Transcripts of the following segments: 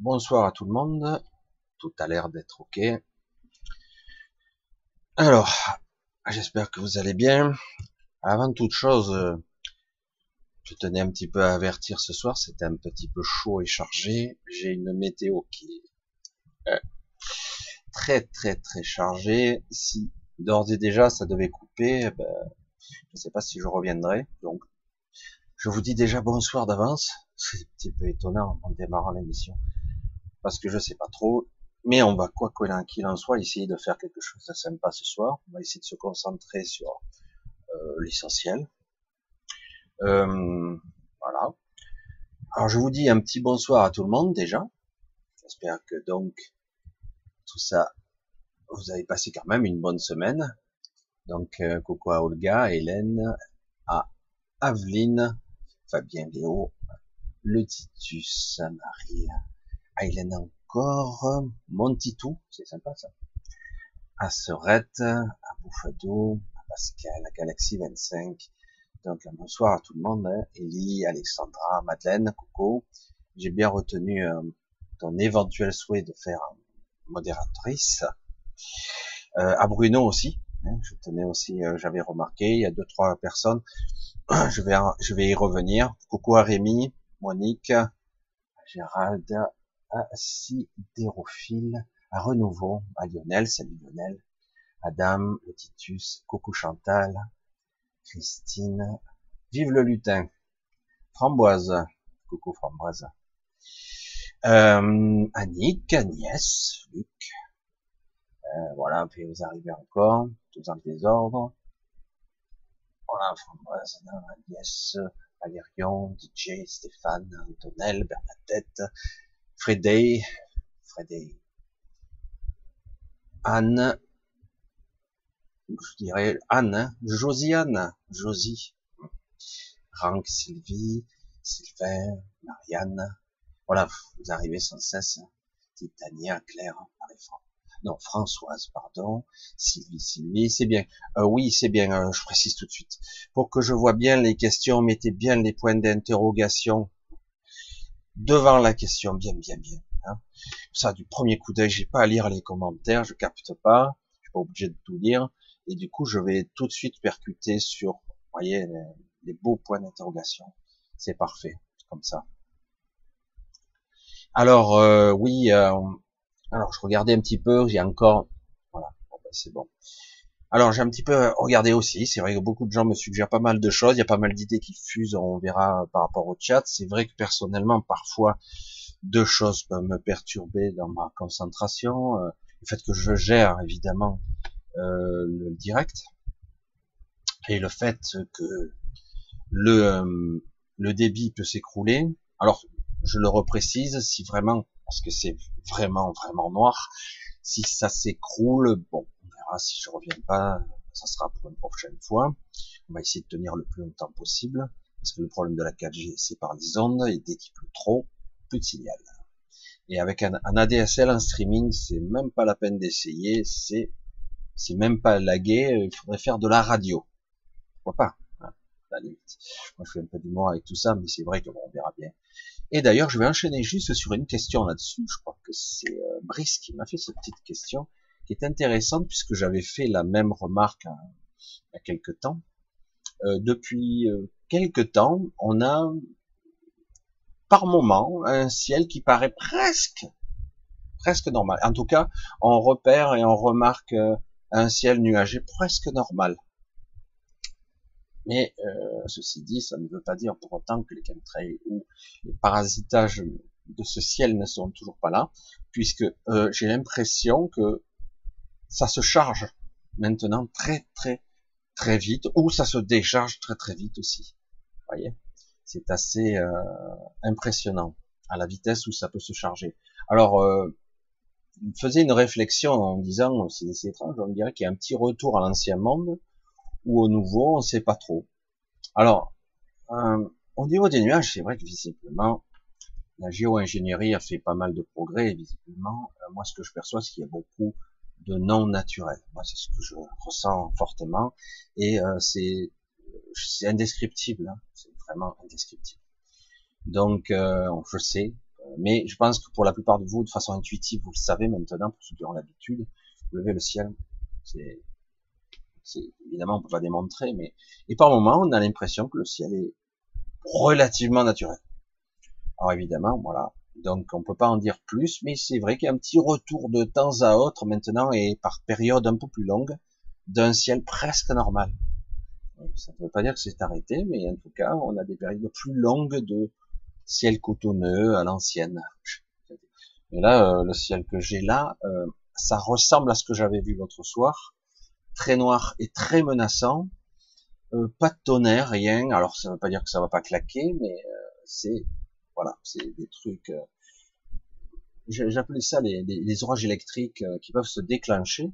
Bonsoir à tout le monde. Tout a l'air d'être ok. Alors, j'espère que vous allez bien. Avant toute chose, je tenais un petit peu à avertir ce soir, c'était un petit peu chaud et chargé. J'ai une météo qui est euh, très très très chargée. Si d'ores et déjà ça devait couper, eh ben, je ne sais pas si je reviendrai. Donc, je vous dis déjà bonsoir d'avance. C'est un petit peu étonnant en démarrant l'émission parce que je sais pas trop. Mais on va, quoi qu'il en soit, essayer de faire quelque chose de sympa ce soir. On va essayer de se concentrer sur euh, l'essentiel. Euh, voilà. Alors je vous dis un petit bonsoir à tout le monde déjà. J'espère que donc tout ça, vous avez passé quand même une bonne semaine. Donc euh, coucou à Olga, Hélène, à Aveline, Fabien Léo, le Titus, Marie, Hélène encore, Montitou, c'est sympa ça. À Serette, à Bouffado, à Pascal, à Galaxy 25. Donc bonsoir à tout le monde, hein. Alexandra, Madeleine, coucou. J'ai bien retenu euh, ton éventuel souhait de faire modératrice. Euh, à Bruno aussi, hein. je tenais aussi, euh, j'avais remarqué, il y a deux trois personnes. je vais, je vais y revenir. Coucou à Rémi, Monique, Gérald, à Sidérophile, à Renouveau, à Lionel, salut Lionel, Adam, le Titus, Coucou Chantal, Christine, vive le lutin, Framboise, coucou Framboise, euh, Annick, Agnès, Luc, euh, voilà, puis vous arrivez encore, tous en désordre, voilà, Framboise, Agnès, Valérion, DJ, Stéphane, Antonelle, Bernadette, Freddy, Freddy, Anne, je dirais Anne, Josiane, Josie, Rank, Sylvie, Sylvain, Marianne, voilà, vous arrivez sans cesse, Titania, Claire, non, Françoise, pardon, Sylvie, Sylvie, c'est bien, euh, oui, c'est bien, euh, je précise tout de suite, pour que je vois bien les questions, mettez bien les points d'interrogation, devant la question, bien, bien, bien. Hein. Ça, du premier coup d'œil, j'ai pas à lire les commentaires, je capte pas, je suis pas obligé de tout lire, et du coup, je vais tout de suite percuter sur, vous voyez, les, beaux points d'interrogation. C'est parfait, comme ça. Alors, euh, oui, euh, alors je regardais un petit peu, j'ai encore, voilà, bon, ben, c'est bon. Alors j'ai un petit peu regardé aussi, c'est vrai que beaucoup de gens me suggèrent pas mal de choses, il y a pas mal d'idées qui fusent, on verra par rapport au chat. C'est vrai que personnellement, parfois, deux choses peuvent me perturber dans ma concentration. Euh, le fait que je gère évidemment euh, le direct et le fait que le, euh, le débit peut s'écrouler. Alors je le reprécise, si vraiment, parce que c'est vraiment vraiment noir, si ça s'écroule, bon, si je reviens pas, ça sera pour une prochaine fois. On va essayer de tenir le plus longtemps possible, parce que le problème de la 4G, c'est par les ondes, et dès qu'il pleut trop, plus de signal. Et avec un, ADSL en streaming, c'est même pas la peine d'essayer, c'est c'est même pas lagué, il faudrait faire de la radio. Pourquoi pas hein, la limite. Moi, je fais un peu d'humour avec tout ça, mais c'est vrai que bon, on verra bien. Et d'ailleurs, je vais enchaîner juste sur une question là-dessus. Je crois que c'est euh, Brice qui m'a fait cette petite question qui est intéressante puisque j'avais fait la même remarque il y a quelque temps. Euh, depuis euh, quelque temps, on a par moment un ciel qui paraît presque presque normal. En tout cas, on repère et on remarque euh, un ciel nuagé presque normal. Mais euh, ceci dit, ça ne veut pas dire pour autant que les chemtrails ou les parasitages de ce ciel ne sont toujours pas là, puisque euh, j'ai l'impression que ça se charge maintenant très très très vite, ou ça se décharge très très vite aussi. Vous voyez, c'est assez euh, impressionnant à la vitesse où ça peut se charger. Alors, euh, faisait une réflexion en disant, c'est étrange, on dirait qu'il y a un petit retour à l'ancien monde, ou au nouveau, on ne sait pas trop. Alors, euh, au niveau des nuages, c'est vrai que visiblement, la géo-ingénierie a fait pas mal de progrès, visiblement. Euh, moi, ce que je perçois, c'est qu'il y a beaucoup de non naturel. Moi, c'est ce que je ressens fortement, et euh, c'est c'est indescriptible. Hein. C'est vraiment indescriptible. Donc, euh, je sais, mais je pense que pour la plupart de vous, de façon intuitive, vous le savez maintenant, pour ceux qui ont l'habitude, vous levez le ciel, c'est, évidemment, on peut pas démontrer, mais, et par moments, on a l'impression que le ciel est relativement naturel. Alors évidemment, voilà. Donc on peut pas en dire plus, mais c'est vrai qu'il y a un petit retour de temps à autre maintenant et par période un peu plus longue d'un ciel presque normal. Ça ne veut pas dire que c'est arrêté, mais en tout cas, on a des périodes plus longues de ciel cotonneux à l'ancienne. Et là, euh, le ciel que j'ai là, euh, ça ressemble à ce que j'avais vu l'autre soir, très noir et très menaçant, euh, pas de tonnerre, rien. Alors ça veut pas dire que ça va pas claquer, mais c'est voilà, c'est des trucs. J'appelais ça les, orages électriques qui peuvent se déclencher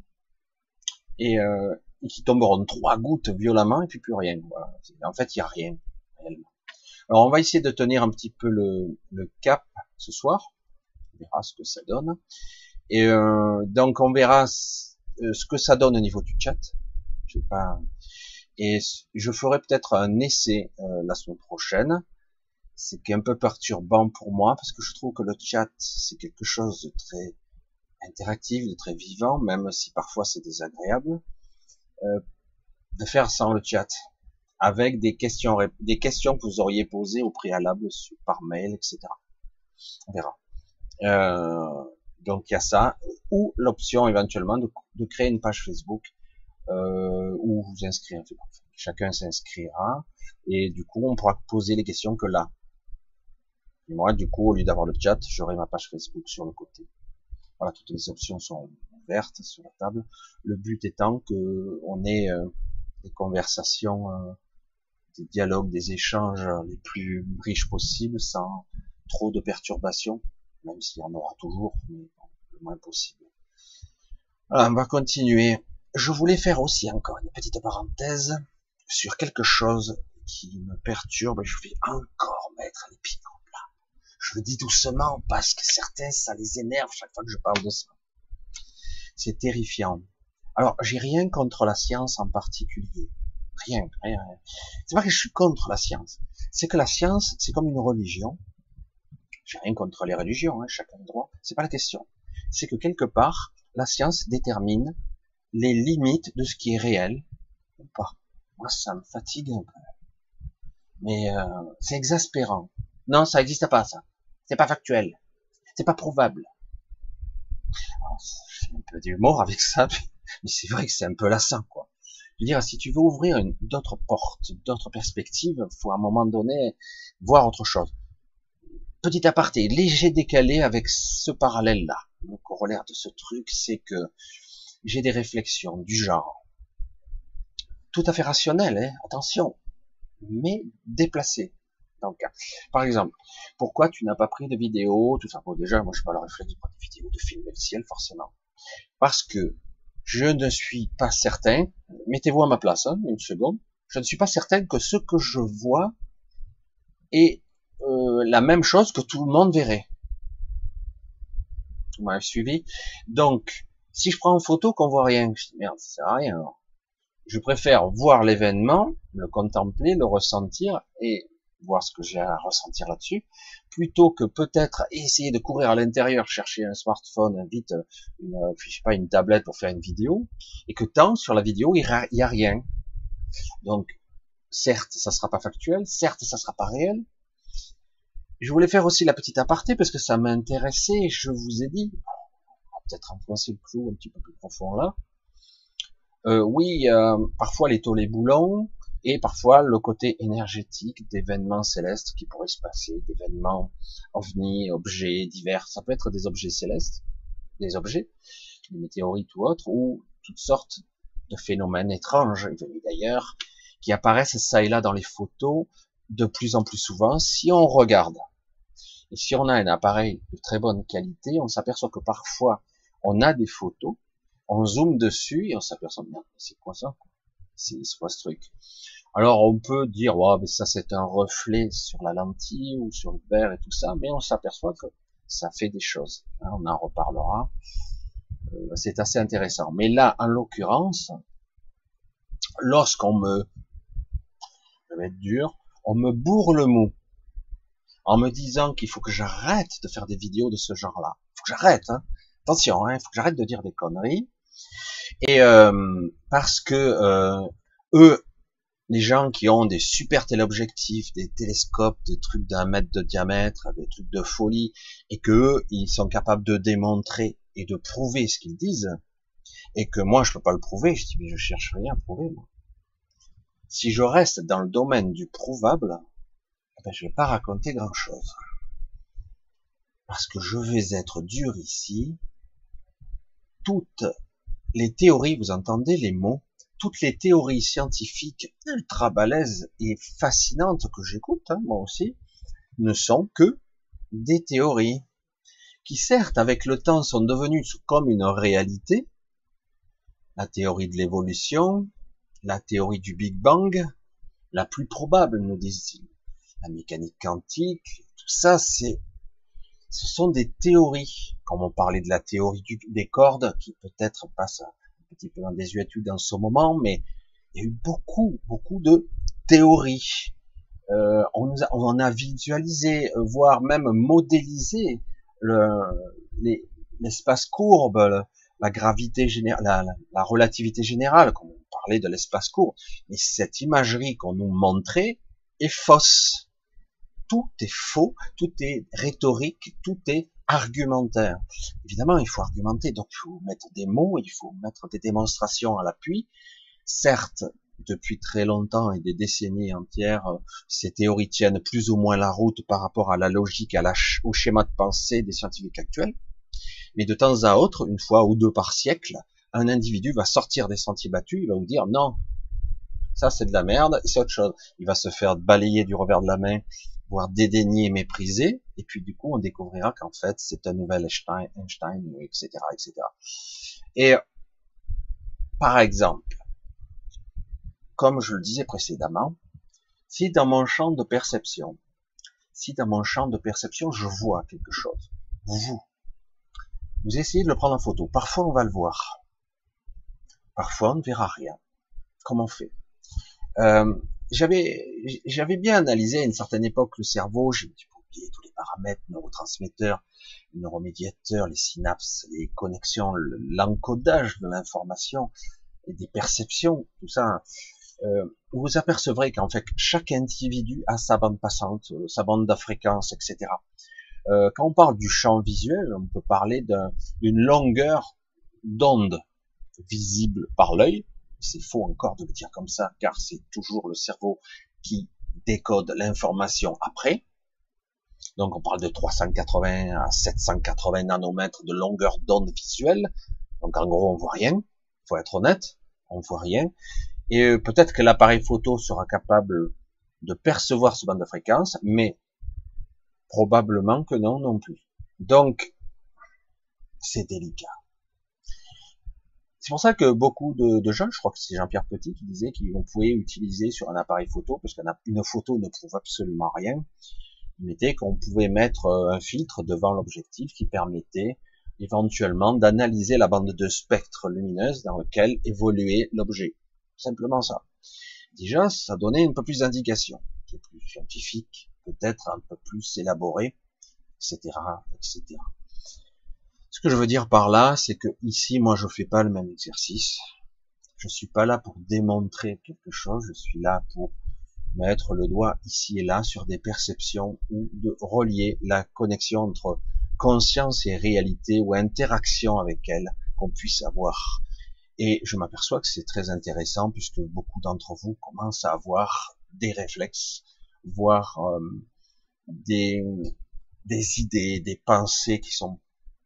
et, et qui tomberont trois gouttes violemment et puis plus rien. En fait, il y a rien réellement. Alors on va essayer de tenir un petit peu le, le cap ce soir. On verra ce que ça donne. Et euh, donc on verra euh, ce que ça donne au niveau du chat. Je sais pas. Et je ferai peut-être un essai euh, la semaine prochaine. C'est un peu perturbant pour moi parce que je trouve que le chat c'est quelque chose de très interactif, de très vivant, même si parfois c'est désagréable. Euh, de faire sans le chat avec des questions, des questions que vous auriez posées au préalable par mail, etc. On verra. Euh, donc il y a ça, ou l'option éventuellement de, créer une page Facebook euh, où vous inscrire. Chacun s'inscrira et du coup on pourra poser les questions que là. Et moi du coup au lieu d'avoir le chat, j'aurai ma page Facebook sur le côté. Voilà, toutes les options sont ouvertes sur la table. Le but étant que on ait euh, des conversations euh, des dialogues, des échanges les plus riches possibles, sans trop de perturbations, même s'il y en aura toujours, mais le moins possible. Voilà, on va continuer. Je voulais faire aussi encore une petite parenthèse sur quelque chose qui me perturbe et je vais encore mettre les pieds en plat. Je le dis doucement parce que certains, ça les énerve chaque fois que je parle de ça. C'est terrifiant. Alors, j'ai rien contre la science en particulier. Rien, rien, rien. C'est pas que je suis contre la science. C'est que la science, c'est comme une religion. J'ai rien contre les religions, hein, chacun a droit. C'est pas la question. C'est que quelque part, la science détermine les limites de ce qui est réel ou pas. Moi, ça me fatigue un peu. Mais euh, c'est exaspérant. Non, ça n'existe pas, ça. C'est pas factuel. C'est pas prouvable. Un peu d'humour avec ça, mais c'est vrai que c'est un peu lassant, quoi. Je veux dire, si tu veux ouvrir d'autres portes, d'autres perspectives, faut à un moment donné voir autre chose. Petit aparté, léger décalé avec ce parallèle-là. Le corollaire de ce truc, c'est que j'ai des réflexions du genre, tout à fait rationnelles, hein, attention, mais déplacées. Donc, par exemple, pourquoi tu n'as pas pris de vidéo, tout ça? Bon, déjà, moi, je suis pas le réflexe de prendre des vidéos, de filmer le ciel, forcément. Parce que je ne suis pas certain, mettez-vous à ma place, hein, une seconde, je ne suis pas certain que ce que je vois est euh, la même chose que tout le monde verrait. Vous m'avez suivi Donc, si je prends une photo qu'on voit rien, merde, ça sert à rien. Je préfère voir l'événement, le contempler, le ressentir et voir ce que j'ai à ressentir là-dessus, plutôt que peut-être essayer de courir à l'intérieur, chercher un smartphone, vite, une, je sais pas, une tablette pour faire une vidéo, et que tant sur la vidéo, il y a rien. Donc, certes, ça sera pas factuel, certes, ça sera pas réel. Je voulais faire aussi la petite aparté parce que ça m'intéressait, je vous ai dit, peut-être enfoncer le clou un petit peu plus profond là. Euh, oui, euh, parfois les taux les boulons, et parfois le côté énergétique d'événements célestes qui pourraient se passer, d'événements ovnis, objets divers. Ça peut être des objets célestes, des objets, des météorites ou autres, ou toutes sortes de phénomènes étranges, venus d'ailleurs, qui apparaissent ça et là dans les photos de plus en plus souvent si on regarde. Et si on a un appareil de très bonne qualité, on s'aperçoit que parfois on a des photos, on zoome dessus et on s'aperçoit, c'est quoi ça? C'est quoi ce truc? Alors on peut dire, ouais, mais ça c'est un reflet sur la lentille ou sur le verre et tout ça, mais on s'aperçoit que ça fait des choses. Hein, on en reparlera. Euh, c'est assez intéressant. Mais là, en l'occurrence, lorsqu'on me, je vais être dur, on me bourre le mot en me disant qu'il faut que j'arrête de faire des vidéos de ce genre-là. Faut que j'arrête. Hein. Attention, hein, faut que j'arrête de dire des conneries. Et euh, parce que euh, eux, les gens qui ont des super téléobjectifs, des télescopes, des trucs d'un mètre de diamètre, des trucs de folie, et que eux, ils sont capables de démontrer et de prouver ce qu'ils disent, et que moi, je peux pas le prouver, je dis, mais je cherche rien à prouver, moi. Si je reste dans le domaine du prouvable, eh ben, je vais pas raconter grand chose. Parce que je vais être dur ici. Toutes les théories, vous entendez les mots, toutes les théories scientifiques ultra balèzes et fascinantes que j'écoute, hein, moi aussi, ne sont que des théories qui certes avec le temps sont devenues comme une réalité. La théorie de l'évolution, la théorie du Big Bang, la plus probable, nous disent-ils. La mécanique quantique, tout ça, c'est, ce sont des théories. Comme on parlait de la théorie des cordes, qui peut-être passe petit peu en désuétude en ce moment, mais il y a eu beaucoup, beaucoup de théories. Euh, on, nous a, on a visualisé, euh, voire même modélisé l'espace courbe, la gravité générale, la, la, relativité générale, parlait de l'espace courbe. Mais cette imagerie qu'on nous montrait est fausse. Tout est faux, tout est rhétorique, tout est argumentaire. Évidemment, il faut argumenter, donc il faut mettre des mots, il faut mettre des démonstrations à l'appui. Certes, depuis très longtemps et des décennies entières, ces théories tiennent plus ou moins la route par rapport à la logique, à la, au schéma de pensée des scientifiques actuels. Mais de temps à autre, une fois ou deux par siècle, un individu va sortir des sentiers battus, il va vous dire non, ça c'est de la merde, c'est autre chose. Il va se faire balayer du revers de la main voire dédaigner, mépriser, et puis du coup on découvrira qu'en fait c'est un nouvel Einstein, Einstein, etc., etc. Et par exemple, comme je le disais précédemment, si dans mon champ de perception, si dans mon champ de perception je vois quelque chose, vous, vous essayez de le prendre en photo. Parfois on va le voir, parfois on ne verra rien. Comment on fait? Euh, j'avais j'avais bien analysé à une certaine époque le cerveau, j'ai oublié tous les paramètres, neurotransmetteurs, neuromédiateurs, les synapses, les connexions, l'encodage de l'information et des perceptions, tout ça. Euh, vous apercevrez qu'en fait chaque individu a sa bande passante, euh, sa bande de fréquence, etc. Euh, quand on parle du champ visuel, on peut parler d'une longueur d'onde visible par l'œil, c'est faux encore de le dire comme ça, car c'est toujours le cerveau qui décode l'information après. Donc on parle de 380 à 780 nanomètres de longueur d'onde visuelle. Donc en gros on voit rien, faut être honnête, on voit rien. Et euh, peut-être que l'appareil photo sera capable de percevoir ce bande de fréquence, mais probablement que non non plus. Donc c'est délicat. C'est pour ça que beaucoup de, jeunes, je crois que c'est Jean-Pierre Petit qui disait qu'on pouvait utiliser sur un appareil photo, parce qu'une photo ne prouve absolument rien, il mettait qu'on pouvait mettre euh, un filtre devant l'objectif qui permettait éventuellement d'analyser la bande de spectre lumineuse dans laquelle évoluait l'objet. Simplement ça. Déjà, ça donnait un peu plus d'indications, plus scientifique, peut-être un peu plus élaboré, etc., etc. Ce que je veux dire par là, c'est que ici, moi, je fais pas le même exercice. Je suis pas là pour démontrer quelque chose. Je suis là pour mettre le doigt ici et là sur des perceptions ou de relier la connexion entre conscience et réalité ou interaction avec elle qu'on puisse avoir. Et je m'aperçois que c'est très intéressant puisque beaucoup d'entre vous commencent à avoir des réflexes, voire euh, des, des idées, des pensées qui sont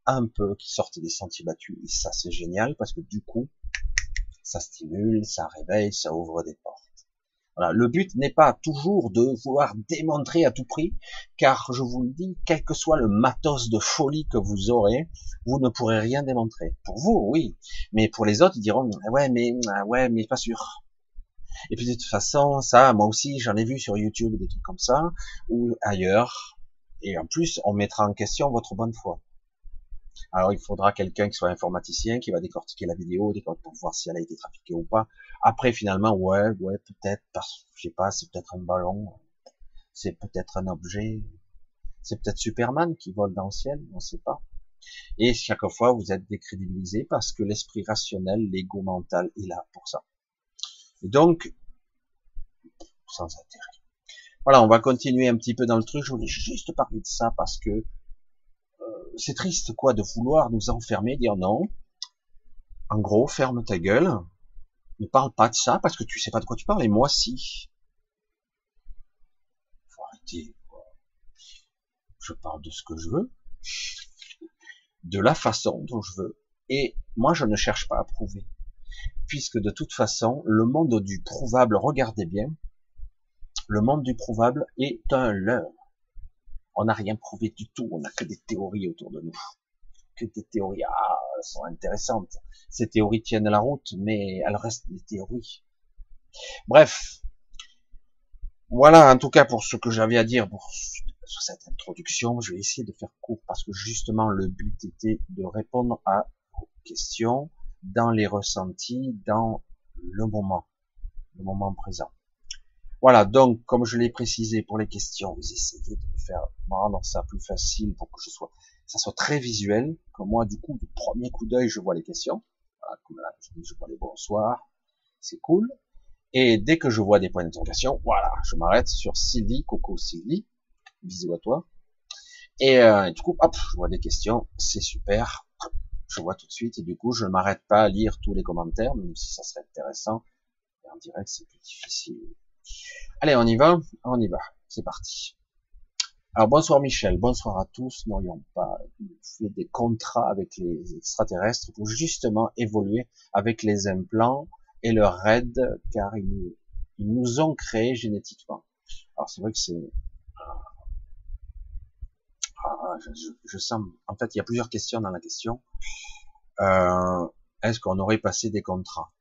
un peu, qui sortent des sentiers battus. Et ça, c'est génial parce que du coup, ça stimule, ça réveille, ça ouvre des portes. Voilà. Le but n'est pas toujours de vouloir démontrer à tout prix, car je vous le dis, quel que soit le matos de folie que vous aurez, vous ne pourrez rien démontrer. Pour vous, oui, mais pour les autres, ils diront ouais, mais ouais, mais pas sûr. Et puis de toute façon, ça, moi aussi, j'en ai vu sur YouTube des trucs comme ça ou ailleurs. Et en plus, on mettra en question votre bonne foi. Alors il faudra quelqu'un qui soit informaticien, qui va décortiquer la vidéo, pour voir si elle a été trafiquée ou pas. Après finalement, ouais, ouais, peut-être, parce je sais pas, c'est peut-être un ballon, c'est peut-être un objet. C'est peut-être Superman qui vole dans le ciel, on ne sait pas. Et chaque fois, vous êtes décrédibilisé parce que l'esprit rationnel, l'ego mental est là pour ça. Et donc, sans intérêt. Voilà, on va continuer un petit peu dans le truc. Je voulais juste parler de ça parce que c'est triste, quoi, de vouloir nous enfermer, dire non. En gros, ferme ta gueule. Ne parle pas de ça parce que tu sais pas de quoi tu parles. Et moi, si. Faut arrêter. Je parle de ce que je veux, de la façon dont je veux. Et moi, je ne cherche pas à prouver. Puisque de toute façon, le monde du prouvable, regardez bien, le monde du prouvable est un leurre. On n'a rien prouvé du tout, on n'a que des théories autour de nous. Que des théories, ah, sont intéressantes. Ces théories tiennent la route, mais elles restent des théories. Bref. Voilà, en tout cas, pour ce que j'avais à dire pour, sur cette introduction. Je vais essayer de faire court parce que justement, le but était de répondre à vos questions dans les ressentis, dans le moment, le moment présent. Voilà, donc comme je l'ai précisé pour les questions, vous essayez de me faire rendre ça plus facile pour que je sois, ça soit très visuel, que moi du coup, du premier coup d'œil, je vois les questions. Voilà, comme là, je vois les bonsoirs, c'est cool. Et dès que je vois des points d'interrogation, voilà, je m'arrête sur Sylvie, Coco Sylvie, bisous à toi. Et euh, du coup, hop, je vois des questions, c'est super, je vois tout de suite, et du coup, je ne m'arrête pas à lire tous les commentaires, même si ça serait intéressant. Et en direct, c'est plus difficile. Allez, on y va, on y va, c'est parti. Alors bonsoir Michel, bonsoir à tous. N'aurions pas fait des contrats avec les extraterrestres pour justement évoluer avec les implants et leur raid, car ils, nous ont créés génétiquement. Alors c'est vrai que c'est ah, je, je, sens. En fait, il y a plusieurs questions dans la question. Euh, Est-ce qu'on aurait passé des contrats?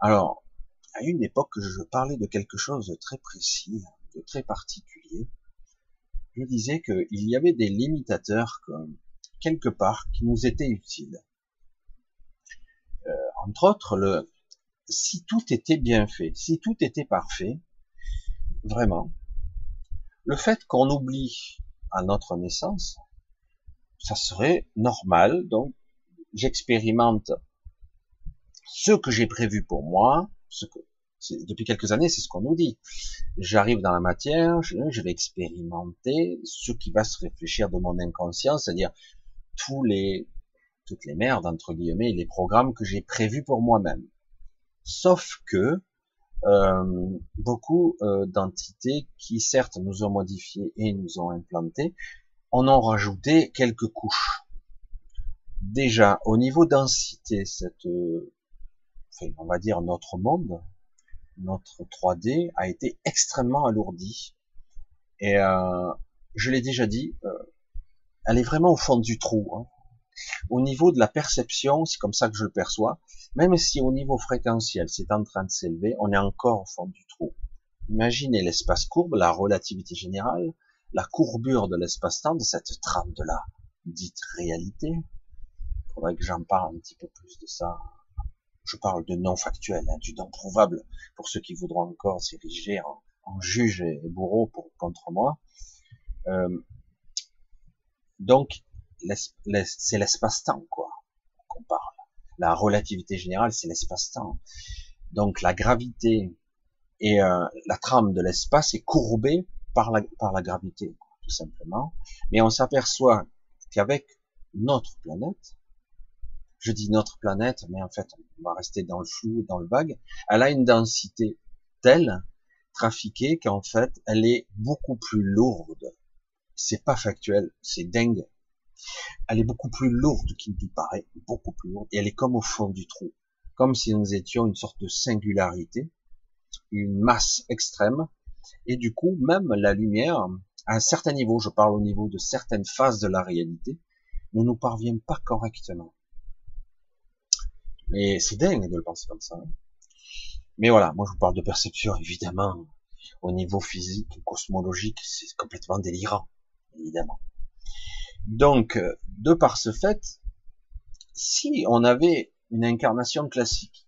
Alors, à une époque, je parlais de quelque chose de très précis, de très particulier. Je disais qu'il y avait des limitateurs quelque part qui nous étaient utiles. Euh, entre autres, le, si tout était bien fait, si tout était parfait, vraiment, le fait qu'on oublie à notre naissance, ça serait normal. Donc, j'expérimente ce que j'ai prévu pour moi, depuis quelques années, c'est ce qu'on nous dit. J'arrive dans la matière, je, vais expérimenter ce qui va se réfléchir de mon inconscient, c'est-à-dire tous les toutes les merdes entre guillemets, les programmes que j'ai prévus pour moi-même. Sauf que euh, beaucoup euh, d'entités qui certes nous ont modifiés et nous ont implantés, en ont rajouté quelques couches. Déjà, au niveau densité, cette, on va dire notre monde, notre 3D a été extrêmement alourdi. Et euh, je l'ai déjà dit, euh, elle est vraiment au fond du trou. Hein. Au niveau de la perception, c'est comme ça que je le perçois, même si au niveau fréquentiel c'est en train de s'élever, on est encore au fond du trou. Imaginez l'espace courbe, la relativité générale, la courbure de l'espace-temps, de cette trame de la dite réalité. Il faudrait que j'en parle un petit peu plus de ça. Je parle de non factuel, hein, du non prouvable, pour ceux qui voudront encore s'ériger en, juge et bourreau pour, contre moi. Euh, donc, c'est l'espace-temps, quoi, qu'on parle. La relativité générale, c'est l'espace-temps. Donc la gravité et euh, la trame de l'espace est courbée par la gravité, tout simplement. Mais on s'aperçoit qu'avec notre planète, je dis notre planète, mais en fait, on va rester dans le flou, dans le vague, elle a une densité telle, trafiquée, qu'en fait, elle est beaucoup plus lourde. C'est pas factuel, c'est dingue elle est beaucoup plus lourde qu'il ne paraît, beaucoup plus lourde, et elle est comme au fond du trou, comme si nous étions une sorte de singularité, une masse extrême, et du coup, même la lumière, à un certain niveau, je parle au niveau de certaines phases de la réalité, ne nous parvient pas correctement. Mais c'est dingue de le penser comme ça. Hein. Mais voilà, moi je vous parle de perception, évidemment, au niveau physique, cosmologique, c'est complètement délirant, évidemment. Donc, euh, de par ce fait, si on avait une incarnation classique,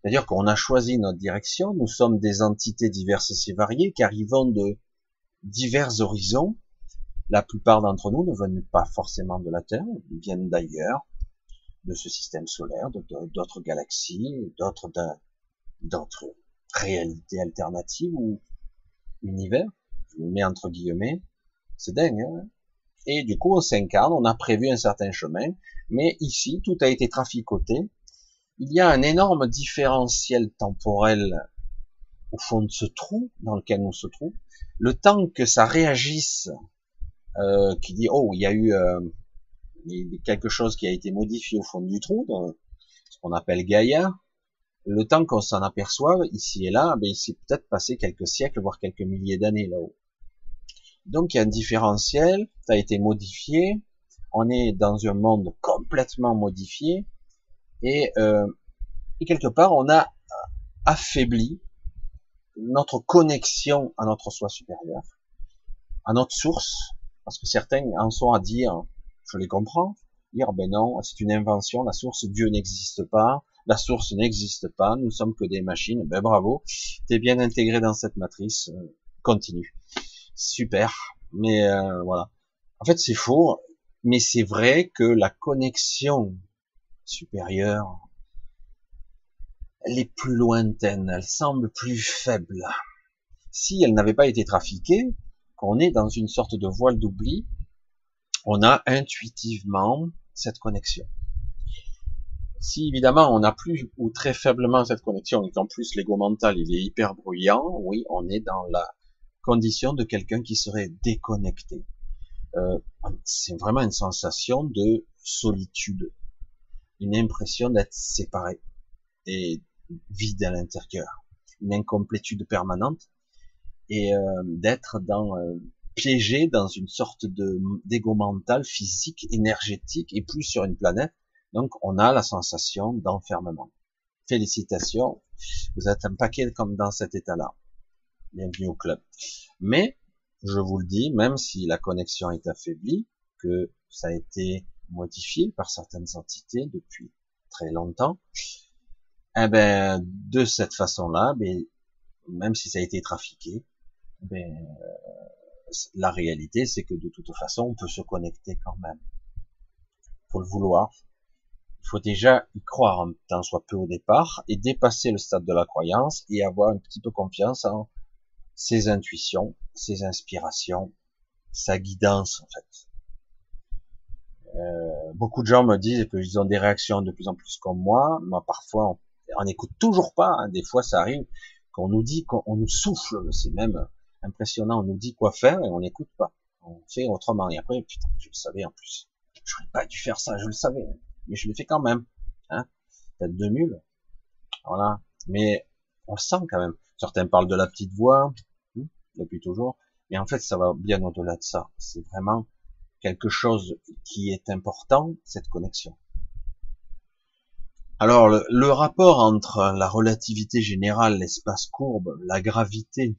c'est-à-dire qu'on a choisi notre direction, nous sommes des entités diverses et variées qui arrivons de divers horizons, La plupart d'entre nous ne venaient pas forcément de la Terre, ils viennent d'ailleurs, de ce système solaire, d'autres galaxies, d'autres d'autres réalités alternatives ou univers. Je le mets entre guillemets. C'est dingue. Hein et du coup, on s'incarne, on a prévu un certain chemin, mais ici, tout a été traficoté. Il y a un énorme différentiel temporel au fond de ce trou dans lequel on se trouve. Le temps que ça réagisse, euh, qui dit oh il y a eu euh, quelque chose qui a été modifié au fond du trou, dans ce qu'on appelle Gaïa. Le temps qu'on s'en aperçoive ici et là, ben, il s'est peut-être passé quelques siècles, voire quelques milliers d'années là-haut. Donc il y a un différentiel, ça a été modifié, on est dans un monde complètement modifié, et, euh, et quelque part on a affaibli notre connexion à notre soi supérieur, à notre source, parce que certains en sont à dire, je les comprends, dire ben non, c'est une invention, la source Dieu n'existe pas, la source n'existe pas, nous sommes que des machines, ben bravo, t'es bien intégré dans cette matrice, euh, continue super. Mais euh, voilà. En fait, c'est faux, mais c'est vrai que la connexion supérieure, elle est plus lointaine, elle semble plus faible. Si elle n'avait pas été trafiquée, qu'on est dans une sorte de voile d'oubli, on a intuitivement cette connexion. Si évidemment on n'a plus ou très faiblement cette connexion et qu'en plus l'ego mental il est hyper bruyant, oui, on est dans la condition de quelqu'un qui serait déconnecté. Euh, c'est vraiment une sensation de solitude, une impression d'être séparé et vide à l'intérieur, une incomplétude permanente et euh, d'être dans euh, piégé dans une sorte de d'égo mental, physique, énergétique et plus sur une planète. Donc on a la sensation d'enfermement. Félicitations, vous êtes un paquet comme dans cet état-là bienvenue au club. Mais, je vous le dis, même si la connexion est affaiblie, que ça a été modifié par certaines entités depuis très longtemps, eh ben, de cette façon-là, ben, même si ça a été trafiqué, ben, la réalité, c'est que de toute façon, on peut se connecter quand même. Faut le vouloir. Il faut déjà y croire un temps soit peu au départ et dépasser le stade de la croyance et avoir un petit peu confiance en ses intuitions, ses inspirations, sa guidance en fait. Euh, beaucoup de gens me disent qu'ils ont des réactions de plus en plus comme moi. Moi, parfois, on n'écoute toujours pas. Hein. Des fois, ça arrive qu'on nous dit qu'on nous souffle. C'est même impressionnant. On nous dit quoi faire et on n'écoute pas. On fait autrement. Et après, putain, je le savais en plus. Je n'aurais pas dû faire ça. Je le savais, mais je l'ai fait quand même. Hein Peut-être de nul. Voilà. Mais on le sent quand même. Certains parlent de la petite voix, hmm, depuis toujours, mais en fait, ça va bien au-delà de ça. C'est vraiment quelque chose qui est important, cette connexion. Alors, le, rapport entre la relativité générale, l'espace courbe, la gravité,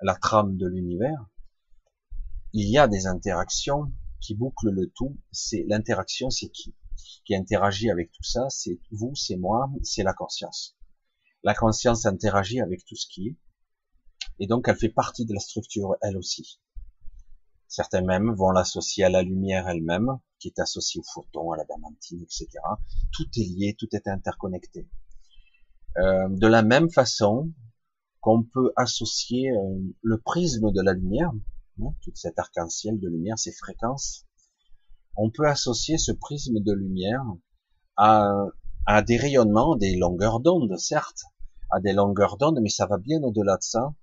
la trame de l'univers, il y a des interactions qui bouclent le tout. C'est l'interaction, c'est qui? Qui interagit avec tout ça C'est vous, c'est moi, c'est la conscience. La conscience interagit avec tout ce qui est, et donc elle fait partie de la structure elle aussi. Certains même vont l'associer à la lumière elle-même, qui est associée au photon, à la damantine, etc. Tout est lié, tout est interconnecté. Euh, de la même façon qu'on peut associer euh, le prisme de la lumière, hein, toute cette arc-en-ciel de lumière, ces fréquences, on peut associer ce prisme de lumière à des rayonnements, des longueurs d'onde, certes, à des longueurs d'onde, mais ça va bien au-delà de ça,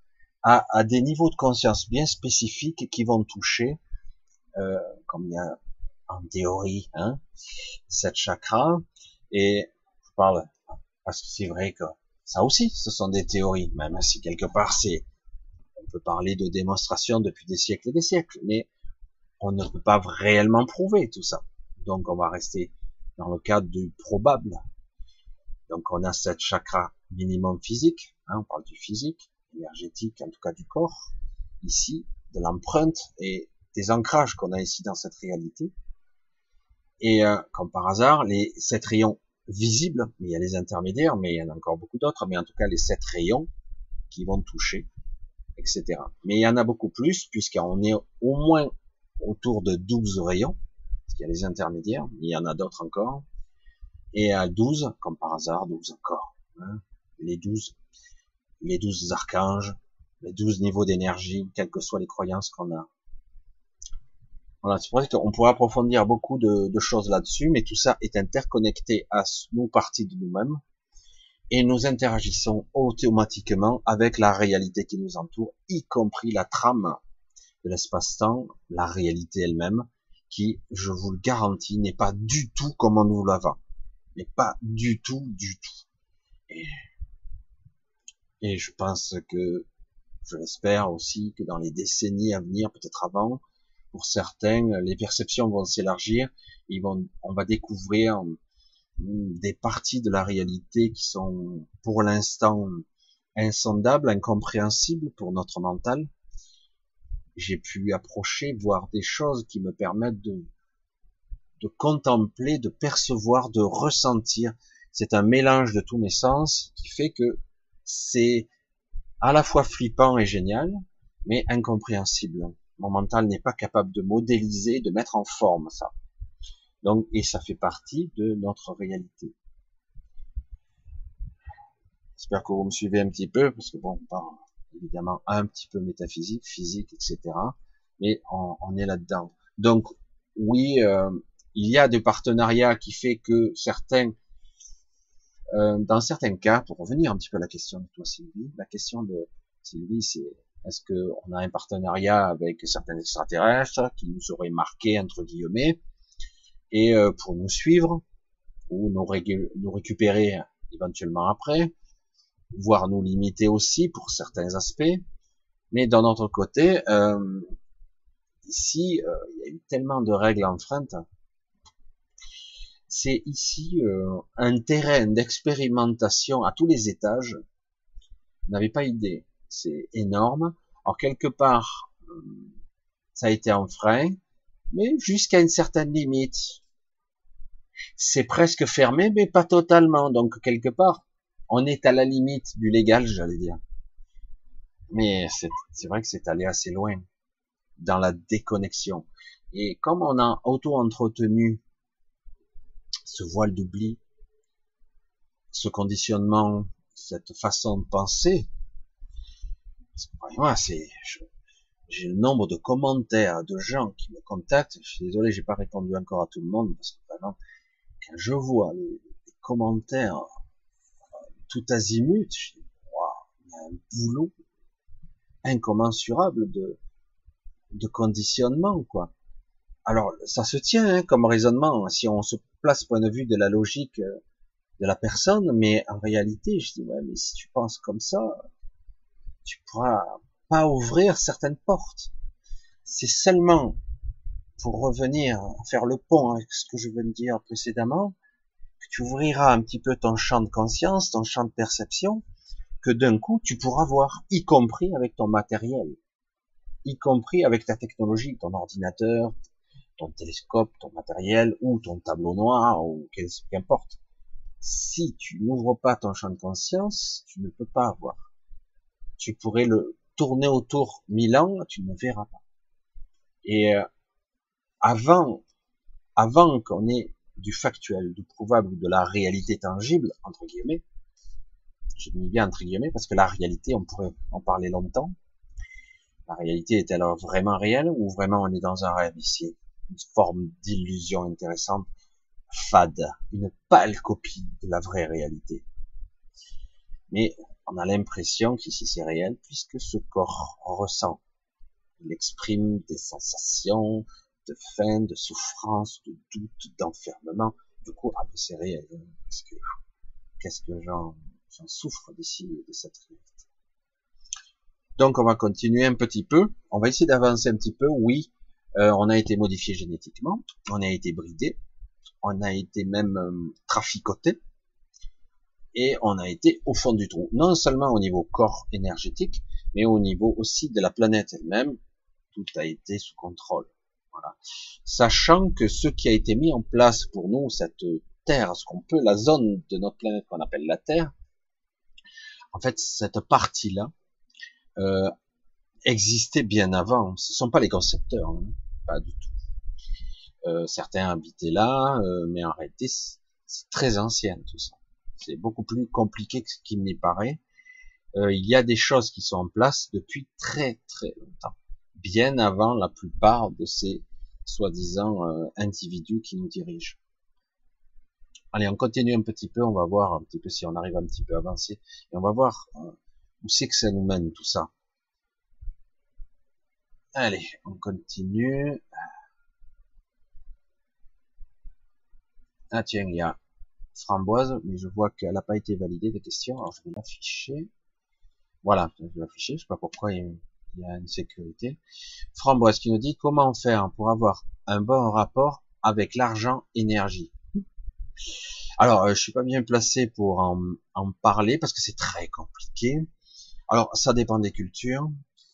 à, des niveaux de conscience bien spécifiques qui vont toucher, euh, comme il y a en théorie, hein, cette chakra, et je parle parce que c'est vrai que ça aussi, ce sont des théories, même si quelque part c'est, on peut parler de démonstration depuis des siècles et des siècles, mais on ne peut pas réellement prouver tout ça. Donc on va rester dans le cadre du probable, donc on a cette chakra minimum physique, hein, on parle du physique, énergétique, en tout cas du corps, ici, de l'empreinte et des ancrages qu'on a ici dans cette réalité. Et euh, comme par hasard, les sept rayons visibles, mais il y a les intermédiaires, mais il y en a encore beaucoup d'autres, mais en tout cas les sept rayons qui vont toucher, etc. Mais il y en a beaucoup plus, puisqu'on est au moins autour de 12 rayons, parce qu'il y a les intermédiaires, il y en a d'autres encore, et à 12, comme par hasard, 12 encore, hein, les 12, les 12 archanges, les 12 niveaux d'énergie, quelles que soient les croyances qu'on a. Voilà, c'est ça qu'on pourrait approfondir beaucoup de, choses là-dessus, mais tout ça est interconnecté à nous parties de nous-mêmes, et nous interagissons automatiquement avec la réalité qui nous entoure, y compris la trame de l'espace-temps, la réalité elle-même, qui, je vous le garantis, n'est pas du tout comme on nous l'avons. N'est pas du tout, du tout. Et je pense que, je l'espère aussi, que dans les décennies à venir, peut-être avant, pour certains, les perceptions vont s'élargir, ils vont, on va découvrir des parties de la réalité qui sont pour l'instant insondables, incompréhensibles pour notre mental. J'ai pu approcher, voir des choses qui me permettent de, de contempler, de percevoir, de ressentir. C'est un mélange de tous mes sens qui fait que c'est à la fois flippant et génial, mais incompréhensible. Mon mental n'est pas capable de modéliser, de mettre en forme ça. Donc, et ça fait partie de notre réalité. J'espère que vous me suivez un petit peu, parce que bon, on parle évidemment un petit peu métaphysique, physique, etc. Mais on, est là-dedans. Donc, oui, euh, il y a des partenariats qui fait que certains, euh, dans certains cas, pour revenir un petit peu à la question de toi Sylvie, la question de Sylvie, c'est est-ce qu'on a un partenariat avec certains extraterrestres qui nous auraient marqué entre guillemets et euh, pour nous suivre ou nous, récupérer éventuellement après, voire nous limiter aussi pour certains aspects. Mais d'un autre côté, euh, ici, euh, il y a eu tellement de règles enfreintes. C'est ici un terrain d'expérimentation à tous les étages. Vous n'avez pas idée. C'est énorme. Alors quelque part, ça a été un frein, mais jusqu'à une certaine limite c'est presque fermé, mais pas totalement. Donc quelque part, on est à la limite du légal, j'allais dire. Mais c'est vrai que c'est allé assez loin dans la déconnexion. Et comme on a auto-entretenu ce voile d'oubli, ce conditionnement, cette façon de penser, moi, c'est, j'ai le nombre de commentaires de gens qui me contactent. Je suis désolé, j'ai pas répondu encore à tout le monde parce que quand je vois les, commentaires euh, tout azimut, je dis, il y a un boulot incommensurable de, de conditionnement, quoi. Alors, ça se tient hein, comme raisonnement, si on se place point de vue de la logique euh, de la personne, mais en réalité, je dis, ouais, mais si tu penses comme ça, tu pourras pas ouvrir certaines portes. C'est seulement pour revenir faire le pont avec ce que je viens de dire précédemment, que tu ouvriras un petit peu ton champ de conscience, ton champ de perception, que d'un coup tu pourras voir, y compris avec ton matériel, y compris avec ta technologie, ton ordinateur, ton télescope, ton matériel, ou ton tableau noir, ou qu'importe. Si tu n'ouvres pas ton champ de conscience, tu ne peux pas voir. Tu pourrais le tourner autour mille ans, tu ne verras pas. Et euh, avant, avant qu'on ait du factuel, du probable, de la réalité tangible, entre guillemets, je dis bien entre guillemets, parce que la réalité, on pourrait en parler longtemps. La réalité est alors vraiment réelle ou vraiment on est dans un rêve ici? Une forme d'illusion intéressante, fade, une pâle copie de la vraie réalité. Mais on a l'impression qu'ici c'est réel puisque ce corps ressent. Il exprime des sensations, de faim, de souffrance, de doute, d'enfermement. Du coup, ah c'est réel. Hein, que qu'est-ce que j'en souffre d'ici de cette réalité? Donc on va continuer un petit peu. On va essayer d'avancer un petit peu. Oui, euh, on a été modifié génétiquement, on a été bridé, on a été même euh, traficoté, et on a été au fond du trou. Non seulement au niveau corps énergétique, mais au niveau aussi de la planète elle-même. Tout a été sous contrôle. Sachant que ce qui a été mis en place pour nous, cette Terre, ce qu'on peut, la zone de notre planète qu'on appelle la Terre, en fait, cette partie-là euh, existait bien avant. Ce ne sont pas les concepteurs. Hein. pas du tout. Euh, certains habitaient là, euh, mais en réalité, c'est très ancien tout ça. C'est beaucoup plus compliqué que ce qui m'y paraît. Euh, il y a des choses qui sont en place depuis très très longtemps, bien avant la plupart de ces soi-disant individus qui nous dirigent. Allez, on continue un petit peu, on va voir un petit peu si on arrive un petit peu à avancer, et on va voir où c'est que ça nous mène tout ça. Allez, on continue. Ah tiens, il y a framboise, mais je vois qu'elle n'a pas été validée de question, alors je vais l'afficher. Voilà, je vais l'afficher, je sais pas pourquoi il y a une sécurité. Framboise qui nous dit comment faire pour avoir un bon rapport avec l'argent énergie. Alors, euh, je suis pas bien placé pour en, en parler parce que c'est très compliqué. Alors, ça dépend des cultures,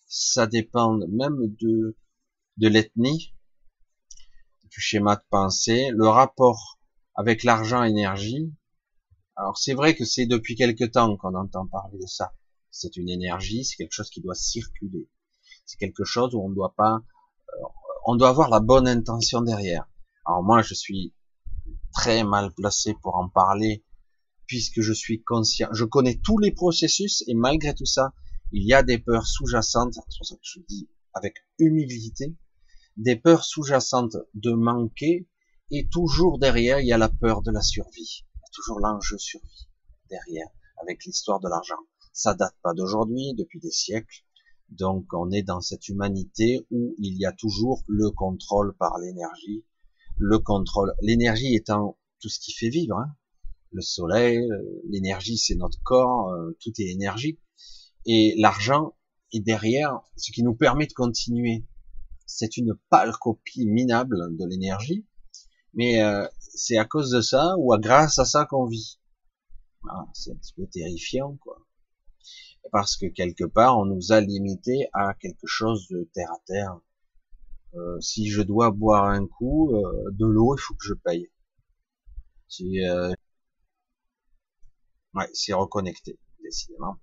ça dépend même de, de l'ethnie, du schéma de pensée, le rapport avec l'argent énergie. Alors c'est vrai que c'est depuis quelque temps qu'on entend parler de ça. C'est une énergie, c'est quelque chose qui doit circuler. C'est quelque chose où on doit pas, euh, on doit avoir la bonne intention derrière. Alors moi je suis très mal placé pour en parler puisque je suis conscient, je connais tous les processus et malgré tout ça, il y a des peurs sous-jacentes, c'est pour ça que je dis avec humilité, des peurs sous-jacentes de manquer, et toujours derrière, il y a la peur de la survie. Il y a toujours l'enjeu survie derrière, avec l'histoire de l'argent. Ça date pas d'aujourd'hui, depuis des siècles. Donc on est dans cette humanité où il y a toujours le contrôle par l'énergie, le contrôle, l'énergie étant tout ce qui fait vivre, hein. le soleil, euh, l'énergie c'est notre corps, euh, tout est énergie. Et l'argent est derrière, ce qui nous permet de continuer. C'est une pâle copie minable de l'énergie, mais euh, c'est à cause de ça ou à grâce à ça qu'on vit. Ah, c'est un petit peu terrifiant, quoi. Parce que quelque part, on nous a limité à quelque chose de terre à terre. Euh, si je dois boire un coup euh, de l'eau, il faut que je paye. Si, ouais, c'est reconnecté, décidément.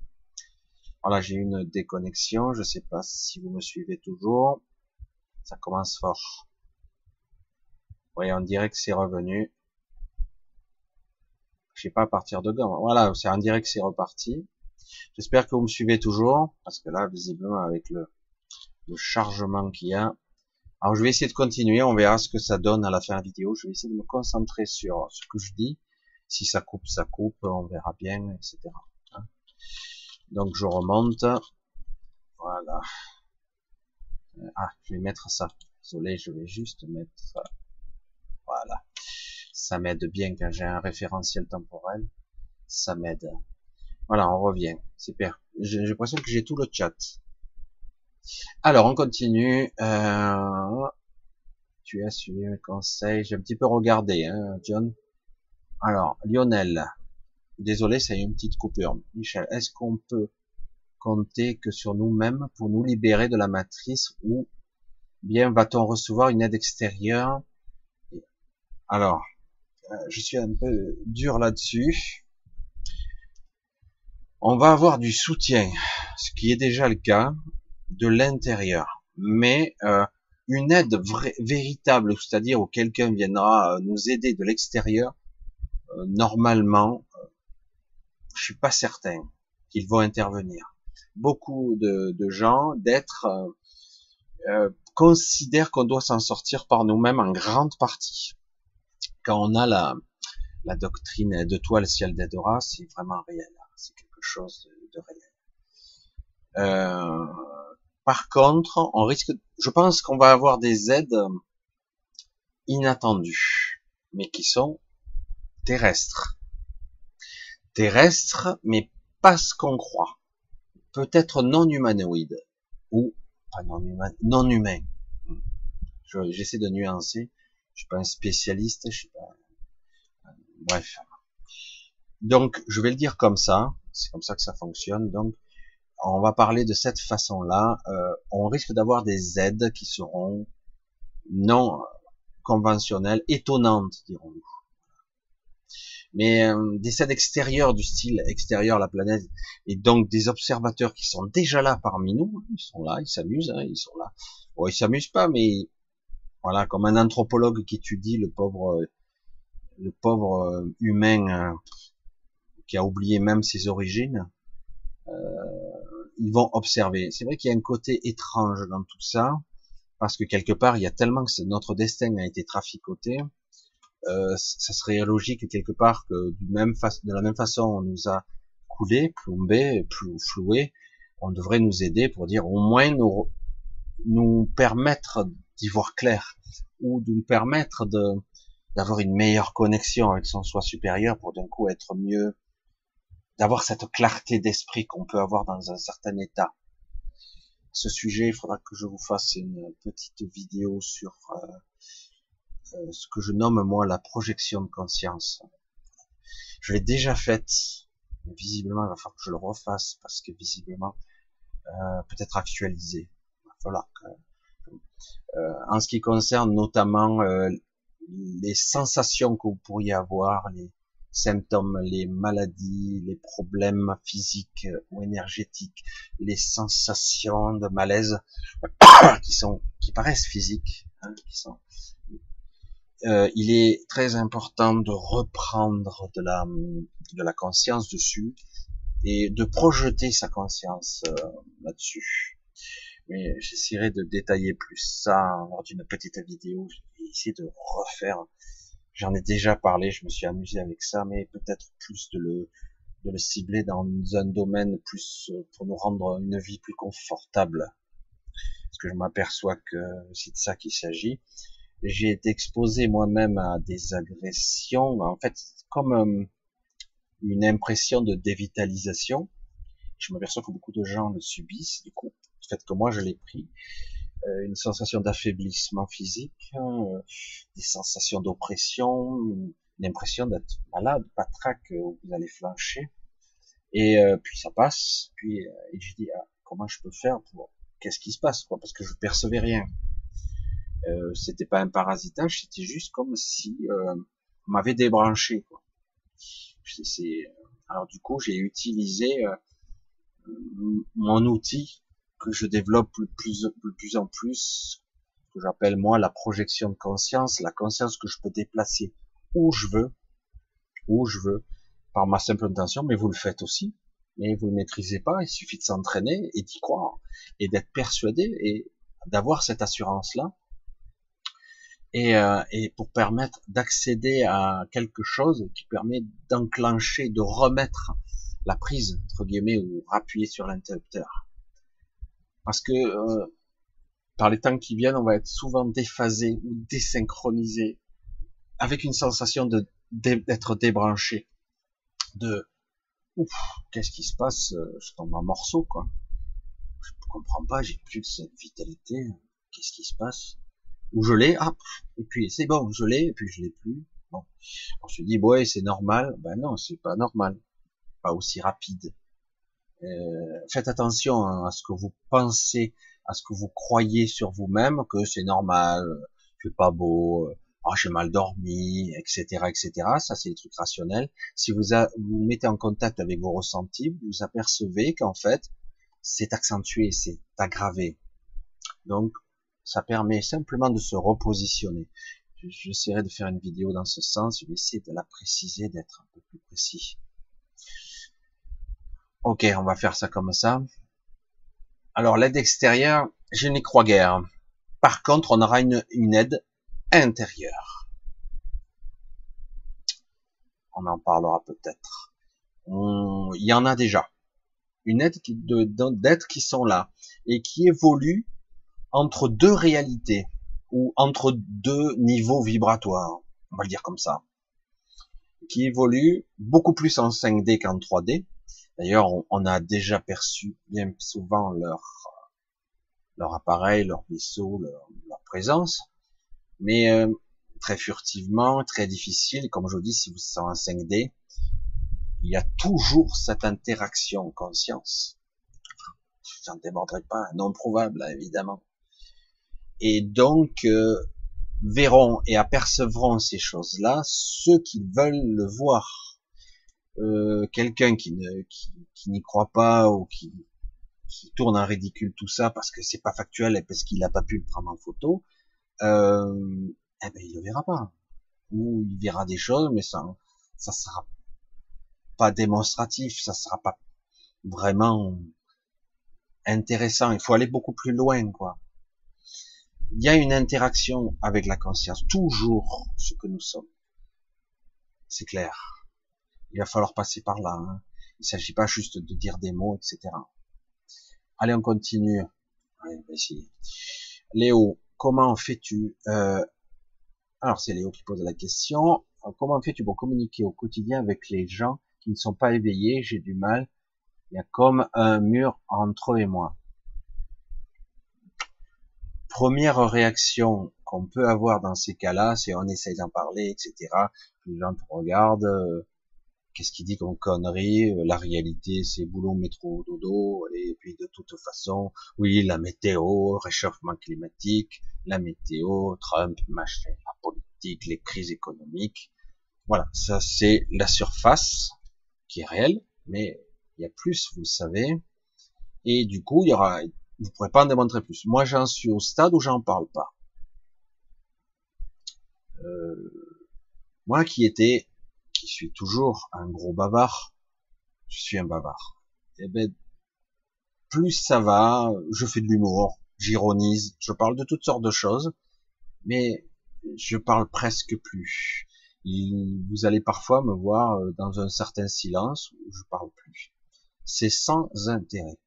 Voilà, j'ai une déconnexion. Je sais pas si vous me suivez toujours. Ça commence fort. On dirait que c'est revenu. Je sais pas à partir de quand. Voilà, c'est dirait que c'est reparti. J'espère que vous me suivez toujours, parce que là, visiblement, avec le, le chargement qu'il y a. Alors, je vais essayer de continuer. On verra ce que ça donne à la fin de la vidéo. Je vais essayer de me concentrer sur ce que je dis. Si ça coupe, ça coupe. On verra bien, etc. Donc je remonte. Voilà. Ah, je vais mettre ça. Désolé, je vais juste mettre ça. Ça m'aide bien quand j'ai un référentiel temporel. Ça m'aide. Voilà, on revient. Super. J'ai l'impression que j'ai tout le chat. Alors, on continue. Euh... Tu as suivi mes conseils. J'ai un petit peu regardé, hein, John. Alors, Lionel. Désolé, ça a eu une petite coupure. Michel, est-ce qu'on peut compter que sur nous-mêmes pour nous libérer de la matrice ou bien va-t-on recevoir une aide extérieure? Alors, je suis un peu dur là-dessus. On va avoir du soutien, ce qui est déjà le cas, de l'intérieur. Mais euh, une aide véritable, c'est-à-dire où quelqu'un viendra euh, nous aider de l'extérieur, normalement, je suis pas certain qu'ils vont intervenir. Beaucoup de, gens, d'êtres, euh, euh, considèrent qu'on doit s'en sortir par nous-mêmes en grande partie. Quand on a la, la doctrine de toi le ciel d'aidera, c'est vraiment réel. Hein. C'est quelque chose de, réel. Euh, par contre, on risque, je pense qu'on va avoir des aides inattendues, mais qui sont terrestres terrestre, mais pas ce qu'on croit. Peut-être non humanoïde ou pas non humain, non humain. J'essaie de nuancer. Je suis pas un spécialiste. Je suis pas. Bref. Donc, je vais le dire comme ça. C'est comme ça que ça fonctionne. Donc, on va parler de cette façon-là. Euh, on risque d'avoir des aides qui seront non conventionnelles, étonnantes, dirons-nous mais euh, des scènes extérieures du style extérieur la planète, et donc des observateurs qui sont déjà là parmi nous, ils sont là, ils s'amusent, hein, ils sont là. Bon, ils s'amusent pas, mais Voilà, comme un anthropologue qui étudie le pauvre, le pauvre humain qui a oublié même ses origines, euh, ils vont observer. C'est vrai qu'il y a un côté étrange dans tout ça, parce que quelque part, il y a tellement que notre destin a été traficoté, euh, ça serait logique quelque part que de la même façon on nous a coulé, plombé, floué, on devrait nous aider pour dire au moins nous, nous permettre d'y voir clair, ou de nous permettre de d'avoir une meilleure connexion avec son soi supérieur pour d'un coup être mieux d'avoir cette clarté d'esprit qu'on peut avoir dans un certain état. Ce sujet, il faudra que je vous fasse une petite vidéo sur euh, euh, ce que je nomme moi la projection de conscience. Je l'ai déjà faite, mais visiblement il va falloir que je le refasse parce que visiblement euh, peut-être actualisé. Il va falloir que, en ce qui concerne notamment euh, les sensations que vous pourriez avoir, les, symptômes, les maladies, les problèmes physiques ou énergétiques, les sensations de malaise qui sont, qui paraissent physiques, hein, qui sont, euh, il est très important de reprendre de la, de la conscience dessus et de projeter sa conscience euh, là-dessus. Mais j'essaierai de détailler plus ça lors d'une petite vidéo. Je vais essayer de refaire J'en ai déjà parlé, je me suis amusé avec ça, mais peut-être plus de le, de le cibler dans un domaine plus euh, pour nous rendre une vie plus confortable. Parce que je m'aperçois que c'est de ça qu'il s'agit. J'ai été exposé moi-même à des agressions, en fait, comme euh, une impression de dévitalisation. Je m'aperçois que beaucoup de gens le subissent, du coup, fait que moi je l'ai pris. Euh, une sensation d'affaiblissement physique, euh, des sensations d'oppression, une impression d'être malade, patraque, où vous allez flancher. Et euh, puis ça passe. Puis et je dis ah, comment je peux faire pour qu'est-ce qui se passe quoi Parce que je percevais rien. Euh, c'était pas un parasitage, c'était juste comme si euh, on m'avait débranché. Quoi. Alors du coup, j'ai utilisé mon outil que je développe de plus, plus en plus, que j'appelle moi la projection de conscience, la conscience que je peux déplacer où je veux, où je veux, par ma simple intention, mais vous le faites aussi, mais vous ne maîtrisez pas, il suffit de s'entraîner et d'y croire, et d'être persuadé, et d'avoir cette assurance-là, et, euh, et pour permettre d'accéder à quelque chose qui permet d'enclencher, de remettre la prise, entre guillemets, ou appuyer sur l'interrupteur parce que euh, par les temps qui viennent, on va être souvent déphasé ou désynchronisé, avec une sensation de d'être débranché, de ouf, qu'est-ce qui se passe euh, Je tombe en morceaux, quoi. Je comprends pas, j'ai plus de cette vitalité. Qu'est-ce qui se passe? Ou je l'ai, ah, et puis c'est bon, je l'ai, et puis je l'ai plus. Bon, on se dit ouais, c'est normal. Ben non, c'est pas normal, pas aussi rapide. Euh, faites attention à ce que vous pensez, à ce que vous croyez sur vous-même, que c'est normal, c'est pas beau, oh, j'ai mal dormi, etc., etc. Ça, c'est des trucs rationnels. Si vous vous mettez en contact avec vos ressentis, vous apercevez qu'en fait, c'est accentué, c'est aggravé. Donc, ça permet simplement de se repositionner. J'essaierai de faire une vidéo dans ce sens. Je vais essayer de la préciser, d'être un peu plus précis. Ok, on va faire ça comme ça. Alors l'aide extérieure, je n'y crois guère. Par contre, on aura une, aide intérieure. On en parlera peut-être. Il y en a déjà. Une aide d'aides qui sont là et qui évolue entre deux réalités ou entre deux niveaux vibratoires. On va le dire comme ça. Qui évolue beaucoup plus en 5D qu'en 3D D'ailleurs, on, a déjà perçu bien souvent leur leur appareil, leur vaisseau, leur, présence, mais euh, très furtivement, très difficile. Comme je vous dis, si vous êtes en 5D, il y a toujours cette interaction conscience. J'en démordrai pas, non probable, évidemment. Et donc, euh, verront et apercevront ces choses-là ceux qui veulent le voir euh, quelqu'un qui ne n'y croit pas ou qui, qui tourne en ridicule tout ça parce que c'est pas factuel et parce qu'il n'a pas pu le prendre en photo, euh, eh ben il le verra pas. Ou il verra des choses, mais ça, ça sera pas démonstratif, ça sera pas vraiment intéressant. Il faut aller beaucoup plus loin, quoi. Il y a une interaction avec la conscience, toujours ce que nous sommes. C'est clair. Il va falloir passer par là. Hein. Il ne s'agit pas juste de dire des mots, etc. Allez, on continue. Allez, Léo, comment fais-tu euh, Alors, c'est Léo qui pose la question. Comment fais-tu pour communiquer au quotidien avec les gens qui ne sont pas éveillés? J'ai du mal. Il y a comme un mur entre eux et moi. Première réaction qu'on peut avoir dans ces cas-là, c'est on essaye d'en parler, etc. Les gens te regardent, euh, qu'est-ce qu'il dit comme connerie euh, La réalité, c'est boulot, métro, dodo, et puis de toute façon, oui, la météo, réchauffement climatique, la météo, Trump, machin, la politique, les crises économiques. Voilà, ça c'est la surface qui est réelle, mais il y a plus, vous le savez. Et du coup, il y aura, vous pourrez pas en démontrer plus. Moi, j'en suis au stade où j'en parle pas. Euh, moi qui étais qui suis toujours un gros bavard, je suis un bavard. Et eh ben, plus ça va, je fais de l'humour, j'ironise, je parle de toutes sortes de choses, mais je parle presque plus. vous allez parfois me voir euh, dans un certain silence où je parle plus. C'est sans intérêt.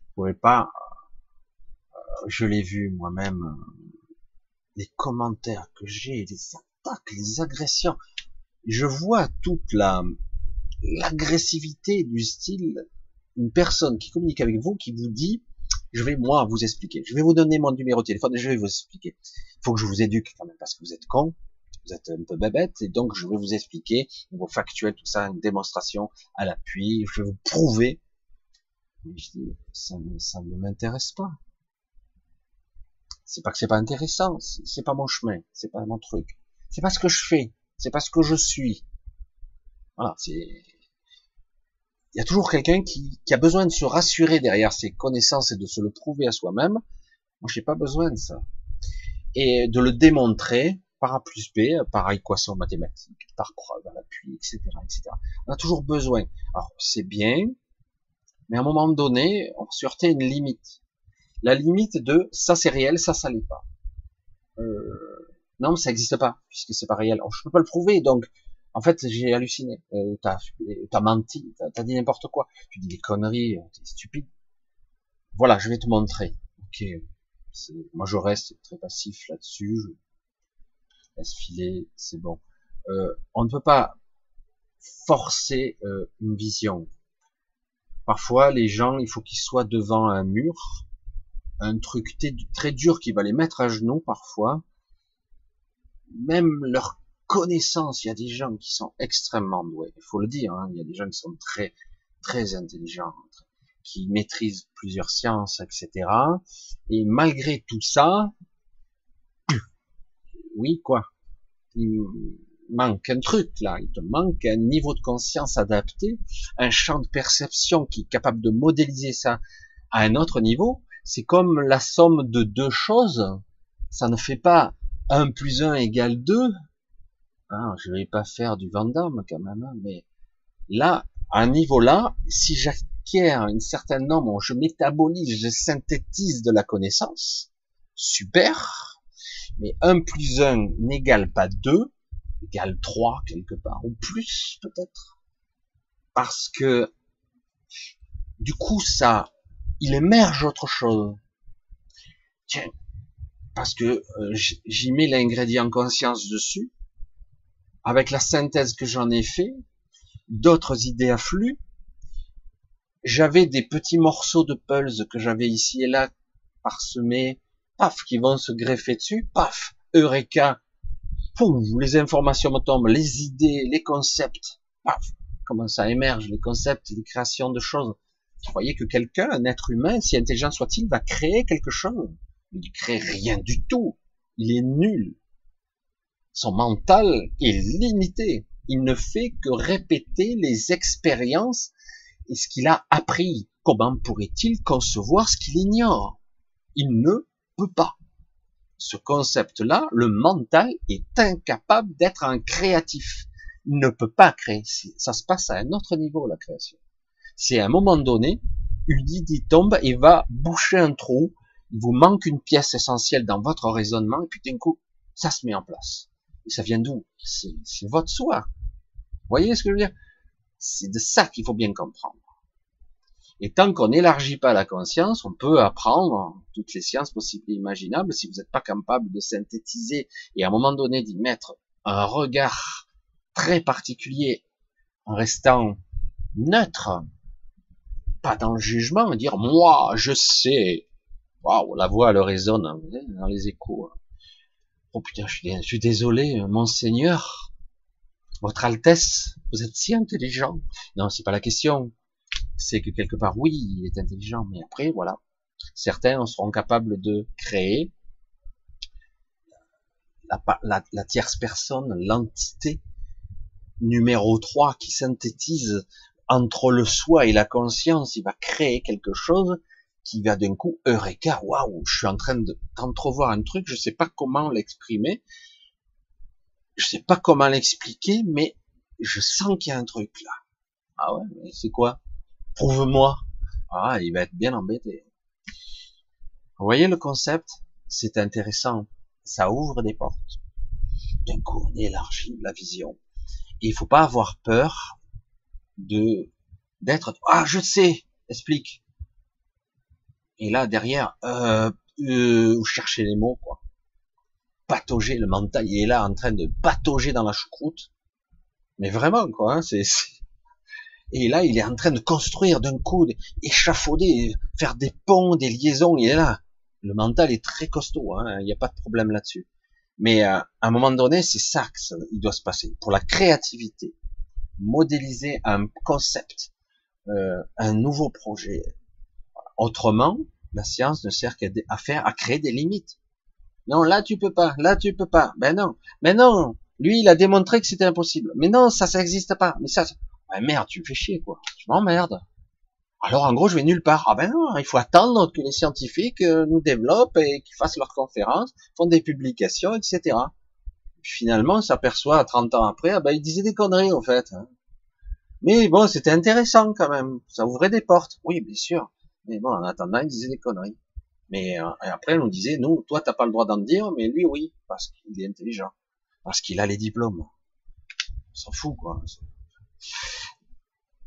Vous pouvez pas, euh, je l'ai vu moi-même, euh, les commentaires que j'ai, les attaques, les agressions je vois toute la l'agressivité du style une personne qui communique avec vous qui vous dit je vais moi vous expliquer. Je vais vous donner mon numéro de téléphone et je vais vous expliquer. Il faut que je vous éduque quand même parce que vous êtes con vous êtes un peu bébête et donc je vais vous expliquer vos factuels tout ça une démonstration à l'appui je vais vous prouver. Je dis ça, ça ne m'intéresse pas. C'est pas que c'est pas intéressant c'est pas mon chemin c'est pas mon truc. C'est pas ce que je fais c'est parce que je suis. Voilà, c'est. Il y a toujours quelqu'un qui, qui, a besoin de se rassurer derrière ses connaissances et de se le prouver à soi-même. Moi, j'ai pas besoin de ça. Et de le démontrer par A plus B, par équation mathématique, par preuve à l'appui, etc., etc. On a toujours besoin. Alors, c'est bien, mais à un moment donné, on se une limite. La limite de ça c'est réel, ça ça l'est pas. Euh, non, ça n'existe pas, puisque c'est pas réel. Je peux pas le prouver, donc en fait j'ai halluciné. Euh, t'as as menti, t'as as dit n'importe quoi. Tu dis des conneries, euh, t'es stupide. Voilà, je vais te montrer. Ok, moi je reste très passif là-dessus. Je laisse filer, c'est bon. Euh, on ne peut pas forcer euh, une vision. Parfois, les gens, il faut qu'ils soient devant un mur, un truc très dur qui va les mettre à genoux parfois, même leur connaissance, il y a des gens qui sont extrêmement doués, il faut le dire, hein, il y a des gens qui sont très très intelligents, qui maîtrisent plusieurs sciences, etc. Et malgré tout ça, oui quoi, il manque un truc là, il te manque un niveau de conscience adapté, un champ de perception qui est capable de modéliser ça à un autre niveau. C'est comme la somme de deux choses, ça ne fait pas 1 plus 1 égale 2, ah, je vais pas faire du Vandame quand même, hein, mais là, à un niveau là, si j'acquiers une certaine norme, je métabolise, je synthétise de la connaissance, super, mais 1 plus 1 n'égale pas 2, égale 3 quelque part, ou plus peut-être, parce que du coup ça, il émerge autre chose. Tiens, parce que euh, j'y mets l'ingrédient conscience dessus, avec la synthèse que j'en ai fait, d'autres idées affluent, j'avais des petits morceaux de pulse que j'avais ici et là parsemés, paf, qui vont se greffer dessus, paf, eureka, pouf, les informations me tombent, les idées, les concepts, paf, comment ça émerge, les concepts, les créations de choses. Vous croyez que quelqu'un, un être humain, si intelligent soit-il, va créer quelque chose il crée rien du tout. Il est nul. Son mental est limité. Il ne fait que répéter les expériences et ce qu'il a appris. Comment pourrait-il concevoir ce qu'il ignore? Il ne peut pas. ce concept-là, le mental est incapable d'être un créatif. Il ne peut pas créer. Ça se passe à un autre niveau, la création. C'est à un moment donné, une idée tombe et va boucher un trou. Il vous manque une pièce essentielle dans votre raisonnement, et puis d'un coup, ça se met en place. Et ça vient d'où? C'est votre soi. Vous voyez ce que je veux dire? C'est de ça qu'il faut bien comprendre. Et tant qu'on n'élargit pas la conscience, on peut apprendre toutes les sciences possibles et imaginables. Si vous n'êtes pas capable de synthétiser et à un moment donné d'y mettre un regard très particulier en restant neutre, pas dans le jugement, dire moi je sais. Waouh, la voix elle résonne hein, dans les échos. Hein. Oh putain, je suis, désolé, monseigneur, votre Altesse, vous êtes si intelligent. Non, c'est pas la question c'est que quelque part, oui, il est intelligent, mais après, voilà, certains seront capables de créer la, la, tierce personne, l'entité numéro 3 qui synthétise entre le soi et la conscience, il va créer quelque chose qui va d'un coup, eureka, waouh, je suis en train d'entrevoir un truc, je sais pas comment l'exprimer, je sais pas comment l'expliquer, mais je sens qu'il y a un truc là. Ah ouais, mais c'est quoi? Prouve-moi. Ah, il va être bien embêté. Vous voyez le concept? C'est intéressant. Ça ouvre des portes. D'un coup, on élargit la vision. Et il faut pas avoir peur de d'être ah je sais explique et là derrière euh, euh, cherchez les mots quoi patauger le mental il est là en train de patauger dans la choucroute mais vraiment quoi hein, c'est et là, il est en train de construire d'un coup, échafauder, faire des ponts, des liaisons. Il est là. Le mental est très costaud. Hein. Il n'y a pas de problème là-dessus. Mais euh, à un moment donné, c'est ça qu'il doit se passer. Pour la créativité, modéliser un concept, euh, un nouveau projet. Autrement, la science ne sert qu'à faire, à créer des limites. Non, là tu peux pas, là tu peux pas. Ben non, mais non. Lui, il a démontré que c'était impossible. Mais non, ça, ça n'existe pas. Mais ça, Ouais, merde, tu me fais chier, quoi. Je m'emmerde. Alors, en gros, je vais nulle part. Ah ben non, il faut attendre que les scientifiques euh, nous développent et qu'ils fassent leurs conférences, font des publications, etc. finalement, on s'aperçoit, 30 ans après, ah ben, ils disaient des conneries, en fait. Hein. Mais bon, c'était intéressant, quand même. Ça ouvrait des portes. Oui, bien sûr. Mais bon, en attendant, ils disaient des conneries. Mais euh, après, on disait, nous, toi, t'as pas le droit d'en dire, mais lui, oui, parce qu'il est intelligent. Parce qu'il a les diplômes. On s'en fout, quoi.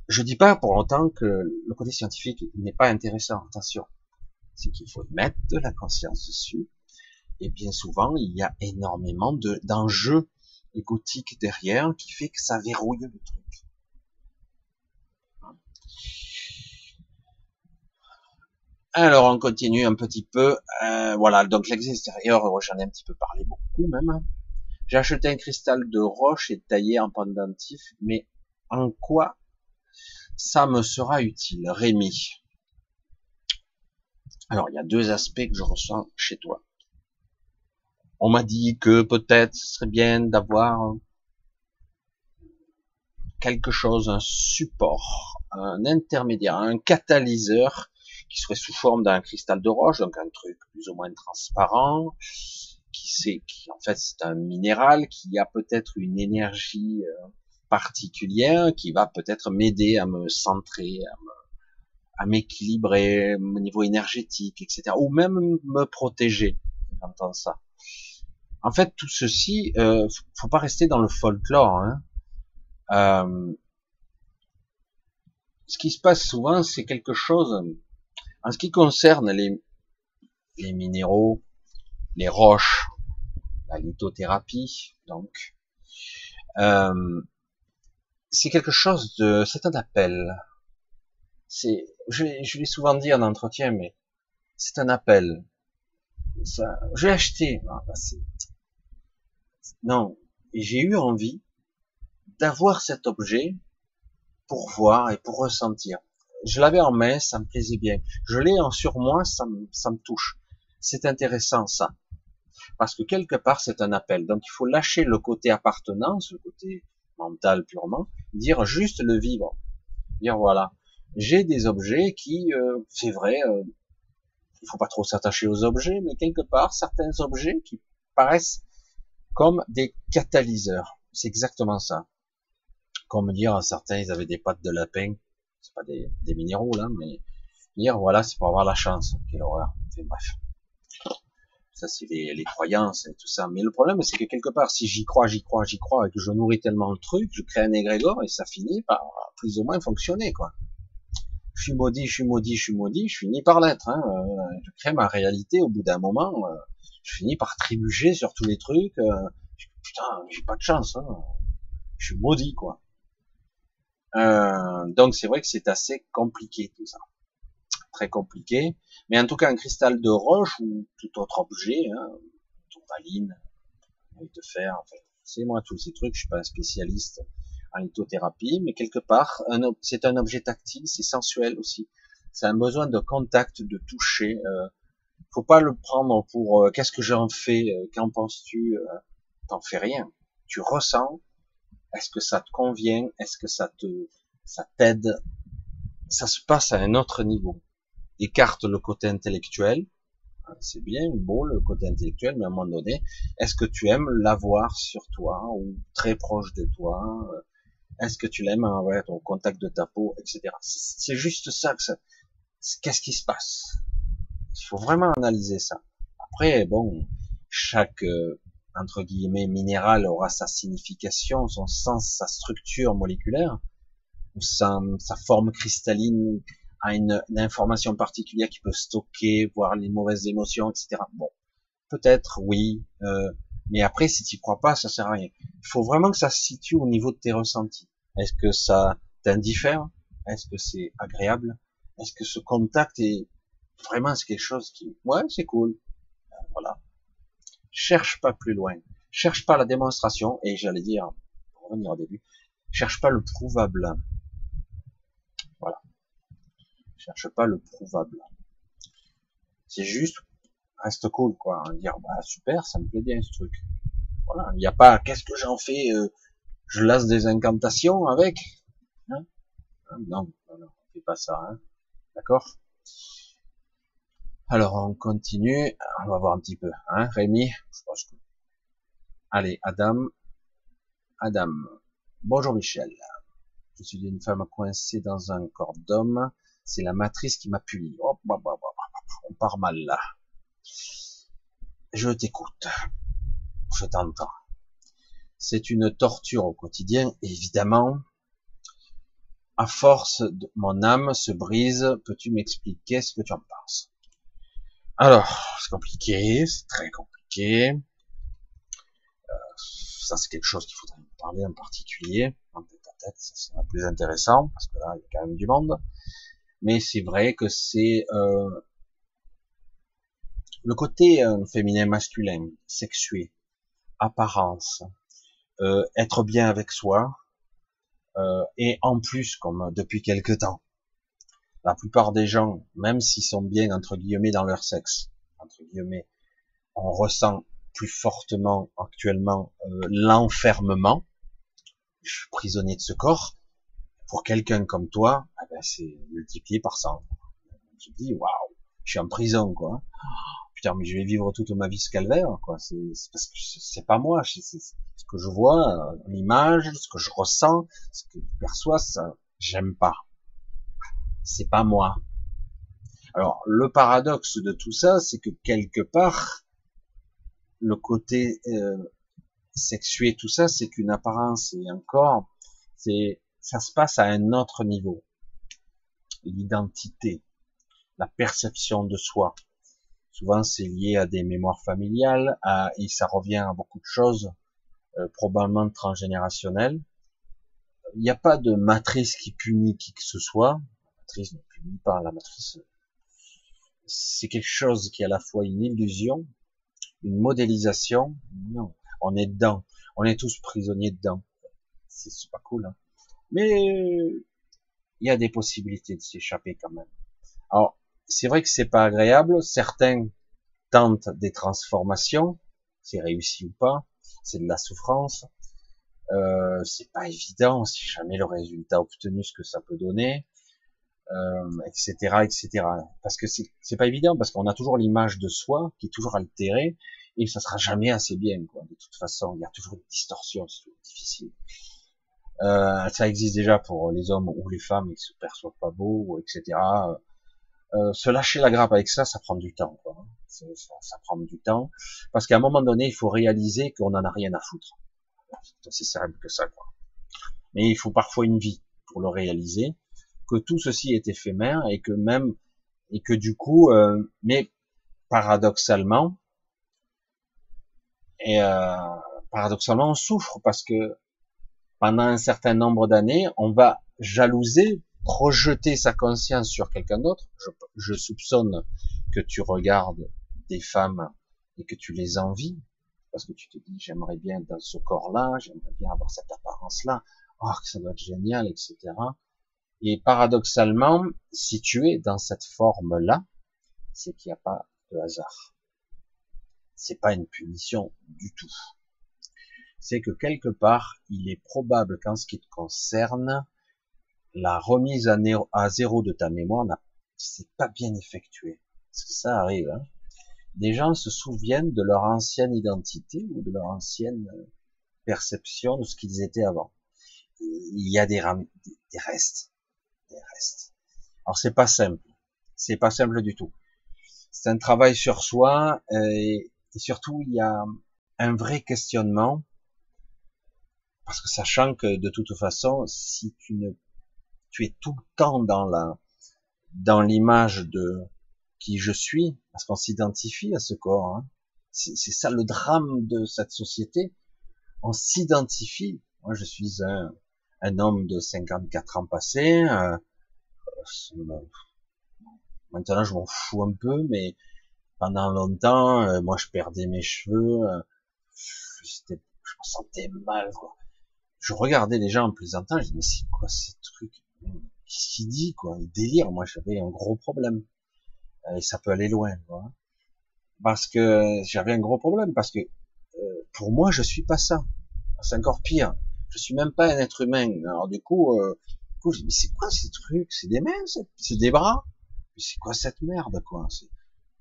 Je dis pas pour longtemps que le côté scientifique n'est pas intéressant. Attention, c'est qu'il faut mettre de la conscience dessus. Et bien souvent, il y a énormément d'enjeux égotiques derrière qui fait que ça verrouille le truc. Alors on continue un petit peu. Euh, voilà, donc l'extérieur, j'en ai un petit peu parlé beaucoup même. J'ai acheté un cristal de roche et taillé en pendentif, mais en quoi ça me sera utile, Rémi? Alors, il y a deux aspects que je ressens chez toi. On m'a dit que peut-être ce serait bien d'avoir quelque chose, un support, un intermédiaire, un catalyseur qui serait sous forme d'un cristal de roche, donc un truc plus ou moins transparent, qui c'est, qui en fait c'est un minéral qui a peut-être une énergie euh, particulière qui va peut-être m'aider à me centrer, à m'équilibrer au niveau énergétique, etc. Ou même me protéger. J'entends ça. En fait, tout ceci, euh, faut pas rester dans le folklore. Hein. Euh, ce qui se passe souvent, c'est quelque chose. En ce qui concerne les, minéraux, les roches, la lithothérapie, donc, euh, c'est quelque chose de, c'est un appel. C'est, je, je l'ai souvent dit en entretien, mais c'est un appel. Ça, j'ai acheté. Ah, bah, non, j'ai eu envie d'avoir cet objet pour voir et pour ressentir. Je l'avais en main, ça me plaisait bien. Je l'ai en sur moi, ça me, touche. C'est intéressant ça. Parce que quelque part, c'est un appel. Donc il faut lâcher le côté appartenance, le côté mental purement, dire juste le vivre. Dire voilà, j'ai des objets qui, euh, c'est vrai, euh, il faut pas trop s'attacher aux objets, mais quelque part, certains objets qui paraissent comme des catalyseurs. C'est exactement ça. Comme dire, certains, ils avaient des pattes de lapin. C'est pas des, minéraux, là, mais dire, voilà, c'est pour avoir la chance. Quelle horreur. bref. Ça, c'est les, les, croyances et tout ça. Mais le problème, c'est que quelque part, si j'y crois, j'y crois, j'y crois, et que je nourris tellement le truc, je crée un égrégore et ça finit par plus ou moins fonctionner, quoi je suis maudit, je suis maudit, je suis maudit, je finis par l'être. Hein. Euh, je crée ma réalité au bout d'un moment. Euh, je finis par trébucher sur tous les trucs. Euh, putain, j'ai pas de chance. Hein. Je suis maudit, quoi. Donc c'est vrai que c'est assez compliqué tout ça. Très compliqué. Mais en tout cas, un cristal de roche ou tout autre objet, hein, de fer, en fait. C'est moi tous ces trucs, je suis pas un spécialiste en lithothérapie, mais quelque part, c'est un objet tactile, c'est sensuel aussi. C'est un besoin de contact, de toucher. Euh, faut pas le prendre pour euh, qu'est-ce que j'en fais, euh, qu'en penses-tu euh, T'en fais rien. Tu ressens. Est-ce que ça te convient? Est-ce que ça te, ça t'aide? Ça se passe à un autre niveau. Écarte le côté intellectuel. C'est bien, beau le côté intellectuel, mais à un moment donné, est-ce que tu aimes l'avoir sur toi ou très proche de toi? Est-ce que tu l'aimes ouais, au contact de ta peau, etc. C'est juste ça que ça. Qu'est-ce qui se passe? Il faut vraiment analyser ça. Après, bon, chaque euh, entre guillemets minéral aura sa signification, son sens, sa structure moléculaire, ou sa, sa forme cristalline a une, information particulière qui peut stocker, voir les mauvaises émotions, etc. Bon, peut-être oui, euh, mais après si tu crois pas, ça sert à rien. Il faut vraiment que ça se situe au niveau de tes ressentis. Est-ce que ça t'indiffère? Est-ce que c'est agréable? Est-ce que ce contact est vraiment quelque chose qui, ouais, c'est cool. Voilà. Cherche pas plus loin. Cherche pas la démonstration. Et j'allais dire, pour revenir au début, cherche pas le prouvable. Voilà. Cherche pas le prouvable. C'est juste, reste cool, quoi. Dire, bah, super, ça me plaît bien ce truc. Voilà. Il n'y a pas, qu'est-ce que j'en fais, euh, je lance des incantations avec hein? Non, non, non, on fait pas ça. Hein D'accord? Alors on continue. On va voir un petit peu. Hein, Rémi je pense que... Allez, Adam. Adam. Bonjour Michel. Je suis une femme coincée dans un corps d'homme. C'est la matrice qui m'a on part mal là. Je t'écoute. Je t'entends. C'est une torture au quotidien, évidemment. À force, de, mon âme se brise. Peux-tu m'expliquer ce que tu en penses? Alors, c'est compliqué, c'est très compliqué. Euh, ça, c'est quelque chose qu'il faudrait parler en particulier, en tête à tête, ça sera plus intéressant, parce que là, il y a quand même du monde. Mais c'est vrai que c'est euh, le côté euh, féminin masculin, sexué, apparence, être bien avec soi, et en plus, comme depuis quelque temps, la plupart des gens, même s'ils sont bien entre guillemets dans leur sexe, entre guillemets, on ressent plus fortement actuellement euh, l'enfermement. Je suis prisonnier de ce corps. Pour quelqu'un comme toi, eh ben, c'est multiplié par 100. Je dis waouh, je suis en prison quoi putain, mais je vais vivre toute ma vie ce calvaire, quoi. C'est parce que c'est pas moi, ce que je vois, euh, l'image, ce que je ressens, ce que je perçois, ça, j'aime pas. C'est pas moi. Alors, le paradoxe de tout ça, c'est que quelque part, le côté euh, sexué, tout ça, c'est qu'une apparence et un corps, c'est, ça se passe à un autre niveau. L'identité, la perception de soi, Souvent, c'est lié à des mémoires familiales, à, et ça revient à beaucoup de choses, euh, probablement transgénérationnelles. Il n'y a pas de matrice qui punit qui que ce soit. La matrice c'est quelque chose qui est à la fois une illusion, une modélisation. Non, on est dedans. On est tous prisonniers dedans. C'est pas cool. Hein. Mais il y a des possibilités de s'échapper quand même. Alors, c'est vrai que c'est pas agréable. Certains tentent des transformations, c'est réussi ou pas, c'est de la souffrance. Euh, c'est pas évident si jamais le résultat obtenu ce que ça peut donner. Euh, etc.. Parce que c'est pas évident, parce qu'on a toujours l'image de soi qui est toujours altérée, et ça sera jamais assez bien, quoi. De toute façon, il y a toujours une distorsion, c'est difficile. Euh, ça existe déjà pour les hommes ou les femmes qui se perçoivent pas beaux, etc. Euh, se lâcher la grappe avec ça, ça prend du temps. Quoi. Ça, ça, prend du temps, parce qu'à un moment donné, il faut réaliser qu'on en a rien à foutre. C'est aussi simple que ça. Quoi. Mais il faut parfois une vie pour le réaliser, que tout ceci est éphémère et que même et que du coup, euh, mais paradoxalement, et euh, paradoxalement, on souffre parce que pendant un certain nombre d'années, on va jalouser, projeter sa conscience sur quelqu'un d'autre. Je, soupçonne que tu regardes des femmes et que tu les envies, parce que tu te dis j'aimerais bien dans ce corps-là, j'aimerais bien avoir cette apparence-là, oh que ça doit être génial, etc. Et paradoxalement, si tu es dans cette forme-là, c'est qu'il n'y a pas de hasard. C'est pas une punition du tout c'est que quelque part, il est probable qu'en ce qui te concerne, la remise à, zéro de ta mémoire c'est pas bien effectué. Parce que ça arrive. Hein. Des gens se souviennent de leur ancienne identité ou de leur ancienne euh, perception de ce qu'ils étaient avant. Il y a des, des restes, des restes. Alors c'est pas simple, c'est pas simple du tout. C'est un travail sur soi euh, et surtout il y a un vrai questionnement parce que sachant que de toute façon, si tu es tout le temps dans l'image de qui je suis, parce qu'on s'identifie à ce corps. Hein. C'est ça le drame de cette société. On s'identifie. Moi, je suis un, un homme de 54 ans passés. Euh, maintenant, je m'en fous un peu, mais pendant longtemps, euh, moi, je perdais mes cheveux. Euh, je me sentais mal. Quoi je regardais les gens en plaisantant, je dis mais c'est quoi ces trucs? Qu'est-ce qu'il dit quoi? Il délire. Moi j'avais un gros problème euh, et ça peut aller loin, quoi. Parce que j'avais un gros problème parce que euh, pour moi je suis pas ça. C'est encore pire. Je suis même pas un être humain. Alors du coup, euh, du coup mais c'est quoi ces trucs? C'est des mains, c'est des bras? Mais c'est quoi cette merde quoi?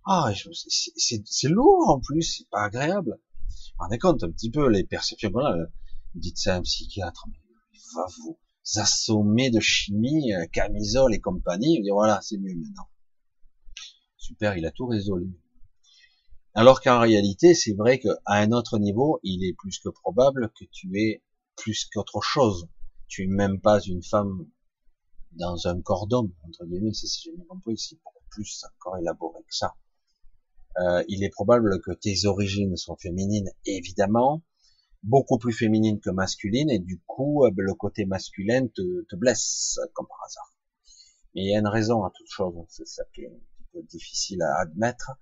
Ah, c'est lourd en plus, c'est pas agréable. Vous rendez compte un petit peu les perceptions. Voilà, dites ça à un psychiatre, mais il va vous assommer de chimie, euh, camisole et compagnie, il dit voilà, c'est mieux maintenant. Super, il a tout résolu. Alors qu'en réalité, c'est vrai qu'à un autre niveau, il est plus que probable que tu es plus qu'autre chose. Tu es même pas une femme dans un corps d'homme, entre guillemets, si j'ai bien compris, c'est beaucoup plus encore élaboré que ça. Euh, il est probable que tes origines sont féminines, évidemment, beaucoup plus féminine que masculine et du coup euh, le côté masculin te, te, blesse comme par hasard. Mais il y a une raison à toute chose, c'est ça qui est un petit peu difficile à admettre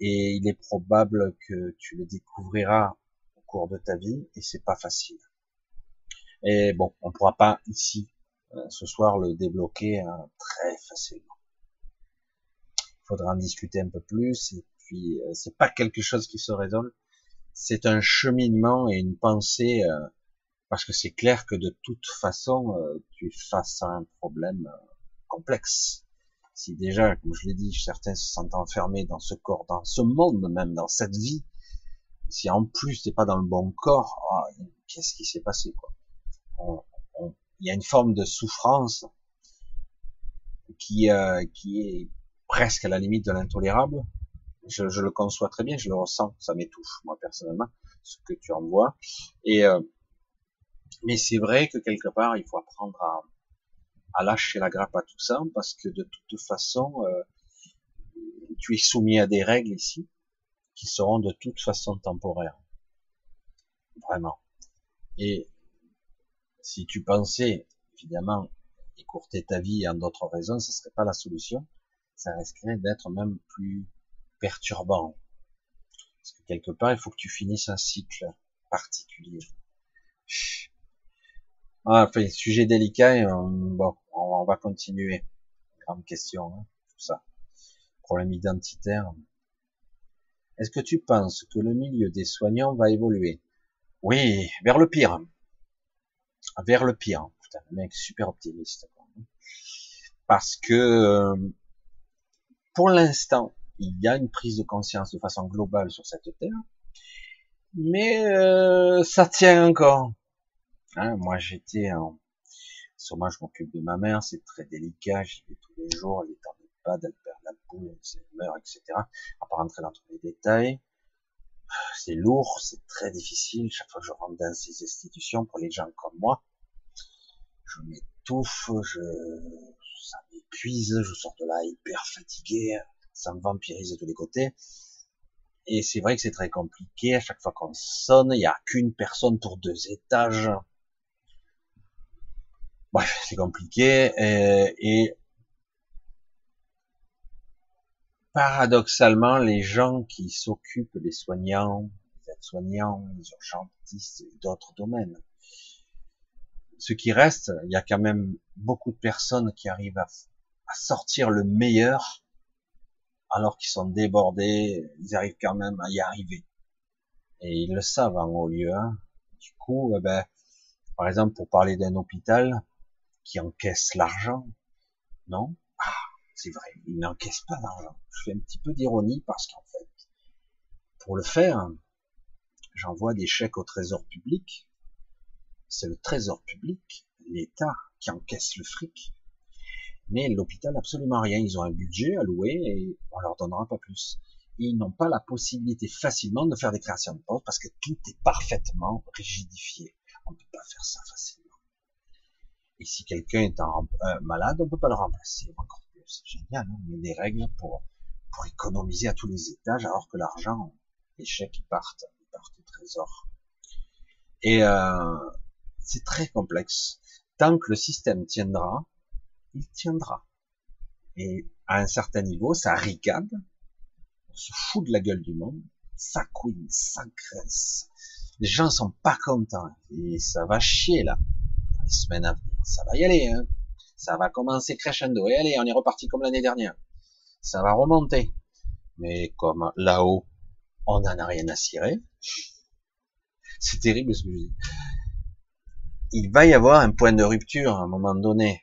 et il est probable que tu le découvriras au cours de ta vie et c'est pas facile. Et bon, on pourra pas ici euh, ce soir le débloquer hein, très facilement. Il faudra en discuter un peu plus et puis euh, c'est pas quelque chose qui se résolve c'est un cheminement et une pensée, euh, parce que c'est clair que de toute façon, tu es face à un problème complexe. Si déjà, comme je l'ai dit, certains se sentent enfermés dans ce corps, dans ce monde même, dans cette vie, si en plus t'es pas dans le bon corps, oh, qu'est-ce qui s'est passé quoi? Il y a une forme de souffrance qui, qui est presque à la limite de l'intolérable, je, je, le conçois très bien, je le ressens, ça m'étouffe moi personnellement, ce que tu envoies. Et euh, mais c'est vrai que quelque part il faut apprendre à, à, lâcher la grappe à tout ça, parce que de toute façon euh, tu es soumis à des règles ici qui seront de toute façon temporaires, vraiment. Et si tu pensais évidemment écourter ta vie en d'autres raisons, ce serait pas la solution. Ça risquerait d'être même plus perturbant. Parce que quelque part, il faut que tu finisses un cycle particulier. Ah, sujet délicat, et bon, on, va continuer. Grande question, hein, tout ça. Problème identitaire. Est-ce que tu penses que le milieu des soignants va évoluer? Oui, vers le pire. Vers le pire. Putain, le mec super optimiste. parce que euh, pour l'instant, il y a une prise de conscience de façon globale sur cette terre, mais euh, ça tient encore. Hein, moi, j'étais en... Sûrement, je m'occupe de ma mère, c'est très délicat, j'y vais tous les jours, elle est en EHPAD, elle perd la boule, elle meurt, etc. On va rentrer dans tous les détails. C'est lourd, c'est très difficile, chaque fois que je rentre dans ces institutions, pour les gens comme moi, je m'étouffe, je, ça m'épuise, je sors de là hyper fatigué, ça me vampirise de tous les côtés. Et c'est vrai que c'est très compliqué. À chaque fois qu'on sonne, il n'y a qu'une personne pour deux étages. Bref, c'est compliqué. Et, et, paradoxalement, les gens qui s'occupent des soignants, des aides-soignants, les urgentistes et d'autres domaines, ce qui reste, il y a quand même beaucoup de personnes qui arrivent à, sortir le meilleur alors qu'ils sont débordés, ils arrivent quand même à y arriver. Et ils le savent en haut lieu. Hein. Du coup, eh ben, par exemple, pour parler d'un hôpital qui encaisse l'argent, non? C'est vrai, il n'encaisse pas l'argent. Je fais un petit peu d'ironie parce qu'en fait, pour le faire, j'envoie des chèques au trésor public. C'est le trésor public, l'État, qui encaisse le fric. Mais l'hôpital, absolument rien. Ils ont un budget à louer et on leur donnera pas plus. Ils n'ont pas la possibilité facilement de faire des créations de postes parce que tout est parfaitement rigidifié. On ne peut pas faire ça facilement. Et si quelqu'un est euh, malade, on peut pas le remplacer. Encore c'est génial. Hein met des règles pour pour économiser à tous les étages, alors que l'argent, les chèques, ils partent, ils partent au trésor. Et euh, c'est très complexe. Tant que le système tiendra, il tiendra. Et à un certain niveau, ça ricade, on se fout de la gueule du monde, ça couine, ça graisse. Les gens sont pas contents et ça va chier là. Dans les semaines à venir, ça va y aller. Hein. Ça va commencer crescendo. Et allez, on est reparti comme l'année dernière. Ça va remonter. Mais comme là-haut, on n'en a rien à cirer. C'est terrible ce que je dis. Il va y avoir un point de rupture à un moment donné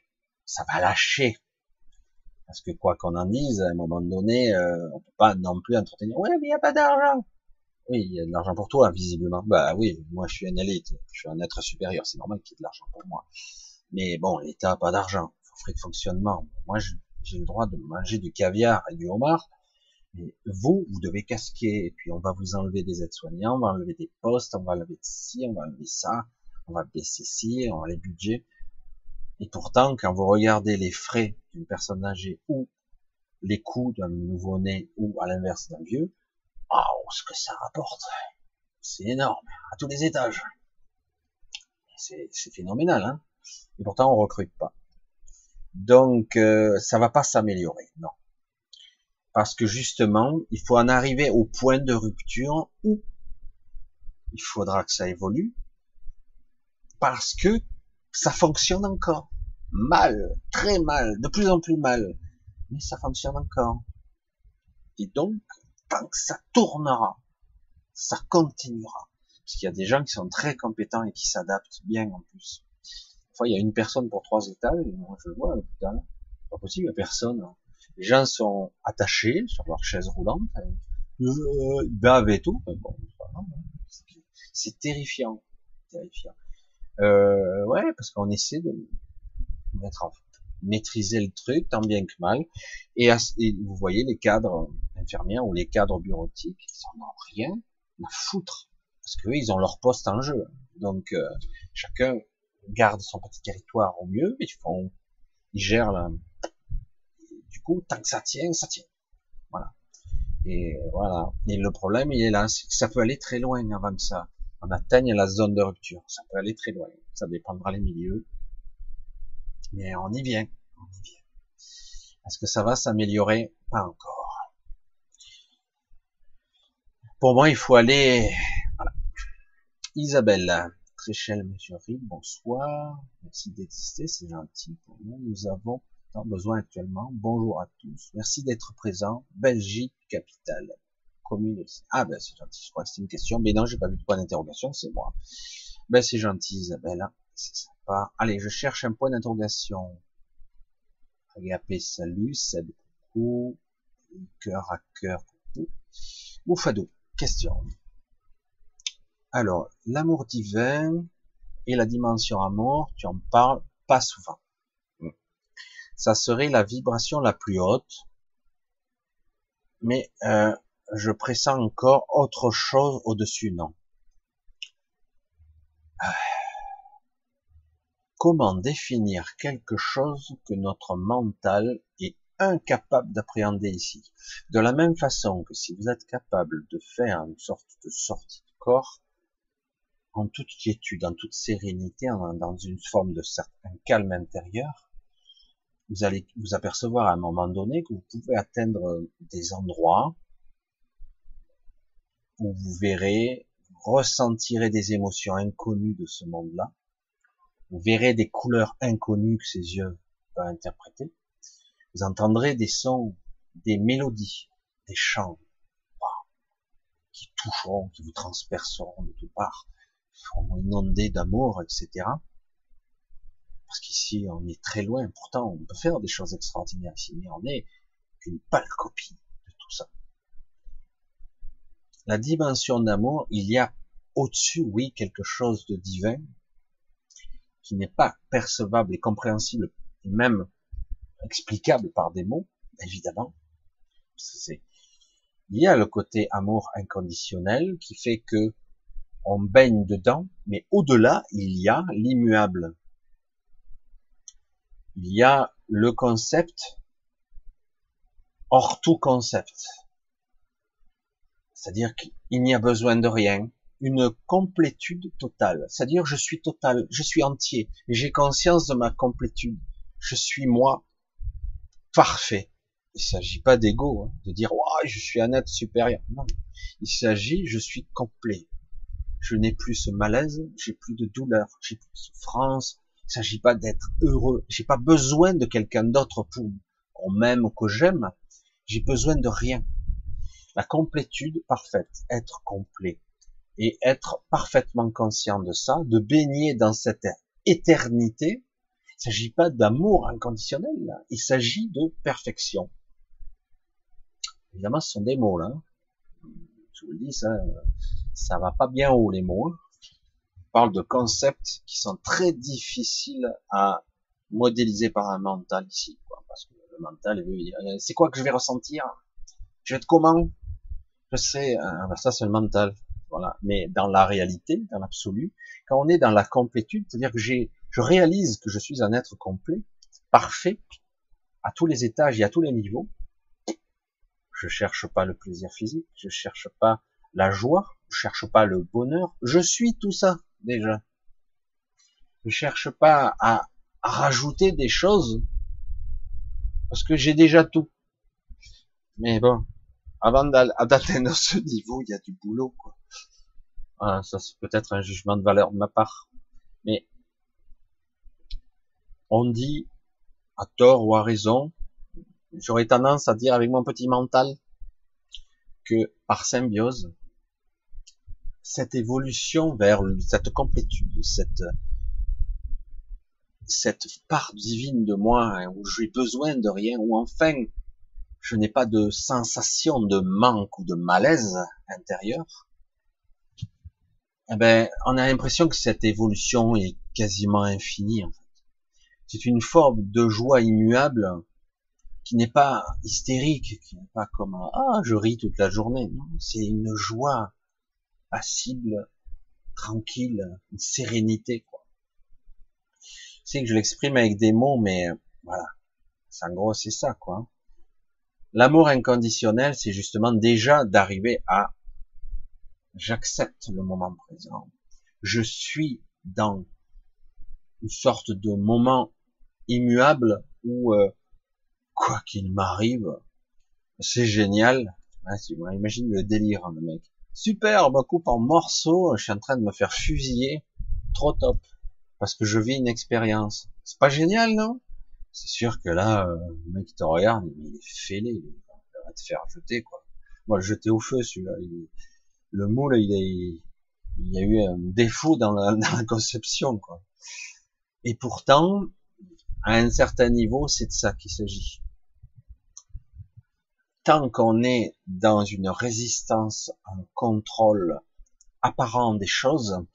ça va lâcher. Parce que quoi qu'on en dise, à un moment donné, euh, on peut pas non plus entretenir. Ouais, mais il n'y a pas d'argent. Oui, il y a de l'argent pour toi, visiblement. Bah oui, moi je suis un élite, je suis un être supérieur, c'est normal qu'il y ait de l'argent pour moi. Mais bon, l'État a pas d'argent, frais de fonctionnement. Moi, j'ai le droit de manger du caviar et du homard. Mais vous, vous devez casquer, et puis on va vous enlever des aides-soignants, on va enlever des postes, on va enlever ci, on va enlever ça, on va baisser ci, on va les budgets. Et pourtant, quand vous regardez les frais d'une personne âgée ou les coûts d'un nouveau-né ou à l'inverse d'un vieux, oh, ce que ça rapporte, c'est énorme, à tous les étages. C'est phénoménal, hein Et pourtant, on recrute pas. Donc, euh, ça va pas s'améliorer, non. Parce que justement, il faut en arriver au point de rupture où il faudra que ça évolue, parce que ça fonctionne encore. Mal, très mal, de plus en plus mal. Mais ça fonctionne encore. Et donc, tant que ça tournera, ça continuera. Parce qu'il y a des gens qui sont très compétents et qui s'adaptent bien en plus. Il y a une personne pour trois étages, moi je le vois à l'hôpital. Pas possible, il n'y a personne. Les gens sont attachés sur leur chaise roulante, euh, ils bavent et tout. Bon, c'est terrifiant, terrifiant. Euh, ouais, parce qu'on essaie de mettre en maîtriser le truc tant bien que mal. Et, vous voyez les cadres infirmières ou les cadres bureautiques, ils n'en ont rien à foutre parce qu'eux, ils ont leur poste en jeu. Donc euh, chacun garde son petit territoire au mieux. Ils font, ils gèrent la. Du coup, tant que ça tient, ça tient. Voilà. Et voilà. Et le problème, il est là, ça peut aller très loin avant que ça on atteigne la zone de rupture. Ça peut aller très loin. Ça dépendra les milieux. Mais on y vient. On y vient. Est-ce que ça va s'améliorer? Pas encore. Pour moi, il faut aller. Voilà. Isabelle, Tréchel, Monsieur Rick, bonsoir. Merci d'exister, c'est gentil pour nous. Nous avons besoin actuellement. Bonjour à tous. Merci d'être présent. Belgique, capitale commune Ah ben c'est gentil, je crois que c'est une question, mais non, j'ai pas vu de point d'interrogation, c'est moi. Ben c'est gentil Isabelle, c'est sympa. Allez, je cherche un point d'interrogation. Agapé, salut, Seb, coucou, cœur à cœur, coucou. Moufado, question. Alors, l'amour divin et la dimension amour, tu en parles pas souvent. Ça serait la vibration la plus haute, mais euh, je pressens encore autre chose au-dessus, non. Comment définir quelque chose que notre mental est incapable d'appréhender ici? De la même façon que si vous êtes capable de faire une sorte de sortie de corps, en toute quiétude, en toute sérénité, dans une forme de certain calme intérieur, vous allez vous apercevoir à un moment donné que vous pouvez atteindre des endroits où vous verrez, ressentirez des émotions inconnues de ce monde-là, vous verrez des couleurs inconnues que ses yeux peuvent interpréter, vous entendrez des sons, des mélodies, des chants, qui toucheront, qui vous transperceront de toutes parts, inondés d'amour, etc. Parce qu'ici, on est très loin. Pourtant, on peut faire des choses extraordinaires ici, mais on est qu'une pâle copie de tout ça. La dimension d'amour, il y a au-dessus, oui, quelque chose de divin qui n'est pas percevable et compréhensible, et même explicable par des mots, évidemment. il y a le côté amour inconditionnel qui fait que on baigne dedans, mais au-delà, il y a l'immuable. Il y a le concept hors tout concept. C'est-à-dire qu'il n'y a besoin de rien, une complétude totale. C'est-à-dire je suis total, je suis entier, j'ai conscience de ma complétude. Je suis moi parfait. Il s'agit pas d'ego, hein, de dire ouais, je suis un être supérieur. Non, il s'agit je suis complet je n'ai plus ce malaise, j'ai plus de douleur, j'ai plus de souffrance. Il s'agit pas d'être heureux. J'ai pas besoin de quelqu'un d'autre pour qu'on m'aime ou que j'aime. J'ai besoin de rien. La complétude parfaite, être complet et être parfaitement conscient de ça, de baigner dans cette éternité. Il s'agit pas d'amour inconditionnel. Il s'agit de perfection. Évidemment, ce sont des mots là. Je vous le dis, ça, ça va pas bien haut les mots. On parle de concepts qui sont très difficiles à modéliser par un mental ici, quoi, parce que le mental, c'est quoi que je vais ressentir? Je vais être comment? Je sais, hein, ben ça c'est le mental, voilà. Mais dans la réalité, dans l'absolu, quand on est dans la complétude, c'est-à-dire que j'ai, je réalise que je suis un être complet, parfait, à tous les étages et à tous les niveaux. Je cherche pas le plaisir physique, je cherche pas la joie, je cherche pas le bonheur, je suis tout ça déjà. Je cherche pas à, rajouter des choses parce que j'ai déjà tout. Mais bon, avant d'atteindre ce niveau, il y a du boulot. Quoi. Ça c'est peut-être un jugement de valeur de ma part, mais on dit à tort ou à raison, j'aurais tendance à dire avec mon petit mental que par symbiose, cette évolution vers cette complétude, cette cette part divine de moi hein, où j'ai besoin de rien, où enfin je n'ai pas de sensation de manque ou de malaise intérieur, eh ben, on a l'impression que cette évolution est quasiment infinie. En fait. C'est une forme de joie immuable qui n'est pas hystérique, qui n'est pas comme ah je ris toute la journée. Non, c'est une joie passible, tranquille, une sérénité, quoi. C'est que je l'exprime avec des mots, mais voilà. En gros, c'est ça, quoi. L'amour inconditionnel, c'est justement déjà d'arriver à j'accepte le moment présent. Je suis dans une sorte de moment immuable où euh, quoi qu'il m'arrive, c'est génial. Ah, imagine le délire, hein, le mec. Super, me coupe en morceaux, je suis en train de me faire fusiller. Trop top. Parce que je vis une expérience. C'est pas génial, non? C'est sûr que là, euh, le mec qui te regarde, il est fêlé, il va te faire jeter, quoi. Moi, jeter au feu, celui-là. Le moule, il, est... il y a eu un défaut dans la, dans la conception, quoi. Et pourtant, À un certain niveau, c'est de ça qu'il s'agit. Tant qu'on est dans une résistance, un contrôle apparent des choses,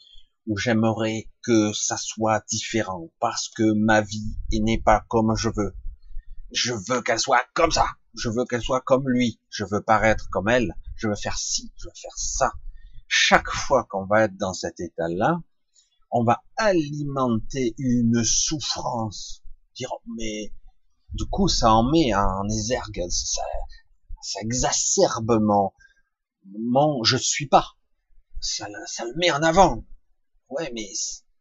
où j'aimerais que ça soit différent, parce que ma vie n'est pas comme je veux. Je veux qu'elle soit comme ça. Je veux qu'elle soit comme lui. Je veux paraître comme elle. Je veux faire ci. Je veux faire ça. Chaque fois qu'on va être dans cet état-là, on va alimenter une souffrance. Dire, mais du coup, ça en met en exergue, ça, ça exacerbe mon, mon je suis pas. Ça, ça le met en avant ouais, mais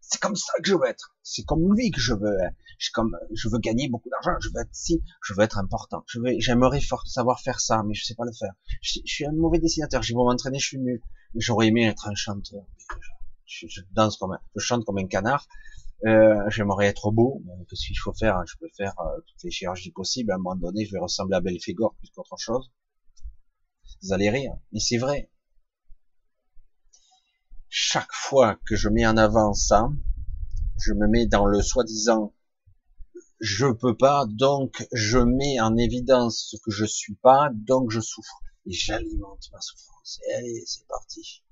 c'est comme ça que je veux être. C'est comme lui que je veux. Je, comme, je veux gagner beaucoup d'argent. Je veux être si, je veux être important. Je veux, j'aimerais savoir faire ça, mais je sais pas le faire. Je, suis un mauvais dessinateur. J'ai beau m'entraîner, je suis nul. J'aurais aimé être un chanteur. Je, je, danse comme un, je chante comme un canard. Euh, j'aimerais être beau. Qu'est-ce qu'il faut faire Je peux faire euh, toutes les chirurgies possibles. À un moment donné, je vais ressembler à Belphégor plus qu'autre chose. Vous allez rire, mais c'est vrai chaque fois que je mets en avant ça, je me mets dans le soi-disant je peux pas, donc je mets en évidence ce que je suis pas, donc je souffre. Et j'alimente ma souffrance. Allez, c'est parti.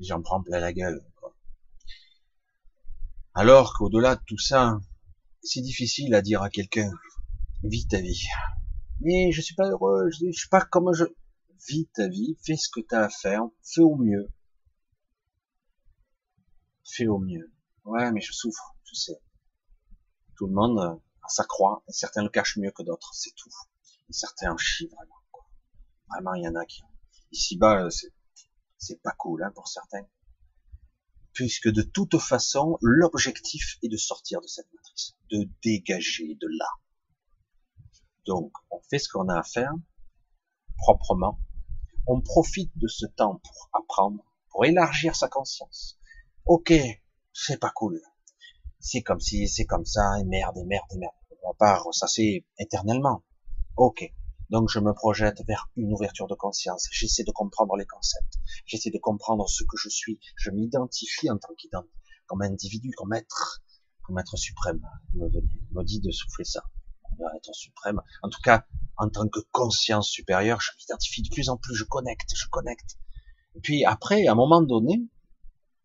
J'en prends plein la gueule. Alors qu'au-delà de tout ça, c'est difficile à dire à quelqu'un, vis ta vie. Mais je suis pas heureux, je, je suis pas comme je... Vis ta vie, fais ce que tu as à faire, fais au mieux fais au mieux. Ouais, mais je souffre, je sais. Tout le monde a sa croix, et certains le cachent mieux que d'autres, c'est tout. Et certains en chient vraiment. Vraiment, il y en a qui... Ici-bas, c'est pas cool hein, pour certains. Puisque de toute façon, l'objectif est de sortir de cette matrice, de dégager de là. Donc, on fait ce qu'on a à faire, proprement. On profite de ce temps pour apprendre, pour élargir sa conscience, ok, c'est pas cool. C'est comme si, c'est comme ça, et merde, et merde, et merde. On va pas ressasser éternellement. Ok. Donc je me projette vers une ouverture de conscience. J'essaie de comprendre les concepts. J'essaie de comprendre ce que je suis. Je m'identifie en tant qu'identité, comme individu, comme être, comme être suprême. Me, me dit de souffler ça. Être suprême. En tout cas, en tant que conscience supérieure, je m'identifie de plus en plus. Je connecte, je connecte. Et puis après, à un moment donné,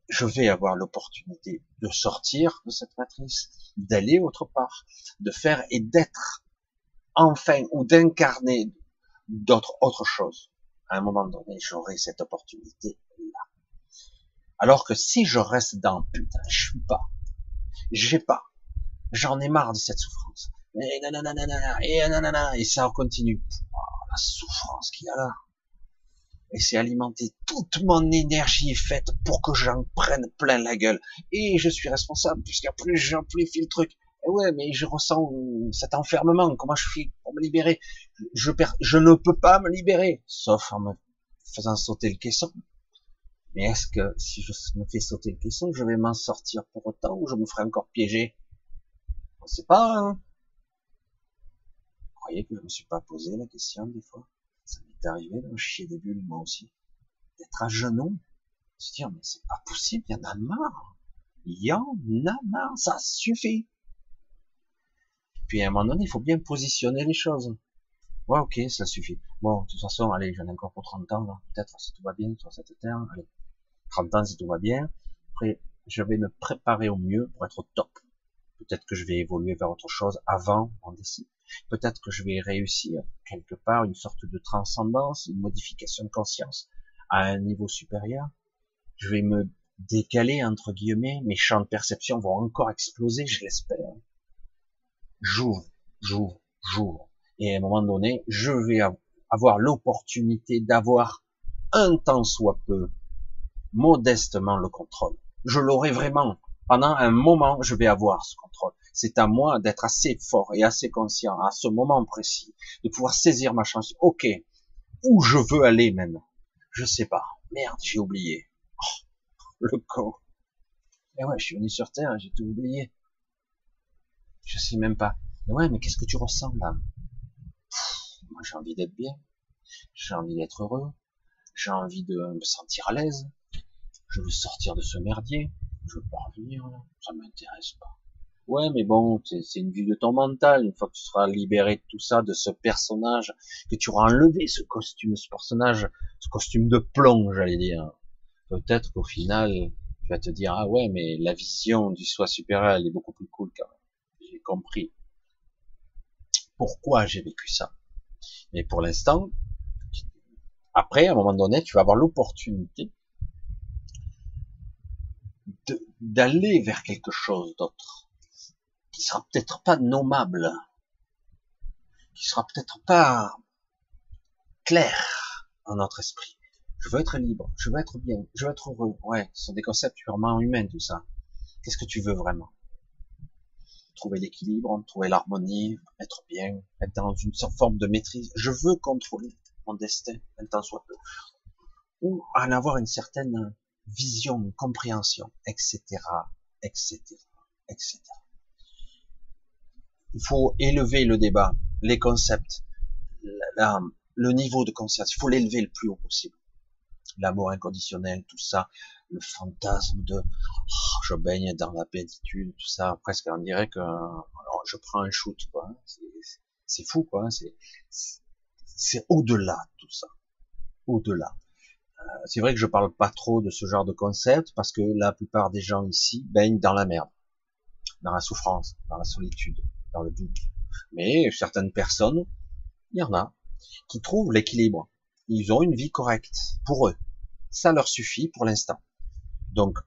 je vais avoir l'opportunité de sortir de cette matrice, d'aller autre part, de faire et d'être enfin ou d'incarner d'autres autres choses. À un moment donné, j'aurai cette opportunité là. Alors que si je reste dans putain, je suis pas, j'ai pas, j'en ai marre de cette souffrance. Et nanana, et nanana, et ça continue. la souffrance qu'il y a là et c'est alimenter toute mon énergie faite pour que j'en prenne plein la gueule. Et je suis responsable, puisqu'à plus j'amplifie le truc. Et ouais, mais je ressens cet enfermement. Comment je fais pour me libérer? Je, je ne peux pas me libérer, sauf en me faisant sauter le caisson. Mais est-ce que si je me fais sauter le caisson, je vais m'en sortir pour autant ou je me ferai encore piéger? On sait pas. Hein Vous croyez que je me suis pas posé la question des fois? Ça m'est arrivé de chier des bulles, moi aussi. D'être à genoux, se dire, mais c'est pas possible, il y en a marre. Il y en a marre, ça suffit. Puis à un moment donné, il faut bien positionner les choses. Ouais, ok, ça suffit. Bon, de toute façon, allez, j'en ai encore pour 30 ans. Peut-être, si tout va bien sur cette terre. Allez, 30 ans si tout va bien. Après, je vais me préparer au mieux pour être au top. Peut-être que je vais évoluer vers autre chose avant mon décès. Peut-être que je vais réussir quelque part une sorte de transcendance, une modification de conscience à un niveau supérieur. Je vais me décaler, entre guillemets, mes champs de perception vont encore exploser, je l'espère. J'ouvre, j'ouvre, j'ouvre. Et à un moment donné, je vais avoir l'opportunité d'avoir un temps soit peu, modestement le contrôle. Je l'aurai vraiment. Pendant un moment, je vais avoir ce contrôle. C'est à moi d'être assez fort et assez conscient à ce moment précis, de pouvoir saisir ma chance. Ok, où je veux aller maintenant? Je sais pas. Merde, j'ai oublié. Oh, le con. Mais ouais, je suis venu sur Terre, j'ai tout oublié. Je sais même pas. Mais ouais, mais qu'est-ce que tu ressens là? Moi, j'ai envie d'être bien. J'ai envie d'être heureux. J'ai envie de me sentir à l'aise. Je veux sortir de ce merdier. Je veux pas revenir là. Ça m'intéresse pas. Ouais, mais bon, c'est une vue de ton mental. Une fois que tu seras libéré de tout ça, de ce personnage, que tu auras enlevé ce costume, ce personnage, ce costume de plomb, j'allais dire. Peut-être qu'au final, tu vas te dire, ah ouais, mais la vision du soi supérieur, elle est beaucoup plus cool quand même. Compris. Pourquoi j'ai vécu ça? Mais pour l'instant, après, à un moment donné, tu vas avoir l'opportunité d'aller vers quelque chose d'autre, qui sera peut-être pas nommable, qui sera peut-être pas clair dans notre esprit. Je veux être libre, je veux être bien, je veux être heureux. Ouais, ce sont des concepts purement humains, tout ça. Qu'est-ce que tu veux vraiment? Trouver l'équilibre, trouver l'harmonie, être bien, être dans une forme de maîtrise. Je veux contrôler mon destin, un temps soit peu. Ou en avoir une certaine vision, compréhension, etc., etc., etc. Il faut élever le débat, les concepts, le niveau de conscience. Il faut l'élever le plus haut possible. L'amour inconditionnel, tout ça, le fantasme de oh, je baigne dans la béatitude, tout ça, presque on dirait que alors, je prends un shoot, quoi. C'est fou, quoi. C'est c'est au-delà tout ça, au-delà. Euh, c'est vrai que je parle pas trop de ce genre de concept parce que la plupart des gens ici baignent dans la merde, dans la souffrance, dans la solitude, dans le doute. Mais certaines personnes, il y en a, qui trouvent l'équilibre. Ils ont une vie correcte pour eux. Ça leur suffit pour l'instant. Donc,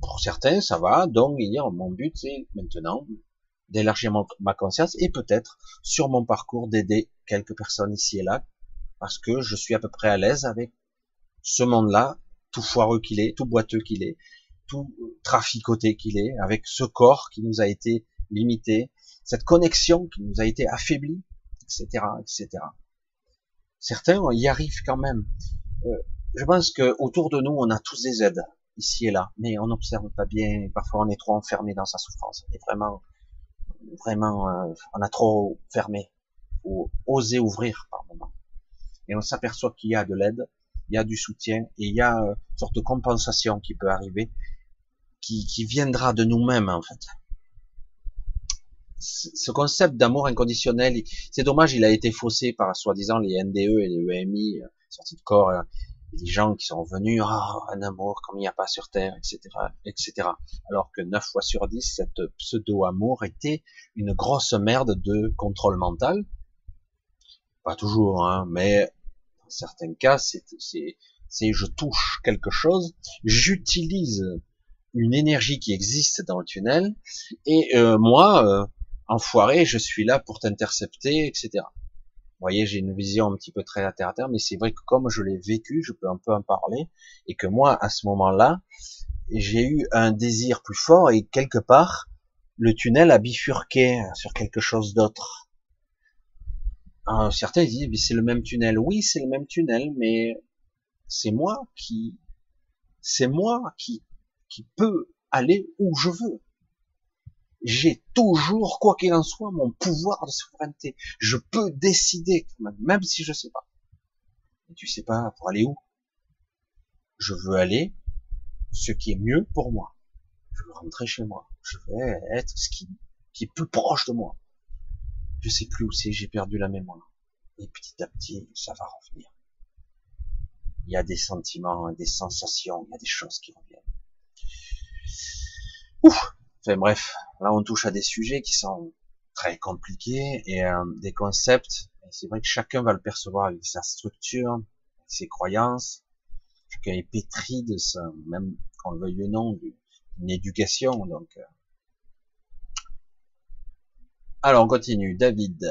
pour certains, ça va. Donc, mon but, c'est maintenant d'élargir ma conscience et peut-être sur mon parcours d'aider quelques personnes ici et là parce que je suis à peu près à l'aise avec ce monde-là, tout foireux qu'il est, tout boiteux qu'il est, tout traficoté qu'il est, avec ce corps qui nous a été limité, cette connexion qui nous a été affaiblie, etc., etc. Certains y arrivent quand même. Euh, je pense que autour de nous, on a tous des aides ici et là, mais on n'observe pas bien. Parfois, on est trop enfermé dans sa souffrance. On est vraiment, vraiment, euh, on a trop fermé. Ou oser ouvrir par moment. Et on s'aperçoit qu'il y a de l'aide, il y a du soutien et il y a euh, une sorte de compensation qui peut arriver, qui, viendra de nous-mêmes en fait. Ce concept d'amour inconditionnel, c'est dommage, il a été faussé par soi-disant les NDE et les EMI, euh, sortie de corps, des gens qui sont venus, ah, un amour comme il n'y a pas sur Terre, etc., etc. Alors que 9 fois sur 10, cette pseudo-amour était une grosse merde de contrôle mental. Pas toujours, hein, mais dans certains cas, c'est, c'est, je touche quelque chose, j'utilise une énergie qui existe dans le tunnel, et euh, moi, euh, enfoiré, je suis là pour t'intercepter, etc. Vous voyez, j'ai une vision un petit peu très à mais c'est vrai que comme je l'ai vécu, je peux un peu en parler, et que moi, à ce moment-là, j'ai eu un désir plus fort, et quelque part, le tunnel a bifurqué sur quelque chose d'autre certains disent, mais c'est le même tunnel. Oui, c'est le même tunnel, mais c'est moi qui, c'est moi qui, qui peut aller où je veux. J'ai toujours, quoi qu'il en soit, mon pouvoir de souveraineté. Je peux décider, même si je sais pas. Et tu sais pas pour aller où. Je veux aller ce qui est mieux pour moi. Je veux rentrer chez moi. Je veux être ce qui, qui est plus proche de moi je sais plus où c'est, j'ai perdu la mémoire. Et petit à petit, ça va revenir. Il y a des sentiments, des sensations, il y a des choses qui reviennent. Ouf enfin bref, là on touche à des sujets qui sont très compliqués et euh, des concepts. C'est vrai que chacun va le percevoir avec sa structure, ses croyances. Chacun est pétri de ça, même qu'on le veuille ou non, d'une éducation. Donc, euh, alors, on continue. David.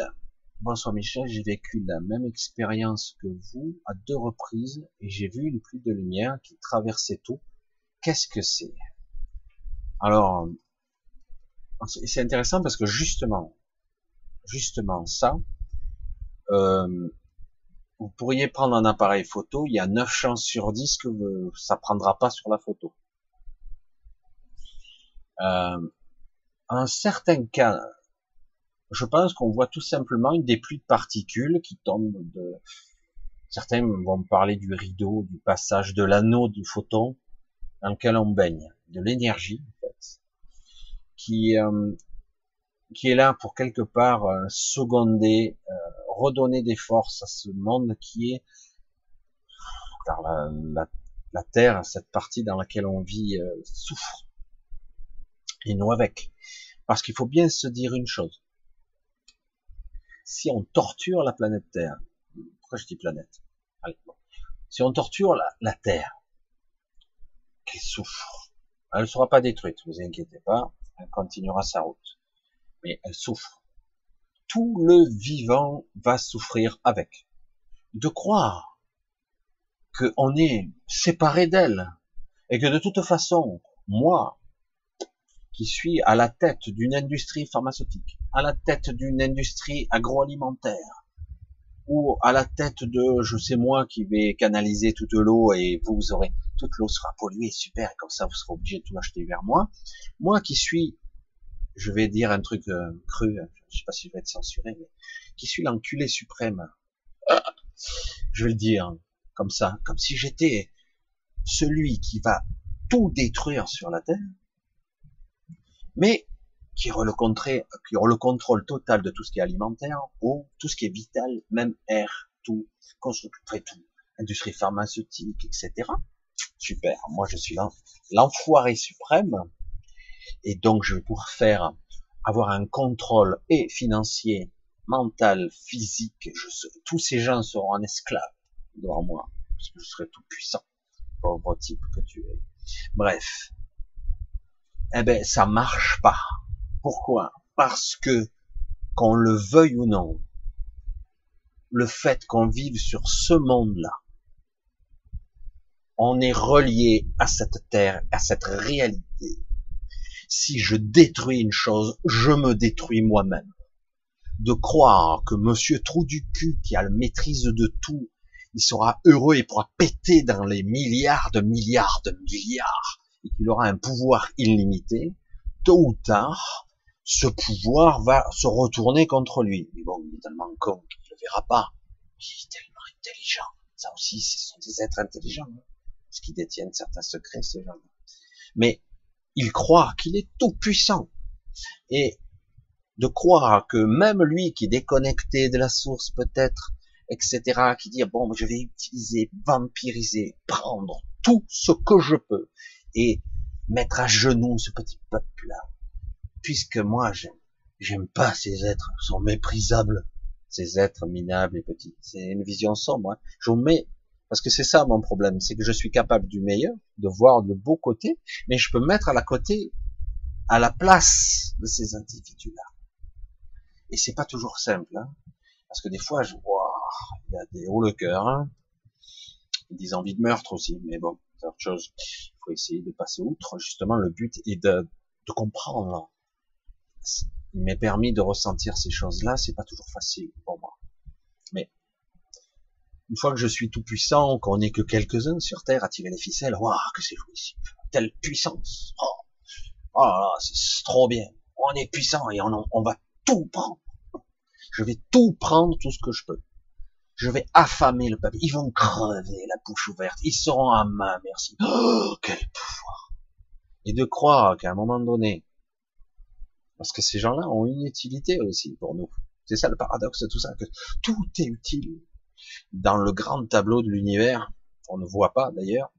Bonsoir Michel, j'ai vécu la même expérience que vous à deux reprises et j'ai vu une pluie de lumière qui traversait tout. Qu'est-ce que c'est? Alors, c'est intéressant parce que justement, justement ça, euh, vous pourriez prendre un appareil photo, il y a 9 chances sur 10 que ça prendra pas sur la photo. Euh, un certain cas, je pense qu'on voit tout simplement une des pluies de particules qui tombent de, certains vont parler du rideau, du passage de l'anneau du photon dans lequel on baigne, de l'énergie, qui euh, qui est là pour quelque part euh, seconder, euh, redonner des forces à ce monde qui est car la, terre, cette partie dans laquelle on vit souffre et nous avec. Parce qu'il faut bien se dire une chose. Si on torture la planète Terre, pourquoi je dis planète? Allez. Si on torture la, la Terre, qu'elle souffre. Elle ne sera pas détruite, vous inquiétez pas, elle continuera sa route. Mais elle souffre. Tout le vivant va souffrir avec. De croire qu'on est séparé d'elle, et que de toute façon, moi, qui suis à la tête d'une industrie pharmaceutique, à la tête d'une industrie agroalimentaire, ou à la tête de, je sais moi, qui vais canaliser toute l'eau et vous aurez, toute l'eau sera polluée, super, et comme ça vous serez obligé de tout acheter vers moi. Moi qui suis, je vais dire un truc euh, cru, je sais pas si je vais être censuré, mais qui suis l'enculé suprême, je vais le dire comme ça, comme si j'étais celui qui va tout détruire sur la terre, mais qui aura le, qui aura le contrôle total de tout ce qui est alimentaire, ou tout ce qui est vital, même air, tout, construction, tout, industrie pharmaceutique, etc. Super, moi je suis l'enfoiré suprême, et donc je vais pouvoir faire, avoir un contrôle et financier, mental, physique, je tous ces gens seront en esclaves devant moi, parce que je serai tout puissant, pauvre type que tu es. Bref, eh ben ça marche pas. Pourquoi? Parce que qu'on le veuille ou non, le fait qu'on vive sur ce monde-là, on est relié à cette terre, à cette réalité. Si je détruis une chose, je me détruis moi-même. De croire que monsieur trou du cul qui a le maîtrise de tout, il sera heureux et pourra péter dans les milliards de milliards de milliards et qu'il aura un pouvoir illimité, tôt ou tard, ce pouvoir va se retourner contre lui. Mais bon, il est tellement con qu'il ne le verra pas. Il est tellement intelligent. Ça aussi, ce sont des êtres intelligents. Hein, parce qu'ils détiennent certains secrets, ces gens Mais il croit qu'il est tout puissant. Et de croire que même lui qui est déconnecté de la source peut-être, etc., qui dit, bon, je vais utiliser, vampiriser, prendre tout ce que je peux, et mettre à genoux ce petit peuple-là. Puisque moi, j'aime pas ces êtres, ils sont méprisables, ces êtres minables et petits. C'est une vision sombre. Hein. Je mets, parce que c'est ça mon problème, c'est que je suis capable du meilleur, de voir le beau côté, mais je peux mettre à la côté, à la place de ces individus-là. Et c'est pas toujours simple, hein, parce que des fois, je vois, il y a des hauts le cœur, hein, des envies de meurtre aussi, mais bon, c'est autre chose faut essayer de passer outre. Justement, le but est de, de comprendre. Il m'est permis de ressentir ces choses-là. C'est pas toujours facile pour moi. Mais une fois que je suis tout puissant, qu'on n'est que quelques-uns sur Terre à tirer les ficelles, waouh, que c'est jouissif. Telle puissance. Oh, oh c'est trop bien. On est puissant et on, on va tout prendre. Je vais tout prendre, tout ce que je peux je vais affamer le peuple. Ils vont crever la bouche ouverte. Ils seront à ma merci. Oh, quel pouvoir. Et de croire qu'à un moment donné, parce que ces gens-là ont une utilité aussi pour nous. C'est ça le paradoxe de tout ça, que tout est utile. Dans le grand tableau de l'univers, on ne voit pas d'ailleurs,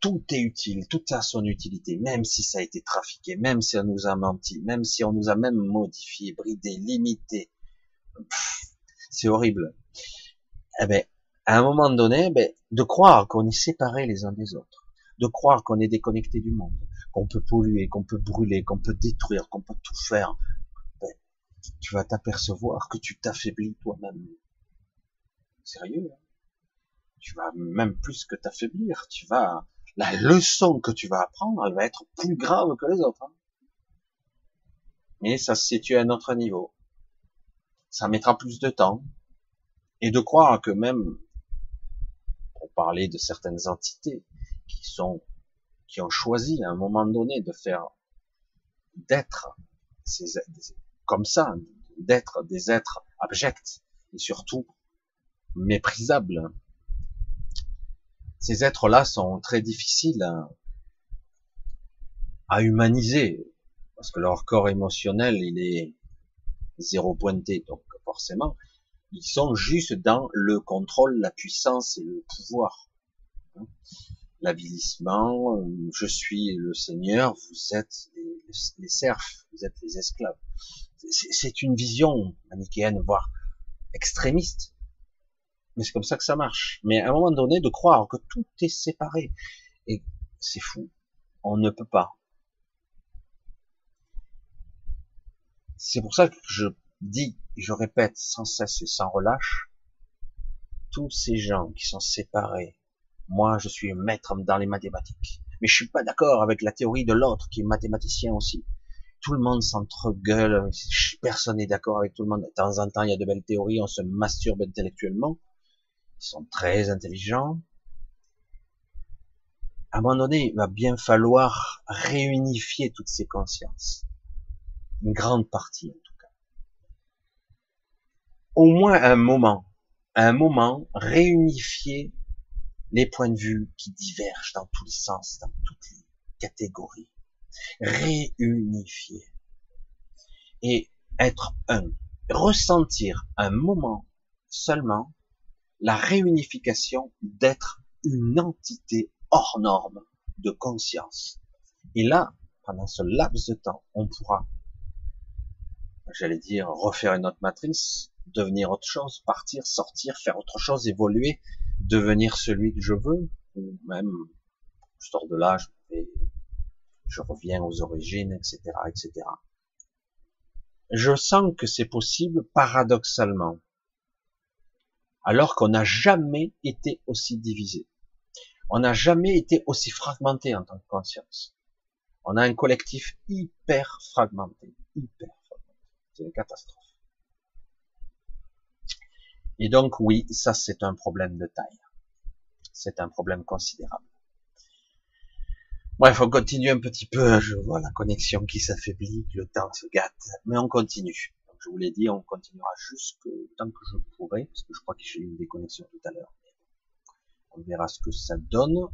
tout est utile, tout a son utilité, même si ça a été trafiqué, même si on nous a menti, même si on nous a même modifié, bridé, limité c'est horrible. Eh ben, à un moment donné, ben, de croire qu'on est séparés les uns des autres, de croire qu'on est déconnecté du monde, qu'on peut polluer, qu'on peut brûler, qu'on peut détruire, qu'on peut tout faire, ben, tu vas t'apercevoir que tu t'affaiblis toi-même. Sérieux hein? Tu vas même plus que t'affaiblir. Tu vas la leçon que tu vas apprendre, elle va être plus grave que les autres. Hein. Mais ça se situe à un autre niveau ça mettra plus de temps. Et de croire que même, pour parler de certaines entités qui sont, qui ont choisi à un moment donné de faire, d'être comme ça, d'être des êtres abjects et surtout méprisables. Ces êtres-là sont très difficiles à, humaniser. parce que leur corps émotionnel, il est zéro pointé, donc forcément, ils sont juste dans le contrôle, la puissance et le pouvoir. L'avilissement, je suis le Seigneur, vous êtes les, serfs, vous êtes les esclaves. C'est une vision manichéenne, voire extrémiste. Mais c'est comme ça que ça marche. Mais à un moment donné, de croire que tout est séparé, et c'est fou. On ne peut pas. C'est pour ça que je dis, je répète sans cesse et sans relâche, tous ces gens qui sont séparés, moi je suis maître dans les mathématiques, mais je suis pas d'accord avec la théorie de l'autre qui est mathématicien aussi. Tout le monde s'entregueule, personne n'est d'accord avec tout le monde. De temps en temps, il y a de belles théories, on se masturbe intellectuellement. Ils sont très intelligents. À un moment donné, il va bien falloir réunifier toutes ces consciences. Une grande partie, en tout cas. Au moins un moment, un moment, réunifier les points de vue qui divergent dans tous les sens, dans toutes les catégories. Réunifier. Et être un. Ressentir un moment seulement la réunification d'être une entité hors norme de conscience. Et là, pendant ce laps de temps, on pourra, j'allais dire, refaire une autre matrice, devenir autre chose, partir, sortir, faire autre chose, évoluer, devenir celui que je veux, ou même, je sors de là, je, je reviens aux origines, etc., etc. Je sens que c'est possible paradoxalement alors qu'on n'a jamais été aussi divisé. On n'a jamais été aussi fragmenté en tant que conscience. On a un collectif hyper fragmenté, hyper fragmenté. C'est une catastrophe. Et donc oui, ça c'est un problème de taille. C'est un problème considérable. Bref, on continue un petit peu. Je vois la connexion qui s'affaiblit, le temps se gâte, mais on continue je vous l'ai dit, on continuera jusque tant que je pourrai, parce que je crois que j'ai eu une déconnexion tout à l'heure. On verra ce que ça donne.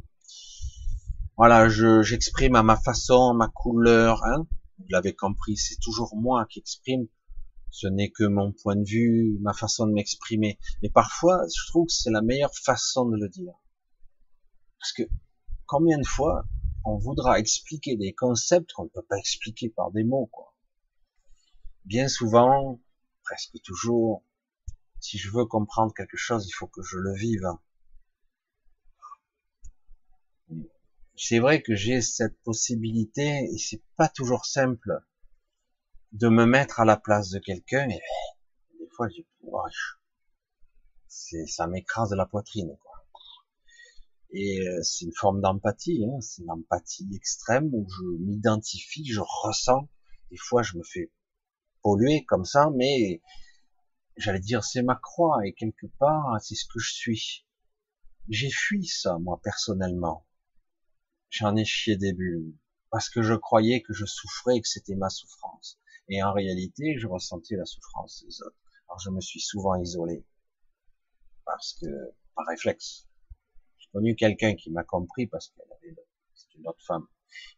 Voilà, j'exprime à ma façon, ma couleur. Hein. Vous l'avez compris, c'est toujours moi qui exprime. Ce n'est que mon point de vue, ma façon de m'exprimer. Mais parfois, je trouve que c'est la meilleure façon de le dire. Parce que combien de fois on voudra expliquer des concepts qu'on ne peut pas expliquer par des mots, quoi bien souvent, presque toujours, si je veux comprendre quelque chose, il faut que je le vive. C'est vrai que j'ai cette possibilité, et c'est pas toujours simple, de me mettre à la place de quelqu'un, et des fois, je c'est, ça m'écrase la poitrine, quoi. Et euh, c'est une forme d'empathie, hein, c'est une empathie extrême où je m'identifie, je ressens. Des fois, je me fais pollué comme ça, mais j'allais dire c'est ma croix et quelque part c'est ce que je suis. J'ai fui ça moi personnellement. J'en ai chié des bulles parce que je croyais que je souffrais que c'était ma souffrance. Et en réalité, je ressentais la souffrance des autres. Alors je me suis souvent isolé parce que par réflexe. J'ai connu quelqu'un qui m'a compris parce qu'elle avait c'est une autre femme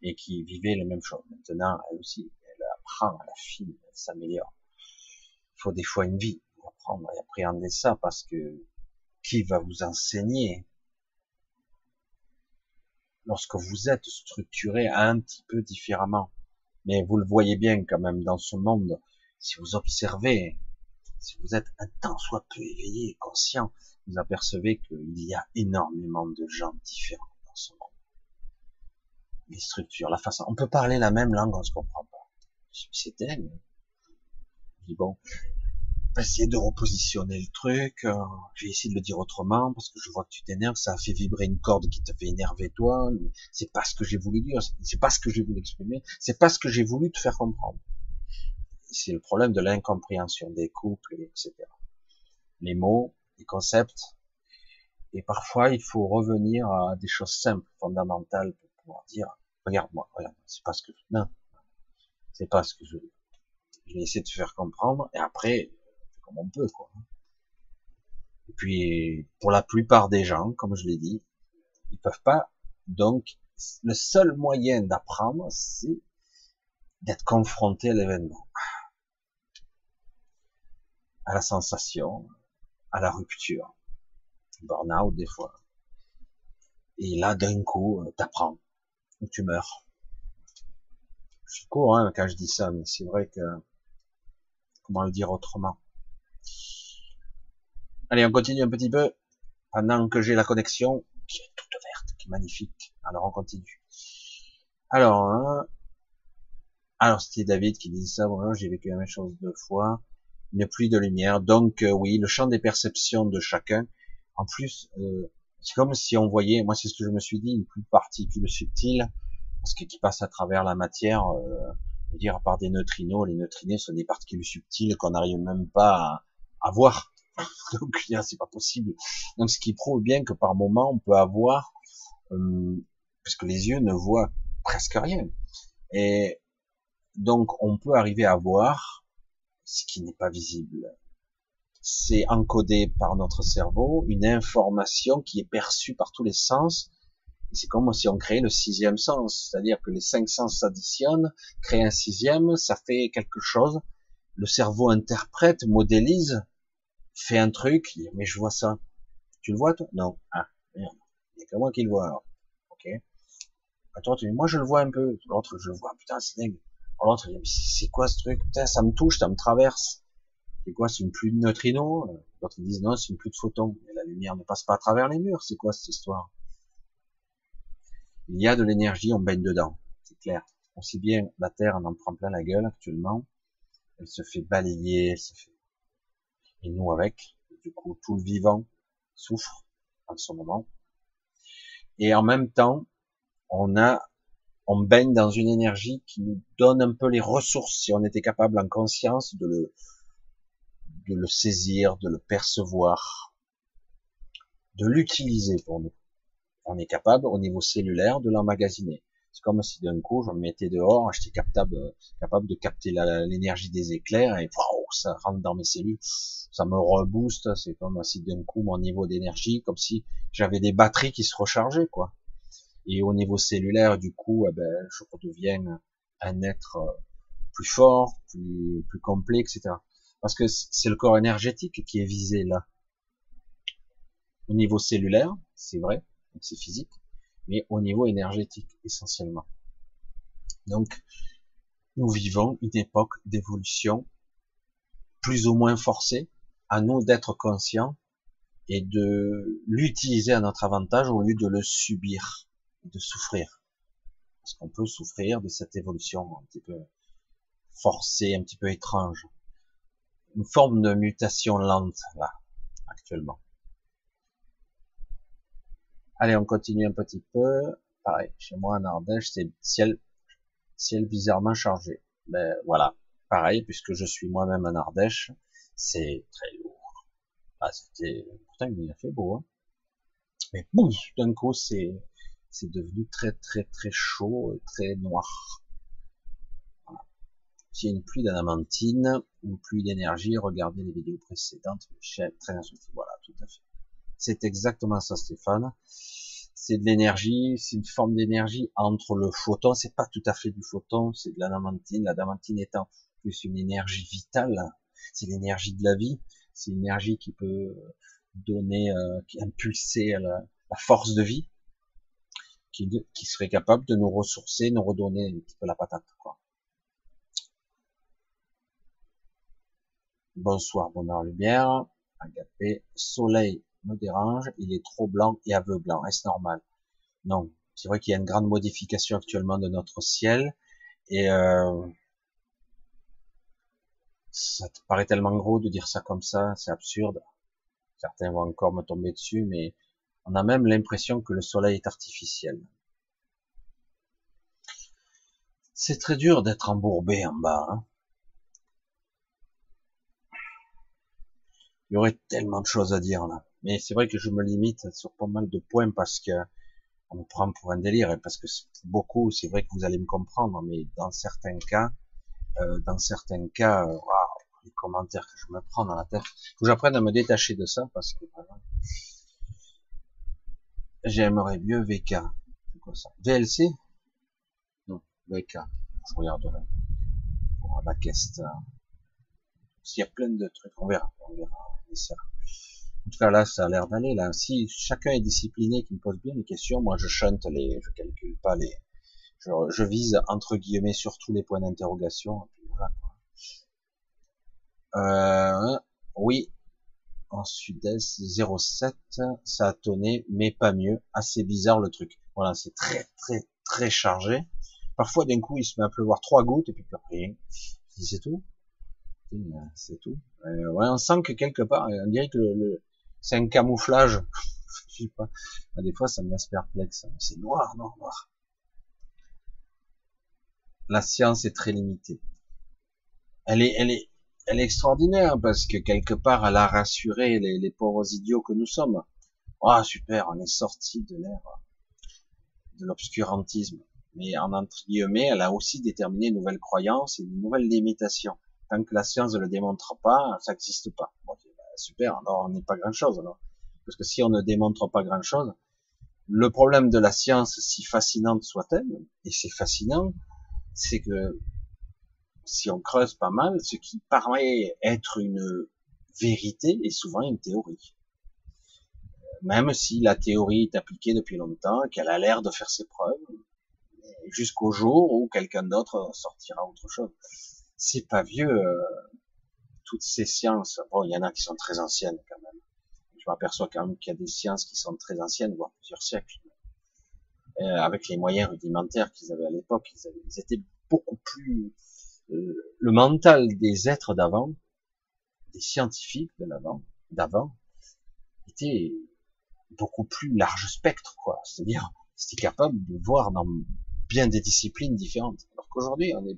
et qui vivait les mêmes choses. Maintenant, elle aussi, apprend à la fille, elle s'améliore. Il faut des fois une vie pour apprendre et appréhender ça parce que qui va vous enseigner lorsque vous êtes structuré un petit peu différemment? Mais vous le voyez bien quand même dans ce monde, si vous observez, si vous êtes un tant soit peu éveillé et conscient, vous apercevez qu'il y a énormément de gens différents dans ce monde. Les structures, la façon, on peut parler la même langue, on se comprend pas c'est. Je dis bon, va essayer de repositionner le truc, euh, je vais essayer de le dire autrement, parce que je vois que tu t'énerves, ça a fait vibrer une corde qui te fait énerver toi, c'est pas ce que j'ai voulu dire, c'est pas ce que j'ai voulu exprimer, c'est pas ce que j'ai voulu te faire comprendre. C'est le problème de l'incompréhension des couples, etc. Les mots, les concepts, et parfois il faut revenir à des choses simples, fondamentales, pour pouvoir dire, regarde-moi, regarde, c'est pas ce que, non, c'est pas ce que je, je vais essayer de faire comprendre, et après, comme on peut, quoi. Et puis, pour la plupart des gens, comme je l'ai dit, ils peuvent pas, donc, le seul moyen d'apprendre, c'est d'être confronté à l'événement, à la sensation, à la rupture, burn-out des fois. Et là, d'un coup, euh, t'apprends, ou tu meurs. Je suis court hein, quand je dis ça, mais c'est vrai que comment le dire autrement? Allez, on continue un petit peu pendant que j'ai la connexion qui est toute verte, qui est magnifique. Alors on continue. Alors, hein, alors c'était David qui disait ça. Voilà, j'ai vécu la même chose deux fois. Une pluie de lumière. Donc euh, oui, le champ des perceptions de chacun. En plus, euh, c'est comme si on voyait. Moi, c'est ce que je me suis dit, une pluie de particules subtiles, parce que qui passe à travers la matière. Euh, dire à part des neutrinos, les neutrinos sont des particules subtiles qu'on n'arrive même pas à voir. Donc c'est pas possible. Donc ce qui prouve bien que par moment on peut avoir, euh, puisque les yeux ne voient presque rien, et donc on peut arriver à voir ce qui n'est pas visible. C'est encodé par notre cerveau une information qui est perçue par tous les sens. C'est comme si on créait le sixième sens, c'est-à-dire que les cinq sens s'additionnent, créent un sixième, ça fait quelque chose. Le cerveau interprète, modélise, fait un truc, mais je vois ça. Tu le vois toi? Non. Ah, merde. Il n'y a que moi qui le vois alors. Ok. Attends, tu dis, moi je le vois un peu. L'autre, je le vois. Putain, c'est dingue. L'autre, c'est quoi ce truc? Putain, ça me touche, ça me traverse. C'est quoi C'est une pluie de neutrinos? L'autre, ils disent non, c'est une pluie de photons. Mais la lumière ne passe pas à travers les murs. C'est quoi cette histoire? Il y a de l'énergie, on baigne dedans. C'est clair. Aussi bien la Terre en en prend plein la gueule actuellement. Elle se fait balayer, elle se fait et nous avec. Du coup, tout le vivant souffre en ce moment. Et en même temps, on a, on baigne dans une énergie qui nous donne un peu les ressources, si on était capable en conscience de le, de le saisir, de le percevoir, de l'utiliser pour nous. On est capable, au niveau cellulaire, de l'emmagasiner. C'est comme si d'un coup, je me mettais dehors, j'étais capable, capable de capter l'énergie des éclairs et waouh, ça rentre dans mes cellules, ça me rebooste. C'est comme si d'un coup mon niveau d'énergie, comme si j'avais des batteries qui se rechargeaient, quoi. Et au niveau cellulaire, du coup, eh ben, je redeviens un être euh, plus fort, plus, plus complet, etc. Parce que c'est le corps énergétique qui est visé là. Au niveau cellulaire, c'est vrai, c'est physique mais au niveau énergétique essentiellement. Donc, nous vivons une époque d'évolution plus ou moins forcée, à nous d'être conscients et de l'utiliser à notre avantage au lieu de le subir, de souffrir. Parce qu'on peut souffrir de cette évolution un petit peu forcée, un petit peu étrange. Une forme de mutation lente, là, actuellement. Allez, on continue un petit peu. Pareil, chez moi en Ardèche, c'est ciel, ciel bizarrement chargé. Ben voilà, pareil, puisque je suis moi-même en Ardèche, c'est très lourd. Ah, c'était, pourtant il a fait beau, hein. Mais boum, d'un coup, c'est, c'est devenu très très très chaud, très noir. Voilà. S'il y a une pluie d'adamantine ou pluie d'énergie, regardez les vidéos précédentes, très instructif. Voilà, tout à fait. C'est exactement ça, Stéphane. C'est de l'énergie, c'est une forme d'énergie entre le photon, c'est pas tout à fait du photon, c'est de l'adamantine. L'adamantine étant plus une énergie vitale, c'est l'énergie de la vie, c'est une énergie qui peut donner, euh, qui impulser la, force de vie, qui, serait capable de nous ressourcer, nous redonner un petit peu la patate. Bonsoir, bonheur, lumière, agapé, soleil, me dérange, il est trop blanc et aveuglant. Est-ce normal? Non. C'est vrai qu'il y a une grande modification actuellement de notre ciel et euh, ça te paraît tellement gros de dire ça comme ça, c'est absurde. Certains vont encore me tomber dessus, mais on a même l'impression que le soleil est artificiel. C'est très dur d'être embourbé en bas. Hein. Il y aurait tellement de choses à dire là. Mais c'est vrai que je me limite sur pas mal de points parce que on me prend pour un délire et parce que beaucoup, c'est vrai que vous allez me comprendre, mais dans certains cas, euh, dans certains cas, euh, les commentaires que je me prends dans la tête, faut que j'apprenne à me détacher de ça parce que j'aimerais mieux VK. VLC Non, VK. Je regarderai. pour la caisse. Il y a plein de trucs, on verra, on verra. En tout cas, là, ça a l'air d'aller, là. Si chacun est discipliné, qui me pose bien les questions, moi, je chante les, je calcule pas les, je, je vise, entre guillemets, sur tous les points d'interrogation. Voilà, euh, oui, en sud-est 07, ça a tonné, mais pas mieux. Assez bizarre le truc. Voilà, c'est très très très chargé. Parfois d'un coup il se met à pleuvoir trois gouttes et puis rien. C'est tout. C'est tout. Euh, ouais, on sent que quelque part, on dirait que le, c'est un camouflage. Je sais pas. Des fois ça me laisse perplexe. C'est noir, noir, noir. La science est très limitée. Elle est, elle est, elle est extraordinaire parce que quelque part elle a rassuré les, pauvres idiots que nous sommes. Ah super, on est sorti de l'ère de l'obscurantisme. Mais en entre guillemets, elle a aussi déterminé une nouvelle croyance et une nouvelle limitation. Tant que la science ne le démontre pas, ça n'existe pas. Bah, super, alors on n'est pas grand chose alors. Parce que si on ne démontre pas grand chose, le problème de la science, si fascinante soit-elle, et c'est fascinant, c'est que si on creuse pas mal, ce qui paraît être une vérité est souvent une théorie. Même si la théorie est appliquée depuis longtemps, qu'elle a l'air de faire ses preuves, jusqu'au jour où quelqu'un d'autre sortira autre chose. C'est pas vieux, euh, toutes ces sciences. Bon, il y en a qui sont très anciennes quand même. Je m'aperçois quand même qu'il y a des sciences qui sont très anciennes, voire plusieurs siècles. Euh, avec les moyens rudimentaires qu'ils avaient à l'époque, ils, ils, étaient beaucoup plus euh, le mental des êtres d'avant, des scientifiques de l'avant, d'avant, était beaucoup plus large spectre, quoi. C'est-à-dire, c'était capable de voir dans bien des disciplines différentes. Alors qu'aujourd'hui, on est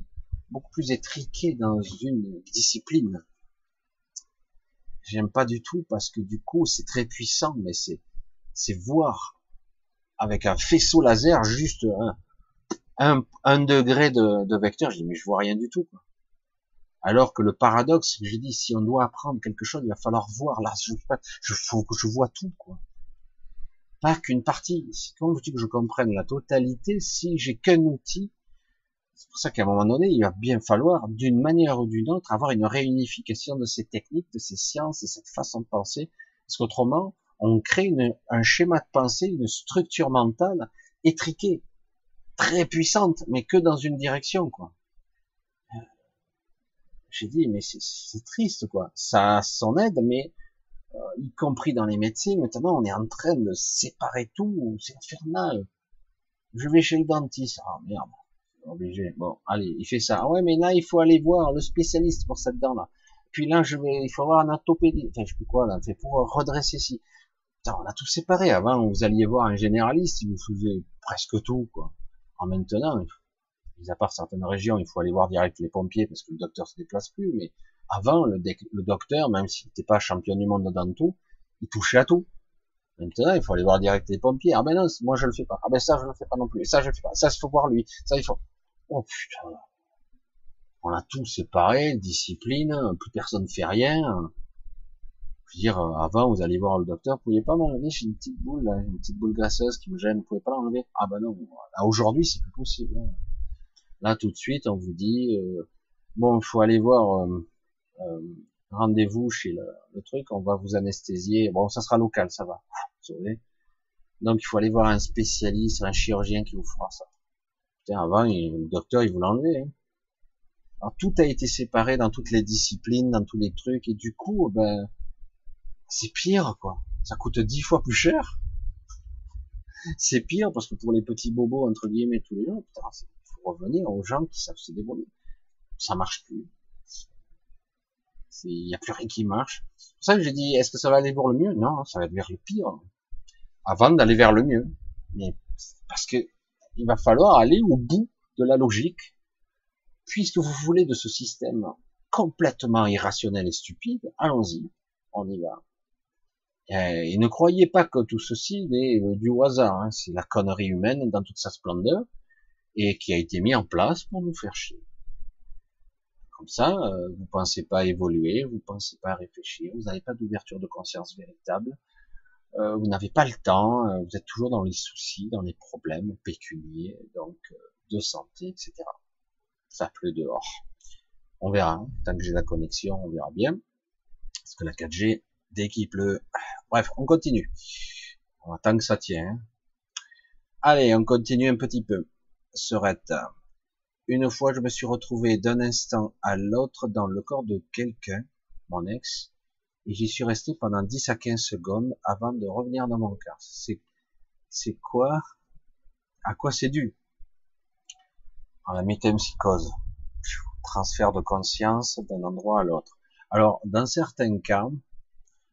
beaucoup plus étriqué dans une discipline. J'aime pas du tout parce que du coup, c'est très puissant, mais c'est, c'est voir avec un faisceau laser juste un, un, un degré de, vecteur, je dis mais je vois rien du tout. Alors que le paradoxe, j'ai dit si on doit apprendre quelque chose, il va falloir voir. Là, je, je que je vois tout, quoi. Pas qu'une partie. Comment veux-tu que je comprenne la totalité si j'ai qu'un outil C'est pour ça qu'à un moment donné, il va bien falloir, d'une manière ou d'une autre, avoir une réunification de ces techniques, de ces sciences, de cette façon de penser. Parce qu'autrement, on crée une, un schéma de pensée, une structure mentale étriquée très puissante, mais que dans une direction, quoi. J'ai dit, mais c'est triste, quoi. Ça a son aide, mais euh, y compris dans les médecines, maintenant, on est en train de séparer tout, c'est infernal. Je vais chez le dentiste, ah merde, obligé. Bon, allez, il fait ça. Ah ouais, mais là, il faut aller voir le spécialiste pour cette dent-là. Puis là, je vais, il faut voir un orthopédie. Enfin, je sais plus quoi, là, pour redresser ici. Putain, on a tout séparé. Avant, vous alliez voir un généraliste, il vous faisait presque tout, quoi. En maintenant, mis à part certaines régions, il faut aller voir direct les pompiers parce que le docteur se déplace plus, mais avant, le, le docteur, même s'il n'était pas champion du monde dans tout, il touchait à tout. Maintenant, il faut aller voir direct les pompiers. Ah ben non, moi je le fais pas. Ah ben ça, je le fais pas non plus. ça, je le fais pas. Ça, il faut voir lui. Ça, il faut. Oh putain. On a tout séparé, discipline, plus personne fait rien. Je veux dire, euh, avant, vous allez voir le docteur, vous pouviez pas m'enlever, j'ai une petite boule, une petite boule graisseuse qui me gêne, vous pouvez pas l'enlever. Ah bah non, là aujourd'hui, c'est plus possible. Hein. Là, tout de suite, on vous dit, euh, bon, faut aller voir, euh, euh, rendez-vous chez le, le, truc, on va vous anesthésier. Bon, ça sera local, ça va. Sauvé. Donc, il faut aller voir un spécialiste, un chirurgien qui vous fera ça. Avant, le docteur, il vous l'enlever. Hein. Alors, tout a été séparé dans toutes les disciplines, dans tous les trucs, et du coup, ben, c'est pire, quoi. Ça coûte dix fois plus cher. C'est pire parce que pour les petits bobos, entre guillemets, tous les jours, putain, il faut revenir aux gens qui savent se débrouiller. Ça marche plus. Il n'y a plus rien qui marche. C'est pour ça que j'ai dit, est-ce que ça va aller vers le mieux? Non, ça va être vers le pire. Avant d'aller vers le mieux. Mais, parce que, il va falloir aller au bout de la logique. Puisque vous voulez de ce système complètement irrationnel et stupide, allons-y. On y va. Euh, et ne croyez pas que tout ceci est euh, du hasard, hein. c'est la connerie humaine dans toute sa splendeur, et qui a été mis en place pour nous faire chier. Comme ça, euh, vous pensez pas évoluer, vous pensez pas réfléchir, vous n'avez pas d'ouverture de conscience véritable, vous n'avez pas le temps, vous êtes toujours dans les soucis, dans les problèmes pécuniers, donc de santé, etc. Ça pleut dehors. On verra. Tant que j'ai la connexion, on verra bien. Parce que la 4G, dès qu'il pleut, bref, on continue. Tant que ça tient. Allez, on continue un petit peu. Serette. Une fois, je me suis retrouvé d'un instant à l'autre dans le corps de quelqu'un, mon ex, et j'y suis resté pendant 10 à 15 secondes avant de revenir dans mon corps. C'est, c'est quoi? À quoi c'est dû? En la métempsychose. Transfert de conscience d'un endroit à l'autre. Alors, dans certains cas,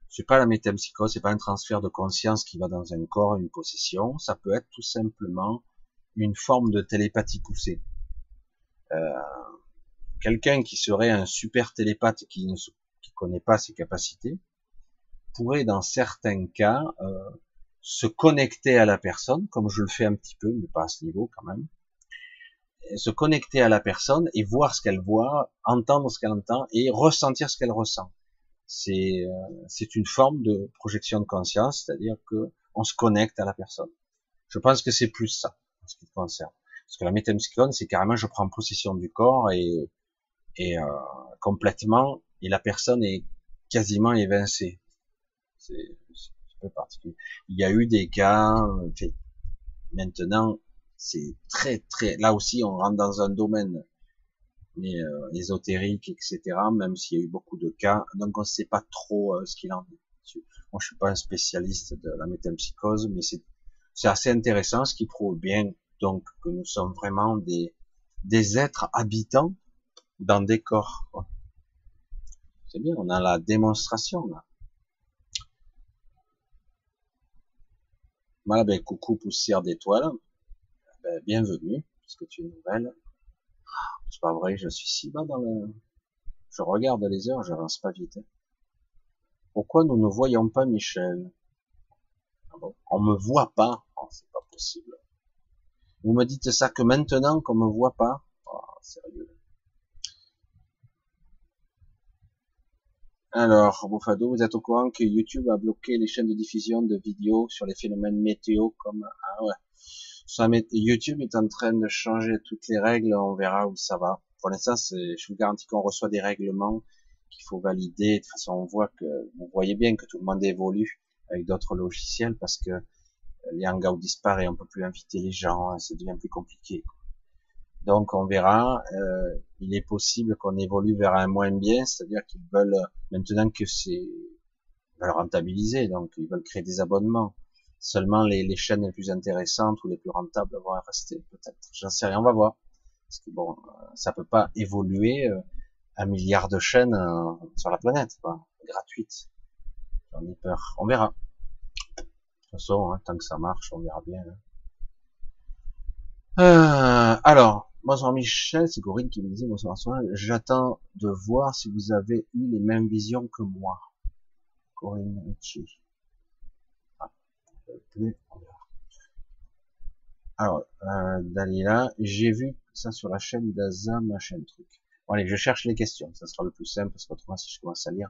c'est pas la métempsychose, c'est pas un transfert de conscience qui va dans un corps, une possession. Ça peut être tout simplement une forme de télépathie poussée. Euh, quelqu'un qui serait un super télépathe qui ne qui connaît pas ses capacités pourrait dans certains cas euh, se connecter à la personne, comme je le fais un petit peu, mais pas à ce niveau quand même, se connecter à la personne et voir ce qu'elle voit, entendre ce qu'elle entend et ressentir ce qu'elle ressent. C'est euh, c'est une forme de projection de conscience, c'est-à-dire que on se connecte à la personne. Je pense que c'est plus ça en ce qui te concerne. Parce que la métempsychose, c'est carrément je prends possession du corps et et euh, complètement et la personne est quasiment évincée. C'est un peu particulier. Il y a eu des cas, maintenant, c'est très très, là aussi on rentre dans un domaine mais, euh, ésotérique, etc. Même s'il y a eu beaucoup de cas, donc on ne sait pas trop euh, ce qu'il en est. Moi, je suis pas un spécialiste de la métempsychose, mais c'est c'est assez intéressant, ce qui prouve bien donc que nous sommes vraiment des des êtres habitants dans des corps. Quoi. Bien, on a la démonstration là. Voilà, coucou poussière d'étoiles. Ben, bienvenue, puisque tu es nouvelle. C'est pas vrai, je suis si bas dans le... Je regarde les heures, j'avance pas vite. Hein. Pourquoi nous ne voyons pas Michel? Ah On me voit pas oh, C'est pas possible. Vous me dites ça que maintenant qu'on me voit pas? Oh, Sérieux Alors, Bofado, vous êtes au courant que YouTube a bloqué les chaînes de diffusion de vidéos sur les phénomènes météo comme ah ouais. YouTube est en train de changer toutes les règles, on verra où ça va. Pour l'instant, je vous garantis qu'on reçoit des règlements qu'il faut valider. De toute façon, on voit que vous voyez bien que tout le monde évolue avec d'autres logiciels parce que les hangouts disparaissent, on peut plus inviter les gens, ça devient plus compliqué. Donc on verra. Euh, il est possible qu'on évolue vers un moins bien, c'est-à-dire qu'ils veulent maintenant que c'est veulent rentabiliser, donc ils veulent créer des abonnements. Seulement les, chaînes les plus intéressantes ou les plus rentables vont rester peut-être. J'en sais rien, on va voir. Parce que bon, ça peut pas évoluer euh, un milliard de chaînes euh, sur la planète, quoi, gratuites. J'en ai peur. On verra. De toute façon, hein, tant que ça marche, on verra bien. Hein. Euh, alors, Bonsoir Michel, c'est Corinne qui me disait bonsoir soir. J'attends de voir si vous avez eu les mêmes visions que moi. Corinne Ricci. Ah, Alors, euh, Dalila, j'ai vu ça sur la chaîne d'Aza, machin truc. Bon, allez, je cherche les questions, ça sera le plus simple, parce qu'autrement, si je commence à lire.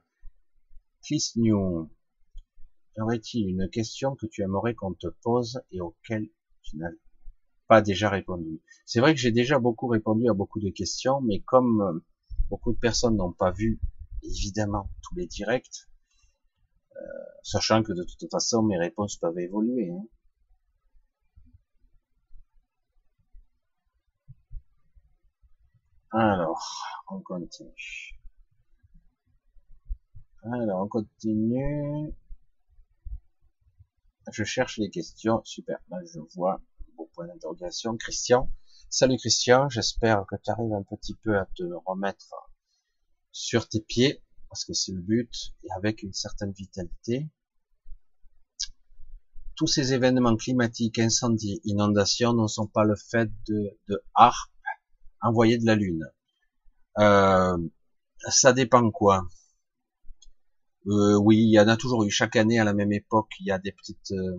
Chris New, aurait-il une question que tu aimerais qu'on te pose et auquel tu n'as pas déjà répondu. C'est vrai que j'ai déjà beaucoup répondu à beaucoup de questions, mais comme euh, beaucoup de personnes n'ont pas vu évidemment tous les directs, euh, sachant que de toute façon mes réponses peuvent évoluer. Hein. Alors, on continue. Alors, on continue. Je cherche les questions. Super. Je vois beau point d'interrogation. Christian. Salut Christian, j'espère que tu arrives un petit peu à te remettre sur tes pieds, parce que c'est le but, et avec une certaine vitalité. Tous ces événements climatiques, incendies, inondations ne sont pas le fait de, de harpe de la Lune. Euh, ça dépend quoi? Euh, Oui, il y en a toujours eu. Chaque année, à la même époque, il y a des petites... Euh,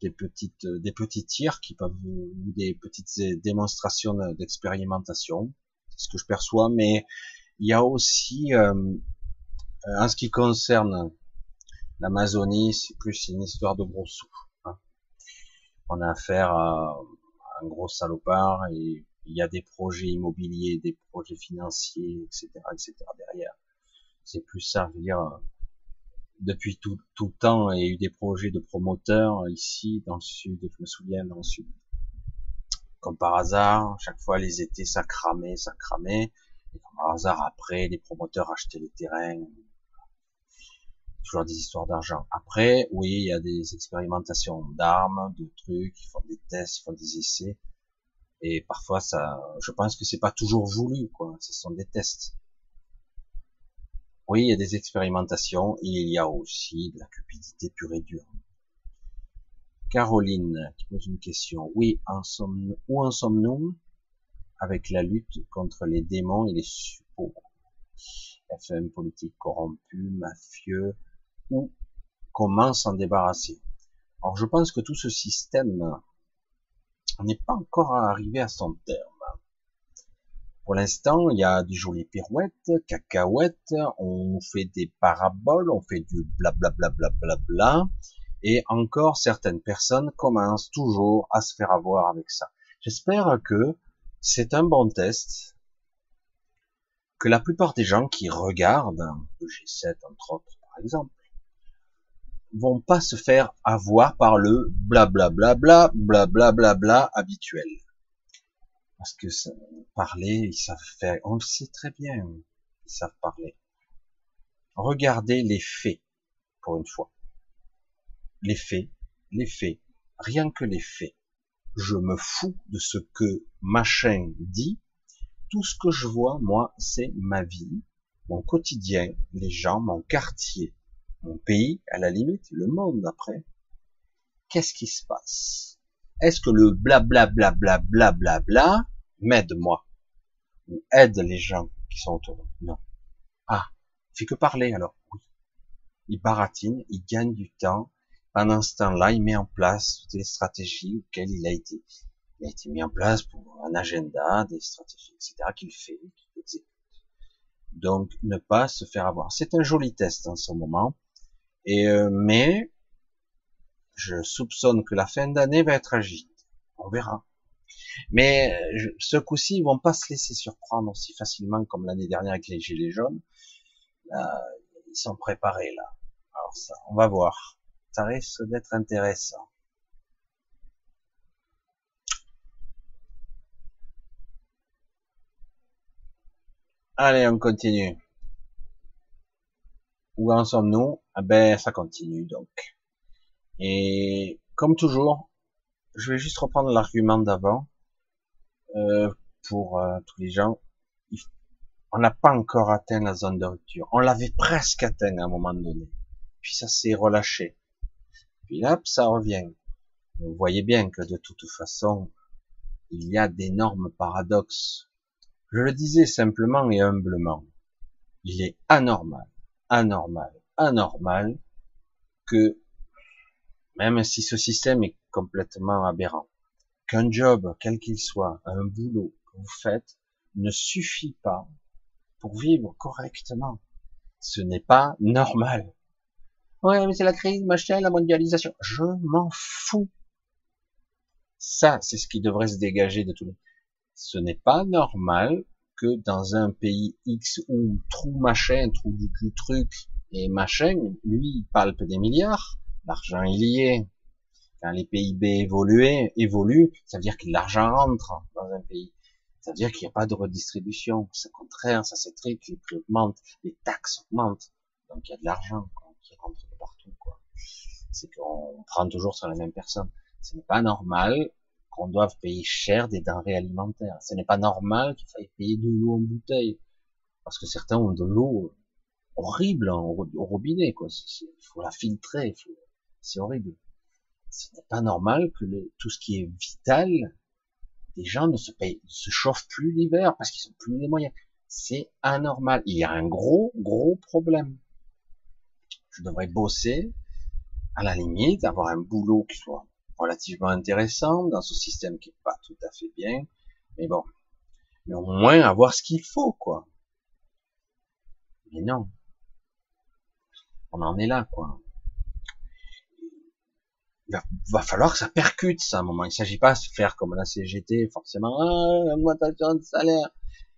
des petites euh, des petits tirs qui peuvent des petites démonstrations d'expérimentation c'est ce que je perçois mais il y a aussi euh, en ce qui concerne l'Amazonie c'est plus une histoire de gros sous hein. on a affaire à un gros salopard et Il y a des projets immobiliers, des projets financiers, etc., etc. derrière. C'est plus ça. Depuis tout, tout le temps, il y a eu des projets de promoteurs ici, dans le sud, je me souviens, dans le sud. Comme par hasard, chaque fois les étés, ça cramait, ça cramait. Et comme par hasard, après, les promoteurs achetaient les terrains. Toujours des histoires d'argent. Après, oui, il y a des expérimentations d'armes, de trucs, ils font des tests, ils font des essais. Et parfois, ça, je pense que c'est pas toujours voulu, quoi. Ce sont des tests. Oui, il y a des expérimentations, il y a aussi de la cupidité pure et dure. Caroline qui pose une question. Oui, où en sommes-nous avec la lutte contre les démons et les suppôts? FM politique corrompu, mafieux, ou comment s'en débarrasser? Alors je pense que tout ce système n'est pas encore arrivé à son terme. Pour l'instant, il y a des jolies pirouettes, cacahuètes, on fait des paraboles, on fait du blablabla, bla, bla, bla, et encore certaines personnes commencent toujours à se faire avoir avec ça. J'espère que c'est un bon test, que la plupart des gens qui regardent le G7 entre autres par exemple vont pas se faire avoir par le blablabla bla bla bla bla bla habituel. Parce que parler, ils savent faire, on le sait très bien, ils savent parler. Regardez les faits, pour une fois. Les faits, les faits, rien que les faits. Je me fous de ce que machin dit. Tout ce que je vois, moi, c'est ma vie, mon quotidien, les gens, mon quartier, mon pays, à la limite, le monde après. Qu'est-ce qui se passe? Est-ce que le blablabla bla bla bla bla m'aide moi ou aide les gens qui sont autour de moi? Non. Ah, il fait que parler alors. Oui. Il baratine, il gagne du temps. Pendant ce temps-là, il met en place toutes les stratégies auxquelles il a été. Il a été mis en place pour un agenda, des stratégies, etc. qu'il fait, qu'il exécute. Donc, ne pas se faire avoir. C'est un joli test en ce moment. Et euh, mais je soupçonne que la fin d'année va être agite. On verra. Mais ce coup-ci, ils vont pas se laisser surprendre aussi facilement comme l'année dernière avec les gilets jaunes. ils sont préparés là. Alors ça, on va voir. Ça risque d'être intéressant. Allez, on continue. Où en sommes-nous? Ah ben, ça continue donc. Et comme toujours, je vais juste reprendre l'argument d'avant euh, pour euh, tous les gens. On n'a pas encore atteint la zone de rupture. On l'avait presque atteint à un moment donné. Puis ça s'est relâché. Puis là, ça revient. Vous voyez bien que de toute façon, il y a d'énormes paradoxes. Je le disais simplement et humblement. Il est anormal, anormal, anormal que même si ce système est complètement aberrant, qu'un job, quel qu'il soit, un boulot que vous faites, ne suffit pas pour vivre correctement. Ce n'est pas normal. Ouais, mais c'est la crise, machin, la mondialisation. Je m'en fous. Ça, c'est ce qui devrait se dégager de tout le. Ce n'est pas normal que dans un pays X où trou machin, trou du cul truc et machin, lui, palpe des milliards, L'argent est. Quand les PIB évoluent, évoluent, ça veut dire que l'argent rentre dans un pays. Ça veut dire qu'il n'y a pas de redistribution. C'est contraire, ça s'étrique, les prix augmentent, les taxes augmentent. Donc il y a de l'argent qui rentre de partout. C'est qu'on prend toujours sur la même personne. Ce n'est pas normal qu'on doive payer cher des denrées alimentaires. Ce n'est pas normal qu'il faille payer de l'eau en bouteille. Parce que certains ont de l'eau horrible au robinet. Quoi. Il faut la filtrer. C'est horrible. Ce n'est pas normal que tout ce qui est vital, les gens ne se, payent, ne se chauffent plus l'hiver parce qu'ils n'ont plus les moyens. C'est anormal. Il y a un gros, gros problème. Je devrais bosser, à la limite, avoir un boulot qui soit relativement intéressant dans ce système qui est pas tout à fait bien. Mais bon. Mais au moins avoir ce qu'il faut, quoi. Mais non. On en est là, quoi. Il va, falloir que ça percute ça à un moment. Il ne s'agit pas de faire comme la CGT, forcément, ah, augmentation de salaire,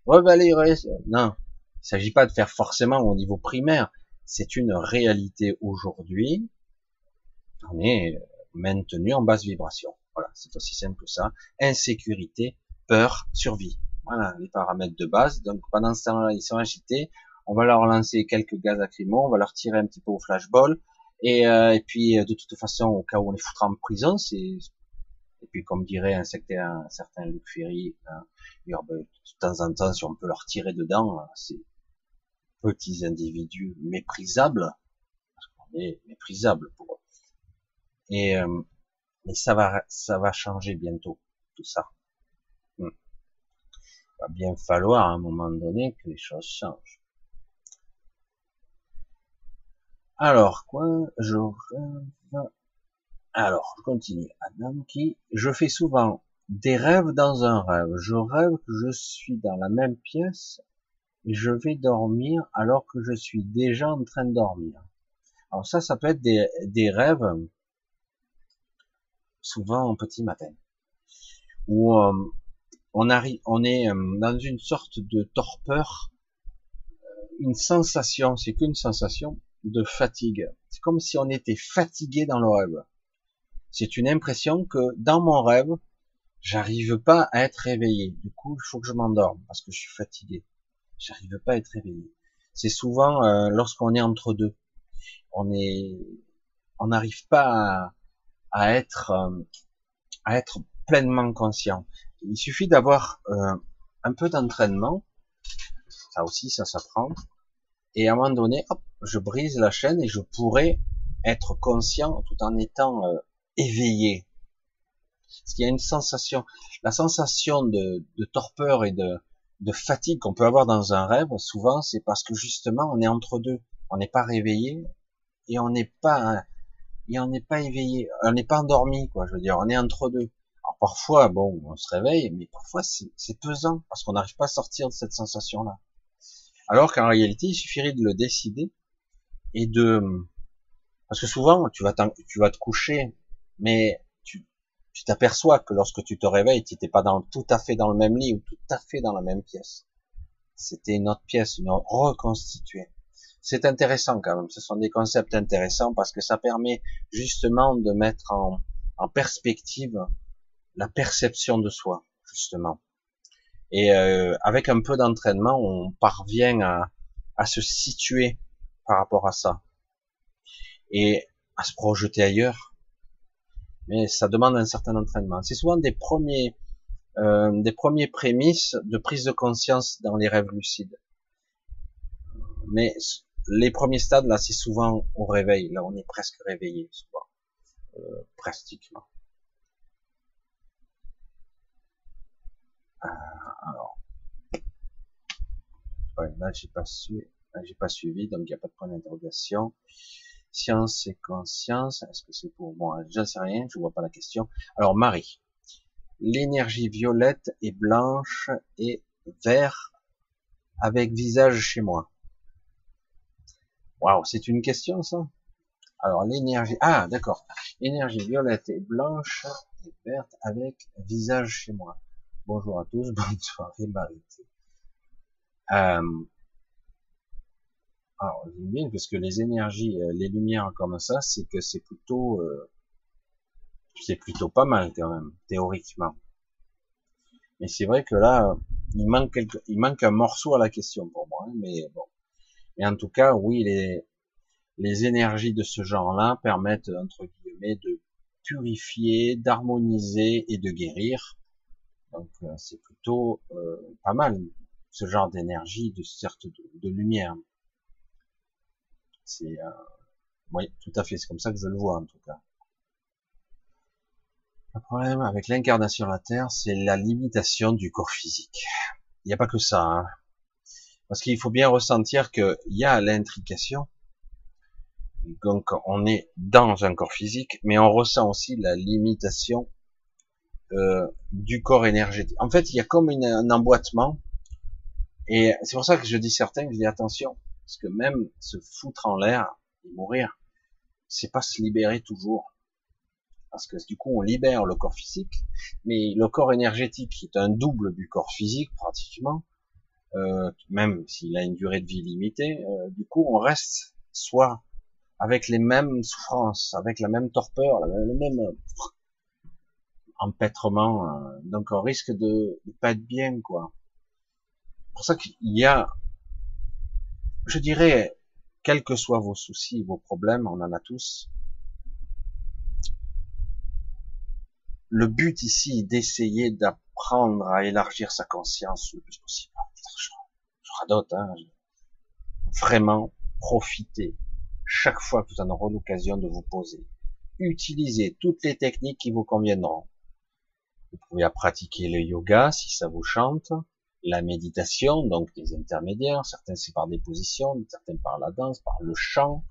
revaloriser. Non, il s'agit pas de faire forcément au niveau primaire. C'est une réalité aujourd'hui. On est maintenu en basse vibration. Voilà, c'est aussi simple que ça. Insécurité, peur, survie. Voilà les paramètres de base. Donc pendant ce temps-là, ils sont agités. On va leur lancer quelques gaz lacrymaux, on va leur tirer un petit peu au flashball. Et, euh, et puis de toute façon, au cas où on les foutra en prison, c'est et puis comme dirait un certain, un certain Luc Ferry, hein, de temps en temps, si on peut leur tirer dedans, ces petits individus méprisables, parce qu'on est méprisables pour eux. Et euh, ça va, ça va changer bientôt, tout ça. Hmm. Il va bien falloir à un moment donné que les choses changent. Alors, quoi, je rêve. Alors, je continue. Adam qui, je fais souvent des rêves dans un rêve. Je rêve que je suis dans la même pièce et je vais dormir alors que je suis déjà en train de dormir. Alors ça, ça peut être des, des rêves souvent en petit matin, où euh, on arrive, on est euh, dans une sorte de torpeur, euh, une sensation, c'est qu'une sensation de fatigue. C'est comme si on était fatigué dans le rêve. C'est une impression que dans mon rêve, j'arrive pas à être réveillé. Du coup, il faut que je m'endorme parce que je suis fatigué. J'arrive pas à être réveillé. C'est souvent lorsqu'on est entre deux. On est, on n'arrive pas à, à être euh, à être pleinement conscient. Il suffit d'avoir euh, un peu d'entraînement, ça aussi ça s'apprend, et à un moment donné, hop, je brise la chaîne et je pourrais être conscient tout en étant euh, éveillé. Parce qu'il y a une sensation, la sensation de, torpeur et de, de fatigue qu'on peut avoir dans un rêve, souvent c'est parce que justement on est entre deux, on n'est pas réveillé et on n'est pas et on n'est pas éveillé, on n'est pas endormi, quoi. Je veux dire, on est entre deux. Alors parfois, bon, on se réveille, mais parfois c'est pesant parce qu'on n'arrive pas à sortir de cette sensation-là. Alors qu'en réalité, il suffirait de le décider et de, parce que souvent, tu vas, tu vas te coucher, mais tu, t'aperçois que lorsque tu te réveilles, tu n'étais pas dans, tout à fait dans le même lit ou tout à fait dans la même pièce. C'était une autre pièce, une autre reconstituée c'est intéressant quand même. Ce sont des concepts intéressants parce que ça permet justement de mettre en, perspective la perception de soi, justement. Et euh, avec un peu d'entraînement, on parvient à, à se situer par rapport à ça et à se projeter ailleurs. Mais ça demande un certain entraînement. C'est souvent des premiers, euh, des premiers prémices de prise de conscience dans les rêves lucides. Mais les premiers stades, là, c'est souvent au réveil. Là, on est presque réveillé, souvent. Euh, pratiquement. Alors. Là, j'ai pas su, j'ai pas suivi, donc il n'y a pas de point d'interrogation. Science et conscience, est-ce que c'est pour moi? J'en sais rien, je vois pas la question. Alors, Marie. L'énergie violette et blanche et vert avec visage chez moi. Waouh, c'est une question ça. Alors l'énergie, ah d'accord, énergie violette et blanche et verte avec visage chez moi. Bonjour à tous, bonne soirée Marie. Euh, alors bien parce que les énergies, euh, les lumières comme ça, c'est que c'est plutôt, euh, c'est plutôt pas mal quand même théoriquement. Mais c'est vrai que là, il manque quelque, il manque un morceau à la question pour moi, hein, mais bon. Et en tout cas, oui, les, les énergies de ce genre-là permettent, entre guillemets, de purifier, d'harmoniser et de guérir. Donc euh, c'est plutôt euh, pas mal ce genre d'énergie, de certes de, lumière. C'est euh, oui, tout à fait, c'est comme ça que je le vois en tout cas. Le problème avec l'incarnation à la Terre, c'est la limitation du corps physique. Il n'y a pas que ça. Hein. Parce qu'il faut bien ressentir qu'il y a l'intrication. Donc on est dans un corps physique, mais on ressent aussi la limitation euh, du corps énergétique. En fait, il y a comme un emboîtement, et c'est pour ça que je dis certains, je dis attention, parce que même se foutre en l'air et mourir, c'est pas se libérer toujours. parce que du coup on libère le corps physique, mais le corps énergétique qui est un double du corps physique pratiquement, euh, même s'il a une durée de vie limitée, euh, du coup on reste soit avec les mêmes souffrances, avec la même torpeur, le même empêtrement, euh, donc on risque de, de pas être bien quoi. C'est pour ça qu'il y a, je dirais, quels que soient vos soucis, vos problèmes, on en a tous, le but ici d'essayer d'apprendre à élargir sa conscience le plus possible. Je radote, hein. Vraiment, profitez chaque fois que vous en aurez l'occasion de vous poser. Utilisez toutes les techniques qui vous conviendront. Vous pouvez pratiquer le yoga si ça vous chante, la méditation, donc des intermédiaires, certains c'est par des positions, certains par la danse, par le chant,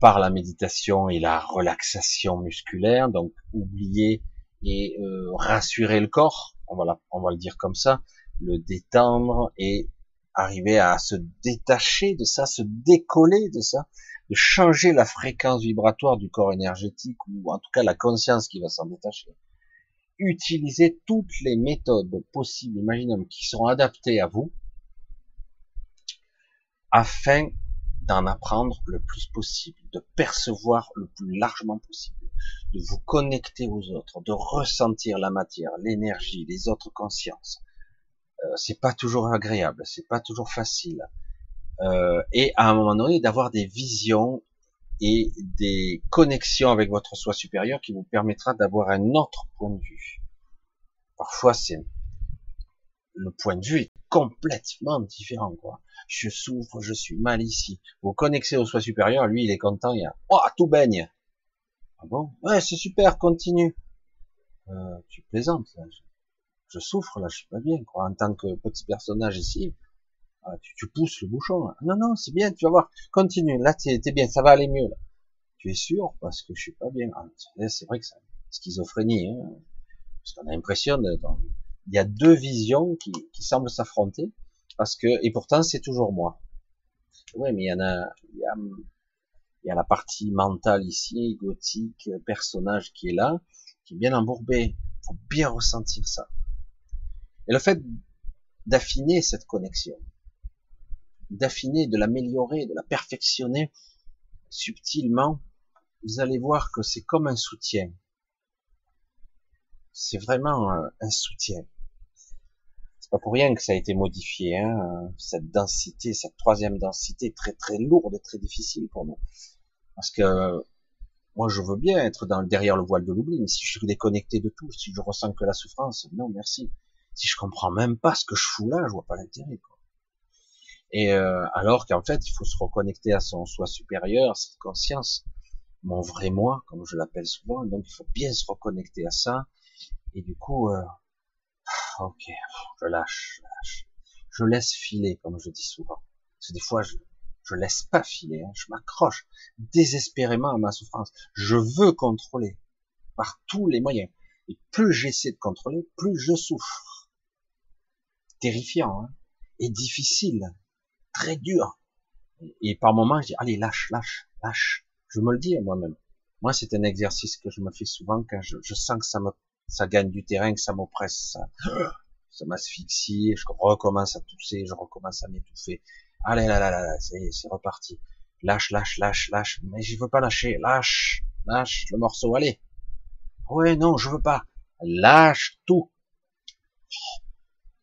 par la méditation et la relaxation musculaire, donc oublier et euh, rassurer le corps, on va, on va le dire comme ça, le détendre et arriver à se détacher de ça, se décoller de ça, de changer la fréquence vibratoire du corps énergétique ou en tout cas la conscience qui va s'en détacher. Utilisez toutes les méthodes possibles, imaginables, qui seront adaptées à vous afin d'en apprendre le plus possible, de percevoir le plus largement possible, de vous connecter aux autres, de ressentir la matière, l'énergie, les autres consciences. Euh, c'est pas toujours agréable, c'est pas toujours facile. Euh, et à un moment donné, d'avoir des visions et des connexions avec votre soi supérieur qui vous permettra d'avoir un autre point de vue. Parfois, c'est le point de vue est complètement différent, je souffre, je suis mal ici. Vous connectez au soi supérieur, lui il est content, il y a, oh, tout baigne. Ah bon? Ouais, c'est super, continue. Euh, tu plaisantes, là. Je, souffre, là, je suis pas bien, quoi. En tant que petit personnage ici, ah, tu, pousses le bouchon, Non, non, c'est bien, tu vas voir, continue, là, t'es es bien, ça va aller mieux, là. Tu es sûr, parce que je suis pas bien. Ah, c'est vrai que c'est schizophrénie, hein. Parce qu'on a l'impression de, il y a deux visions qui, qui semblent s'affronter parce que et pourtant c'est toujours moi. Ouais, mais il y en a, il y a, y a la partie mentale ici, égotique, personnage qui est là, qui est bien embourbé. Faut bien ressentir ça. Et le fait d'affiner cette connexion, d'affiner, de l'améliorer, de la perfectionner subtilement, vous allez voir que c'est comme un soutien. C'est vraiment un soutien c'est pas pour rien que ça a été modifié, hein, cette densité, cette troisième densité très très lourde et très difficile pour nous. Parce que moi je veux bien être derrière le voile de l'oubli, mais si je suis déconnecté de tout, si je ressens que la souffrance, non merci. Si je comprends même pas ce que je fous là, je vois pas l'intérêt. Et euh, alors qu'en fait, il faut se reconnecter à son soi supérieur, cette conscience, mon vrai moi, comme je l'appelle souvent. Donc il faut bien se reconnecter à ça. Et du coup, euh, ok, je lâche, je lâche. Je laisse filer, comme je dis souvent. Parce que des fois, je, je laisse pas filer, hein. je m'accroche désespérément à ma souffrance. Je veux contrôler par tous les moyens. Et plus j'essaie de contrôler, plus je souffre. Terrifiant, hein et difficile, très dur. Et par moments, je dis, allez, lâche, lâche, lâche. Je me le dis à moi-même. Moi, c'est un exercice que je me fais souvent quand je, je sens que ça me ça gagne du terrain, que ça m'oppresse, ça, ça m'asphyxie, je recommence à tousser, je recommence à m'étouffer. Allez là là là, là c'est reparti. Lâche, lâche, lâche, lâche. Mais je veux pas lâcher. Lâche, lâche le morceau. Allez. Ouais, non, je veux pas. Lâche tout.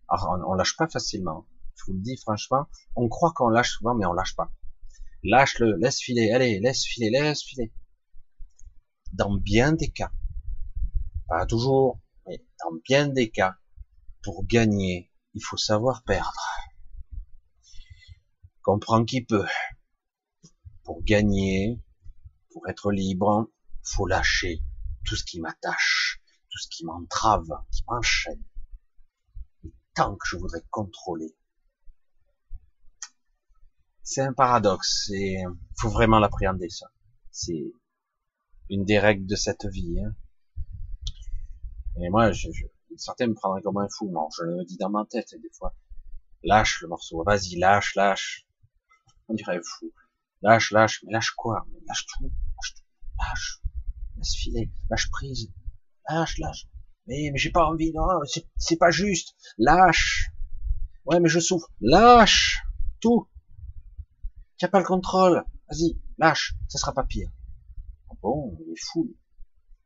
Alors, on, on lâche pas facilement. Je vous le dis franchement. On croit qu'on lâche souvent, mais on lâche pas. Lâche-le, laisse filer. Allez, laisse filer, laisse filer. Dans bien des cas, pas toujours, mais dans bien des cas, pour gagner, il faut savoir perdre. Comprends qui peut. Pour gagner, pour être libre, faut lâcher tout ce qui m'attache, tout ce qui m'entrave, qui m'enchaîne. Et tant que je voudrais contrôler. C'est un paradoxe, et faut vraiment l'appréhender ça. C'est une des règles de cette vie. Hein. Et moi, je, je, certains me prendraient comme un fou. Non, je le dis dans ma tête, des fois. Lâche le morceau. Vas-y, lâche, lâche. On dirait fou. Lâche, lâche. Mais lâche quoi? Lâche tout. Lâche tout. Lâche. laisse filer, lâche prise, lâche, lâche. Mais, mais j'ai pas envie, non, c'est pas juste, lâche. Ouais, mais je souffre, lâche tout. Tu pas le contrôle, vas-y, lâche, ça sera pas pire. Ah bon, il est fou.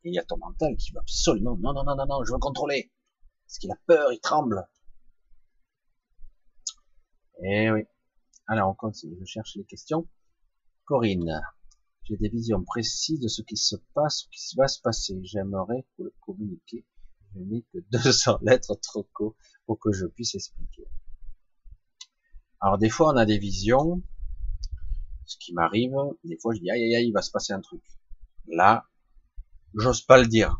Il y a ton mental qui veut absolument, non, non, non, non, non, je veux contrôler. Parce qu'il a peur, il tremble. Eh oui. Alors, on continue, je cherche les questions. Corinne, j'ai des visions précises de ce qui se passe, ce qui va se passer. J'aimerais vous le communiquer. Je n'ai que 200 lettres trop court pour que je puisse expliquer. Alors, des fois, on a des visions. Ce qui m'arrive, des fois, je dis, aïe, aïe, aïe, il va se passer un truc. Là, j'ose pas le dire.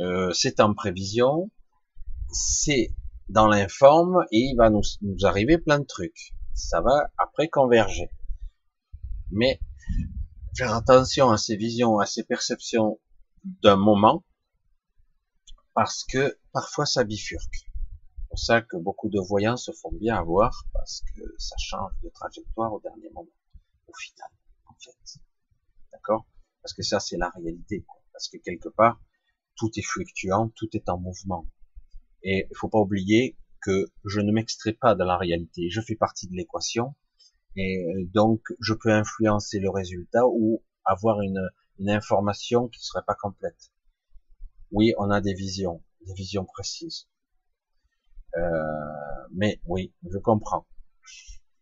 Euh, c'est en prévision, c'est dans l'informe et il va nous, nous arriver plein de trucs. Ça va après converger. Mais faire attention à ces visions, à ces perceptions d'un moment, parce que parfois ça bifurque. C'est pour ça que beaucoup de voyants se font bien avoir, parce que ça change de trajectoire au dernier moment, final, en fait. D'accord? Parce que ça, c'est la réalité. Parce que quelque part, tout est fluctuant, tout est en mouvement. Et il faut pas oublier que je ne m'extrais pas de la réalité. Je fais partie de l'équation. Et donc, je peux influencer le résultat ou avoir une, une information qui serait pas complète. Oui, on a des visions, des visions précises. Euh, mais oui, je comprends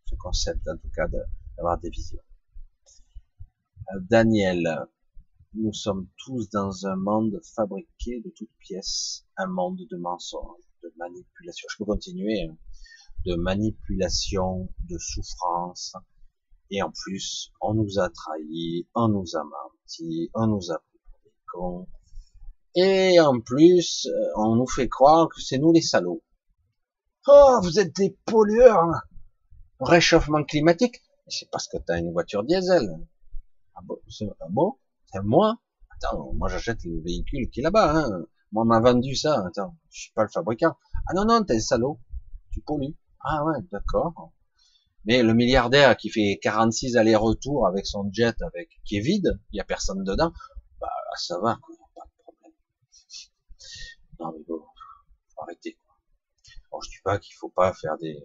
ce concept, en tout cas, d'avoir des visions. Euh, Daniel, nous sommes tous dans un monde fabriqué de toutes pièces, un monde de mensonges, de manipulation. Je peux continuer, hein. de manipulation, de souffrance, et en plus, on nous a trahis, on nous a menti, on nous a pris pour des cons, et en plus, euh, on nous fait croire que c'est nous les salauds. Oh, vous êtes des pollueurs, hein. réchauffement climatique, c'est parce que tu as une voiture diesel. Ah bon, ah bon? Moi, attends, moi j'achète le véhicule qui est là-bas, hein. Moi, on m'a vendu ça, attends, je suis pas le fabricant. Ah non, non, t'es un salaud, tu pollues. Ah ouais, d'accord. Mais le milliardaire qui fait 46 allers-retours avec son jet avec qui est vide, il y a personne dedans, bah ça va, quoi, pas de problème. Non mais bon, faut arrêter. Quoi. Bon, je dis pas qu'il faut pas faire des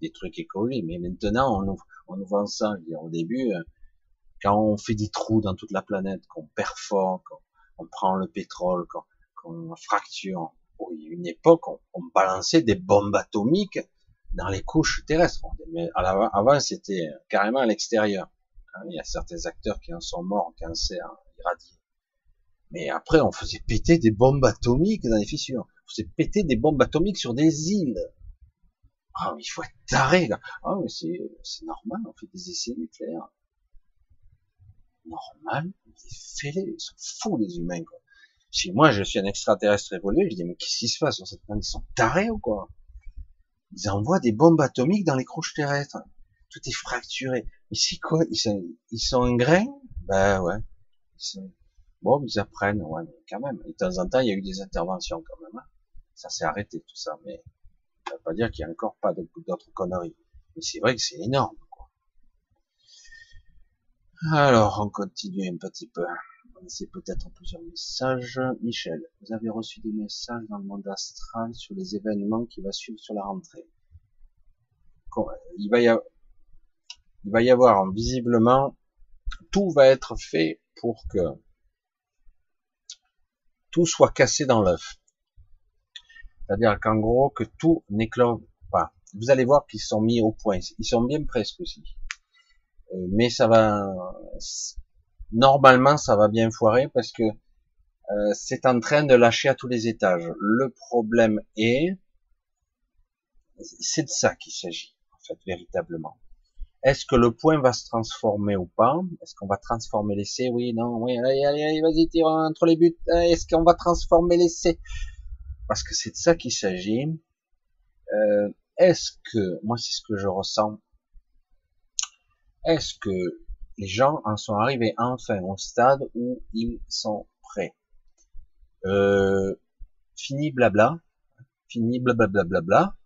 des trucs écologiques, mais maintenant on nous, on nous vend ça. Je veux dire, au début, euh, quand on fait des trous dans toute la planète, qu'on perfore, qu'on prend le pétrole, qu'on fracture. il y a une époque, on, on, balançait des bombes atomiques dans les couches terrestres. Mais avant, c'était carrément à l'extérieur. Hein, il y a certains acteurs qui en sont morts en cancer irradié. Mais après, on faisait péter des bombes atomiques dans les fissures. On faisait péter des bombes atomiques sur des îles. Ah, il faut être taré, là. Ah, mais c'est normal, on fait des essais nucléaires normal, ils sont fous les humains, quoi. Si moi je suis un extraterrestre évolué, je dis mais qu'est-ce qui se passe sur cette planète? Ils sont tarés ou quoi? Ils envoient des bombes atomiques dans les couches terrestres. Tout est fracturé. Mais c'est quoi? Ils sont, ils sont un grain? Ben ouais. Bon, ils apprennent, ouais, quand même. de temps en temps, il y a eu des interventions quand même. Hein. Ça s'est arrêté tout ça, mais ça veut pas dire qu'il y a encore pas d'autres conneries. Mais c'est vrai que c'est énorme. Alors, on continue un petit peu. On essaie peut-être plusieurs messages. Michel, vous avez reçu des messages dans le monde astral sur les événements qui vont suivre sur la rentrée. Il va y avoir, il va y avoir visiblement, tout va être fait pour que tout soit cassé dans l'œuf. C'est-à-dire qu'en gros, que tout n'éclore pas. Vous allez voir qu'ils sont mis au point. Ils sont bien presque aussi. Euh, mais ça va, normalement, ça va bien foirer parce que euh, c'est en train de lâcher à tous les étages. Le problème est, c'est de ça qu'il s'agit, en fait, véritablement. Est-ce que le point va se transformer ou pas? Est-ce qu'on va transformer l'essai? Oui, non, oui, allez, allez, allez vas-y, tire entre les buts. Est-ce qu'on va transformer l'essai? Parce que c'est de ça qu'il s'agit. Euh, Est-ce que, moi, c'est ce que je ressens, est-ce que les gens en sont arrivés enfin au stade où ils sont prêts? Euh, Fini blabla, fini blablabla.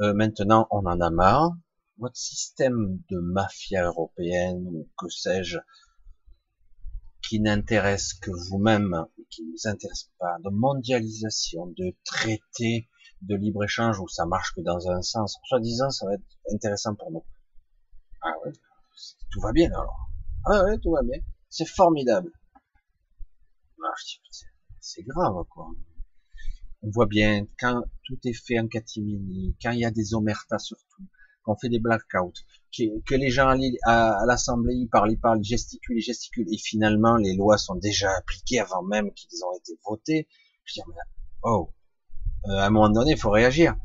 Euh, maintenant, on en a marre. Votre système de mafia européenne ou que sais-je, qui n'intéresse que vous-même, qui ne vous intéresse pas, de mondialisation, de traité de libre-échange où ça marche que dans un sens, soi-disant, ça va être intéressant pour nous. Ah ouais, tout va bien alors. Ah ouais, tout va bien. C'est formidable. Ah, c'est grave, quoi. On voit bien, quand tout est fait en catimini, quand il y a des omertas surtout, qu'on fait des blackouts, que, les gens à, l'Assemblée, ils parlent, ils parlent, ils gesticulent, ils gesticulent, et finalement, les lois sont déjà appliquées avant même qu'ils ont été votées. Je dis, oh, euh, à un moment donné, il faut réagir.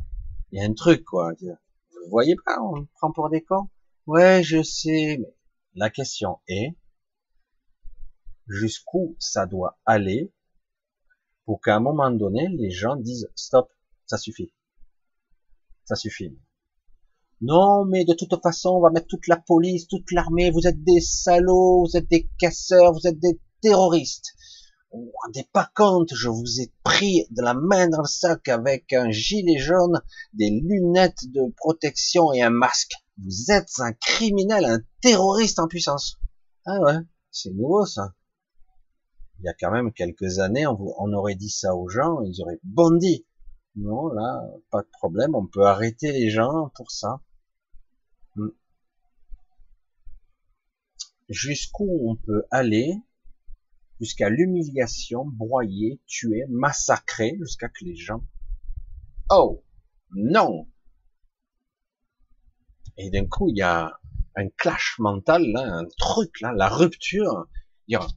Il y a un truc, quoi. Vous voyez pas, on prend pour des cons? Ouais, je sais, mais la question est, jusqu'où ça doit aller pour qu'à un moment donné, les gens disent, stop, ça suffit. Ça suffit. Non, mais de toute façon, on va mettre toute la police, toute l'armée, vous êtes des salauds, vous êtes des casseurs, vous êtes des terroristes. Vous vous rendez pas compte, je vous ai pris de la main dans le sac avec un gilet jaune, des lunettes de protection et un masque. Vous êtes un criminel, un terroriste en puissance. Ah ouais, c'est nouveau ça. Il y a quand même quelques années, on, on aurait dit ça aux gens, ils auraient bondi. Non, là, pas de problème, on peut arrêter les gens pour ça. Hmm. Jusqu'où on peut aller jusqu'à l'humiliation, broyer, tuer, massacrer, jusqu'à que les gens... Oh non Et d'un coup, il y a un clash mental, un truc, là, la rupture. Dire,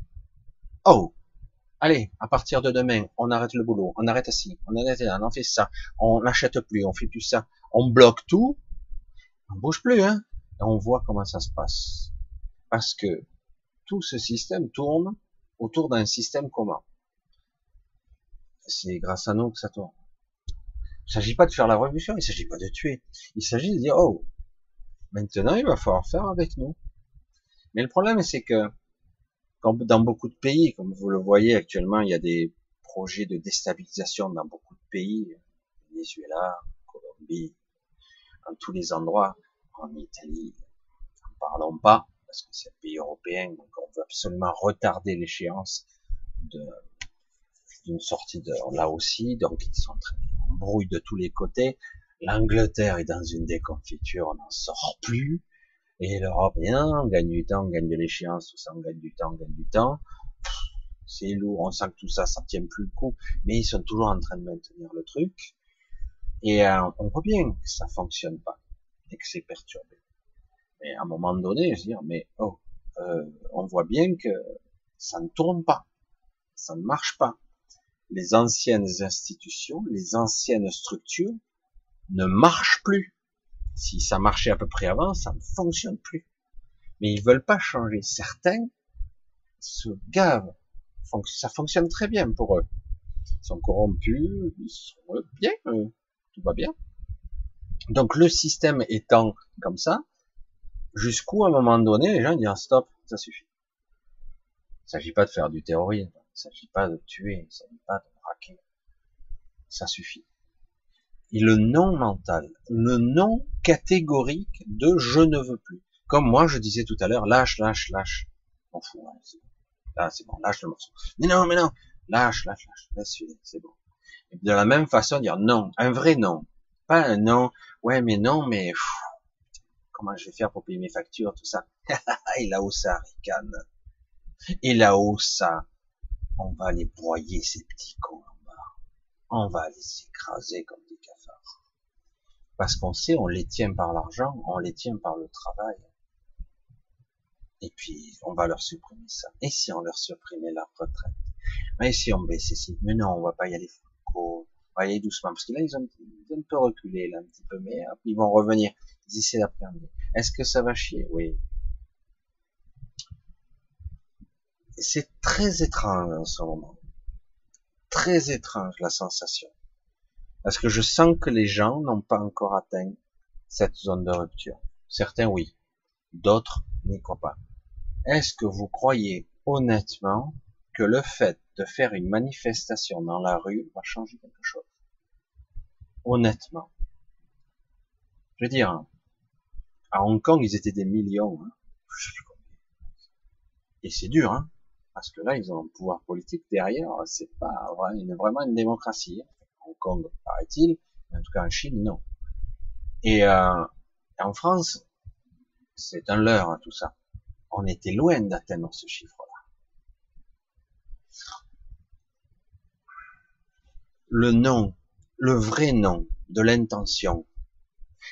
oh, allez, à partir de demain, on arrête le boulot, on arrête ci, on arrête là, on fait ça, on n'achète plus, on fait plus ça, on bloque tout, on bouge plus, hein, et on voit comment ça se passe. Parce que tout ce système tourne autour d'un système commun. C'est grâce à nous que ça tourne. Il s'agit pas de faire la révolution, il s'agit pas de tuer. Il s'agit de dire, oh, maintenant il va falloir faire avec nous. Mais le problème, c'est que, dans beaucoup de pays, comme vous le voyez actuellement, il y a des projets de déstabilisation dans beaucoup de pays, Venezuela, Colombie, dans tous les endroits, en Italie, n'en parlons pas, parce que c'est un pays européen, donc on veut absolument retarder l'échéance d'une sortie de là aussi, donc ils sont en brouille de tous les côtés. L'Angleterre est dans une déconfiture, on n'en sort plus. Et l'Europe, on gagne du temps, on gagne de l'échéance, tout ça, on gagne du temps, on gagne du temps. C'est lourd, on sent que tout ça, ça tient plus le coup, mais ils sont toujours en train de maintenir le truc. Et euh, on voit bien que ça fonctionne pas et que c'est perturbé. Mais à un moment donné, je veux dire, mais oh, euh, on voit bien que ça ne tourne pas, ça ne marche pas. Les anciennes institutions, les anciennes structures ne marchent plus. Si ça marchait à peu près avant, ça ne fonctionne plus. Mais ils veulent pas changer. Certains se gavent. Ça fonctionne très bien pour eux. Ils sont corrompus, ils sont bien, tout va bien. Donc le système étant comme ça, jusqu'où à un moment donné, les gens disent stop, ça suffit. Il s'agit pas de faire du terrorisme, il s'agit pas de tuer, il s'agit pas de braquer. Ça suffit. Et le non mental, le non catégorique de je ne veux plus. Comme moi, je disais tout à l'heure, lâche, lâche, lâche. On fout, hein, là, c'est bon, lâche le morceau. Mais non, mais non, lâche, lâche, lâche, laisse c'est bon. Et de la même façon, dire non, un vrai non. Pas un non, ouais, mais non, mais, comment je vais faire pour payer mes factures, tout ça. et là-haut, ça ricane. Et là-haut, ça, on va les broyer, ces petits cons bas. On va les écraser comme des cafards. Parce qu'on sait, on les tient par l'argent, on les tient par le travail. Et puis, on va leur supprimer ça. Et si on leur supprimait leur retraite? Mais si on baissait ici? Mais non, on va pas y aller aller doucement. Parce que là, ils ont, ils un peu reculé, là, un petit peu, mais ils vont revenir d'ici l'après-midi. Est-ce que ça va chier? Oui. C'est très étrange en ce moment. Très étrange la sensation. Parce que je sens que les gens n'ont pas encore atteint cette zone de rupture. Certains oui, d'autres n'y croient pas. Est-ce que vous croyez honnêtement que le fait de faire une manifestation dans la rue va changer quelque chose Honnêtement. Je veux dire, à Hong Kong, ils étaient des millions. Hein. Et c'est dur, hein. Parce que là, ils ont un pouvoir politique derrière, c'est pas vraiment une démocratie. Hong Kong, paraît-il, en tout cas en Chine, non. Et euh, en France, c'est un leurre tout ça. On était loin d'atteindre ce chiffre-là. Le nom, le vrai nom de l'intention,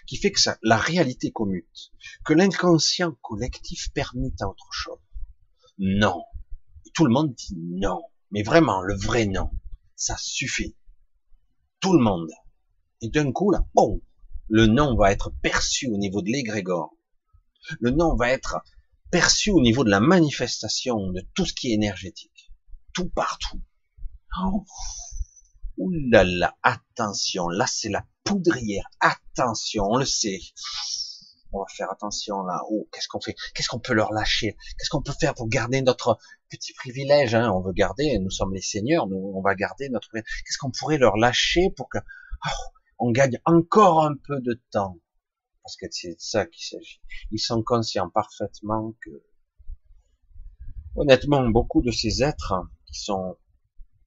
qui fait que ça, la réalité commute, que l'inconscient collectif permute à autre chose. Non. tout le monde dit non. Mais vraiment, le vrai non. Ça suffit. Tout le monde. Et d'un coup, là, bon, le non va être perçu au niveau de l'égrégore. Le non va être perçu au niveau de la manifestation de tout ce qui est énergétique. Tout partout. Là, attention, là c'est la poudrière. Attention, on le sait. On va faire attention là. Oh, qu'est-ce qu'on fait? Qu'est-ce qu'on peut leur lâcher? Qu'est-ce qu'on peut faire pour garder notre petit privilège hein? On veut garder. Nous sommes les seigneurs. Nous, on va garder notre. Qu'est-ce qu'on pourrait leur lâcher pour que oh, on gagne encore un peu de temps? Parce que c'est de ça qu'il s'agit. Ils sont conscients parfaitement que, honnêtement, beaucoup de ces êtres qui sont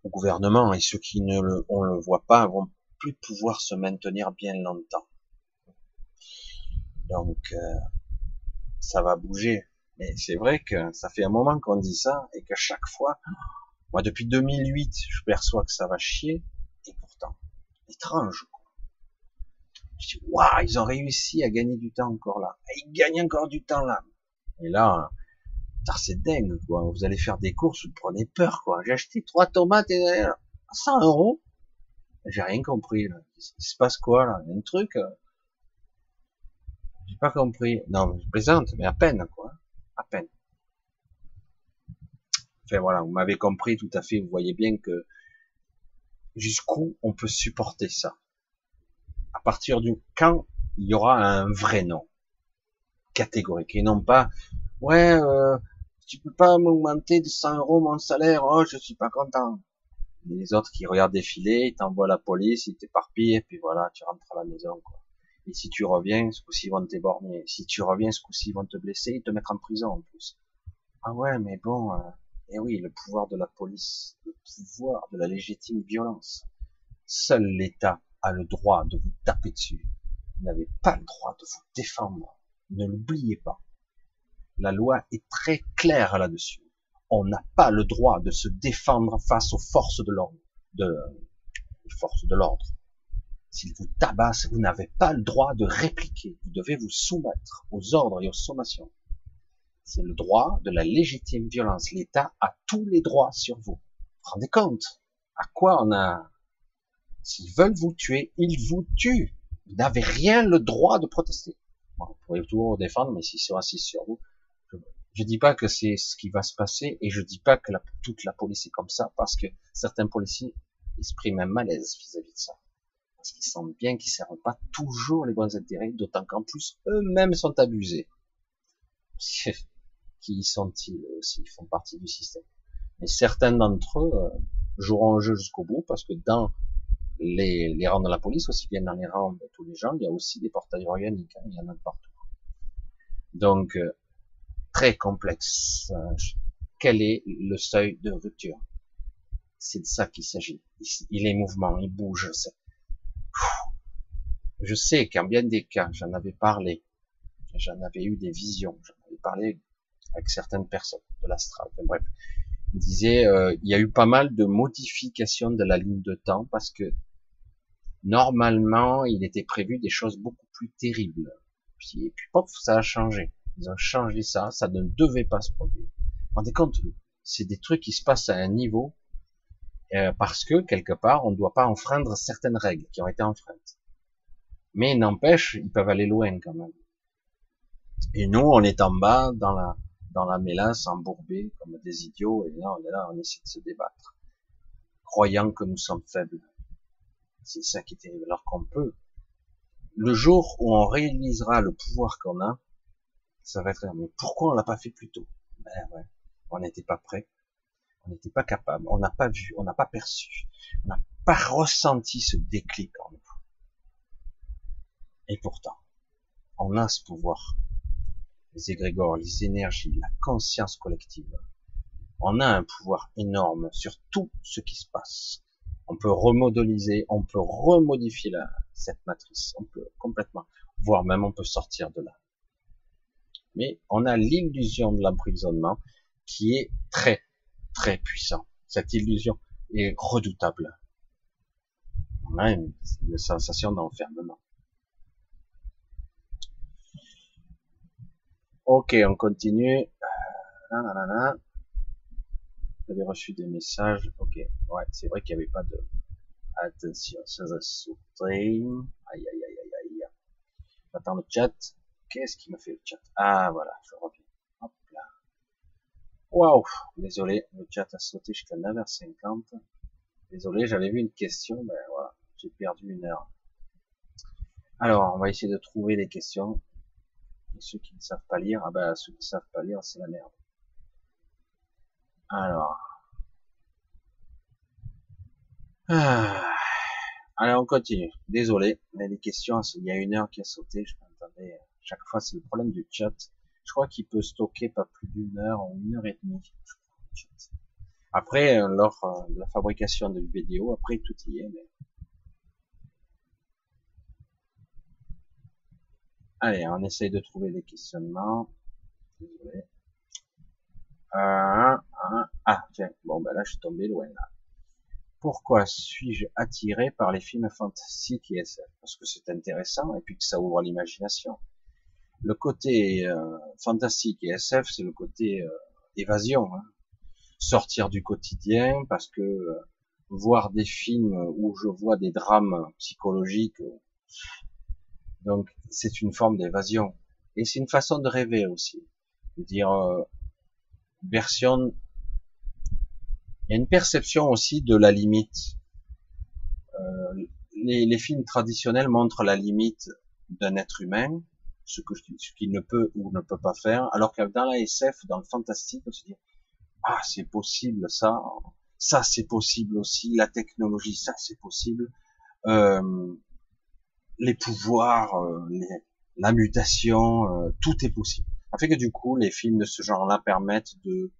au gouvernement et ceux qui ne le, on le voit pas vont plus pouvoir se maintenir bien longtemps. Donc, euh, ça va bouger. Mais c'est vrai que ça fait un moment qu'on dit ça et qu'à chaque fois, moi depuis 2008, je perçois que ça va chier et pourtant, étrange. Je dis, waouh, ils ont réussi à gagner du temps encore là. ils gagnent encore du temps là. Et là, c'est dingue, quoi. Vous allez faire des courses, vous prenez peur, quoi. J'ai acheté trois tomates et 100 euros. J'ai rien compris, là. Il se passe quoi, là? Un truc, euh, j'ai pas compris. Non, je plaisante, mais à peine, quoi. À peine. Enfin, voilà, vous m'avez compris tout à fait. Vous voyez bien que jusqu'où on peut supporter ça. À partir du quand il y aura un vrai nom catégorique et non pas ouais euh, tu peux pas m'augmenter de 100 euros mon salaire oh je suis pas content les autres qui regardent défiler, ils t'envoient la police, ils t'éparpillent, et puis voilà, tu rentres à la maison, quoi. Et si tu reviens, ce coup-ci, ils vont t'éborgner. Si tu reviens, ce coup-ci, vont te blesser et te mettre en prison, en plus. Ah ouais, mais bon, euh, eh oui, le pouvoir de la police, le pouvoir de la légitime violence. Seul l'État a le droit de vous taper dessus. Vous n'avez pas le droit de vous défendre. Ne l'oubliez pas. La loi est très claire là-dessus on n'a pas le droit de se défendre face aux forces de l'ordre. S'ils vous tabassent, vous n'avez pas le droit de répliquer. Vous devez vous soumettre aux ordres et aux sommations. C'est le droit de la légitime violence. L'État a tous les droits sur vous. Vous vous rendez compte à quoi on a? S'ils veulent vous tuer, ils vous tuent. Vous n'avez rien le droit de protester. vous pouvez toujours vous défendre, mais s'ils sont assis sur vous, je dis pas que c'est ce qui va se passer et je dis pas que toute la police est comme ça parce que certains policiers expriment un malaise vis-à-vis de ça. Parce qu'ils sentent bien qu'ils servent pas toujours les bons intérêts, d'autant qu'en plus eux-mêmes sont abusés. qui sont-ils aussi Ils font partie du système? Mais certains d'entre eux euh, joueront le jeu jusqu'au bout parce que dans les, les, rangs de la police, aussi bien dans les rangs de tous les gens, il y a aussi des portails organiques, hein, il y en a de partout. Donc, euh, très complexe. Quel est le seuil de rupture? C'est de ça qu'il s'agit. Il est mouvement, il bouge. Je sais qu'en bien des cas, j'en avais parlé, j'en avais eu des visions, j'en avais parlé avec certaines personnes de l'astral. bref, il disait, euh, il y a eu pas mal de modifications de la ligne de temps parce que normalement, il était prévu des choses beaucoup plus terribles. Puis, et puis, pop, ça a changé. Ils ont changé ça, ça ne devait pas se produire. Vous rendez compte, c'est des trucs qui se passent à un niveau euh, parce que quelque part, on ne doit pas enfreindre certaines règles qui ont été enfreintes. Mais n'empêche, ils peuvent aller loin quand même. Et nous, on est en bas dans la dans la mélasse, embourbés comme des idiots, et là, on est là, on essaie de se débattre, croyant que nous sommes faibles. C'est ça qui est terrible, alors qu'on peut. Le jour où on réalisera le pouvoir qu'on a, ça va être mais pourquoi on l'a pas fait plus tôt? Ben ouais, on n'était pas prêt, on n'était pas capable, on n'a pas vu, on n'a pas perçu, on n'a pas ressenti ce déclic en nous. Et pourtant, on a ce pouvoir, les égrégores, les énergies, la conscience collective. On a un pouvoir énorme sur tout ce qui se passe. On peut remodéliser, on peut remodifier cette matrice, on peut complètement, voire même on peut sortir de là. Mais on a l'illusion de l'emprisonnement qui est très, très puissant. Cette illusion est redoutable. On a une, sensation d'enfermement. Ok, on continue. Euh, avez reçu des messages. Ok, ouais, c'est vrai qu'il n'y avait pas de. Attention, ça va sauter. Aïe, aïe, aïe, aïe, aïe. J'attends le chat. Qu'est-ce qui me fait le chat? Ah, voilà, je reviens. Hop là. Waouh, désolé, le chat a sauté jusqu'à 9h50. Désolé, j'avais vu une question, ben voilà, j'ai perdu une heure. Alors, on va essayer de trouver les questions. Et ceux qui ne savent pas lire, ah ben ceux qui ne savent pas lire, c'est la merde. Alors. Ah. Allez, on continue. Désolé, mais les questions, il y a une heure qui a sauté, je m'entendais. Chaque fois, c'est le problème du chat. Je crois qu'il peut stocker pas plus d'une heure ou une heure et demie. Après, euh, lors euh, de la fabrication de vidéo, après tout y est. Mais... Allez, on essaye de trouver des questionnements. Désolé. Euh, ah, tiens, bon, ben là, je suis tombé loin, là. Pourquoi suis-je attiré par les films fantastiques et Parce que c'est intéressant et puis que ça ouvre l'imagination. Le côté fantastique et SF, c'est le côté évasion. Hein sortir du quotidien, parce que euh, voir des films où je vois des drames psychologiques, euh, donc c'est une forme d'évasion. Et c'est une façon de rêver aussi. Dire, euh, version, il y a une perception aussi de la limite. Euh, les, les, films traditionnels montrent la limite d'un être humain, ce qu'il ne peut ou ne peut pas faire, alors que dans la SF, dans le fantastique, on se dit, ah c'est possible ça, ça c'est possible aussi, la technologie ça c'est possible, euh, les pouvoirs, euh, la mutation, euh, tout est possible. Ça fait que du coup les films de ce genre-là permettent de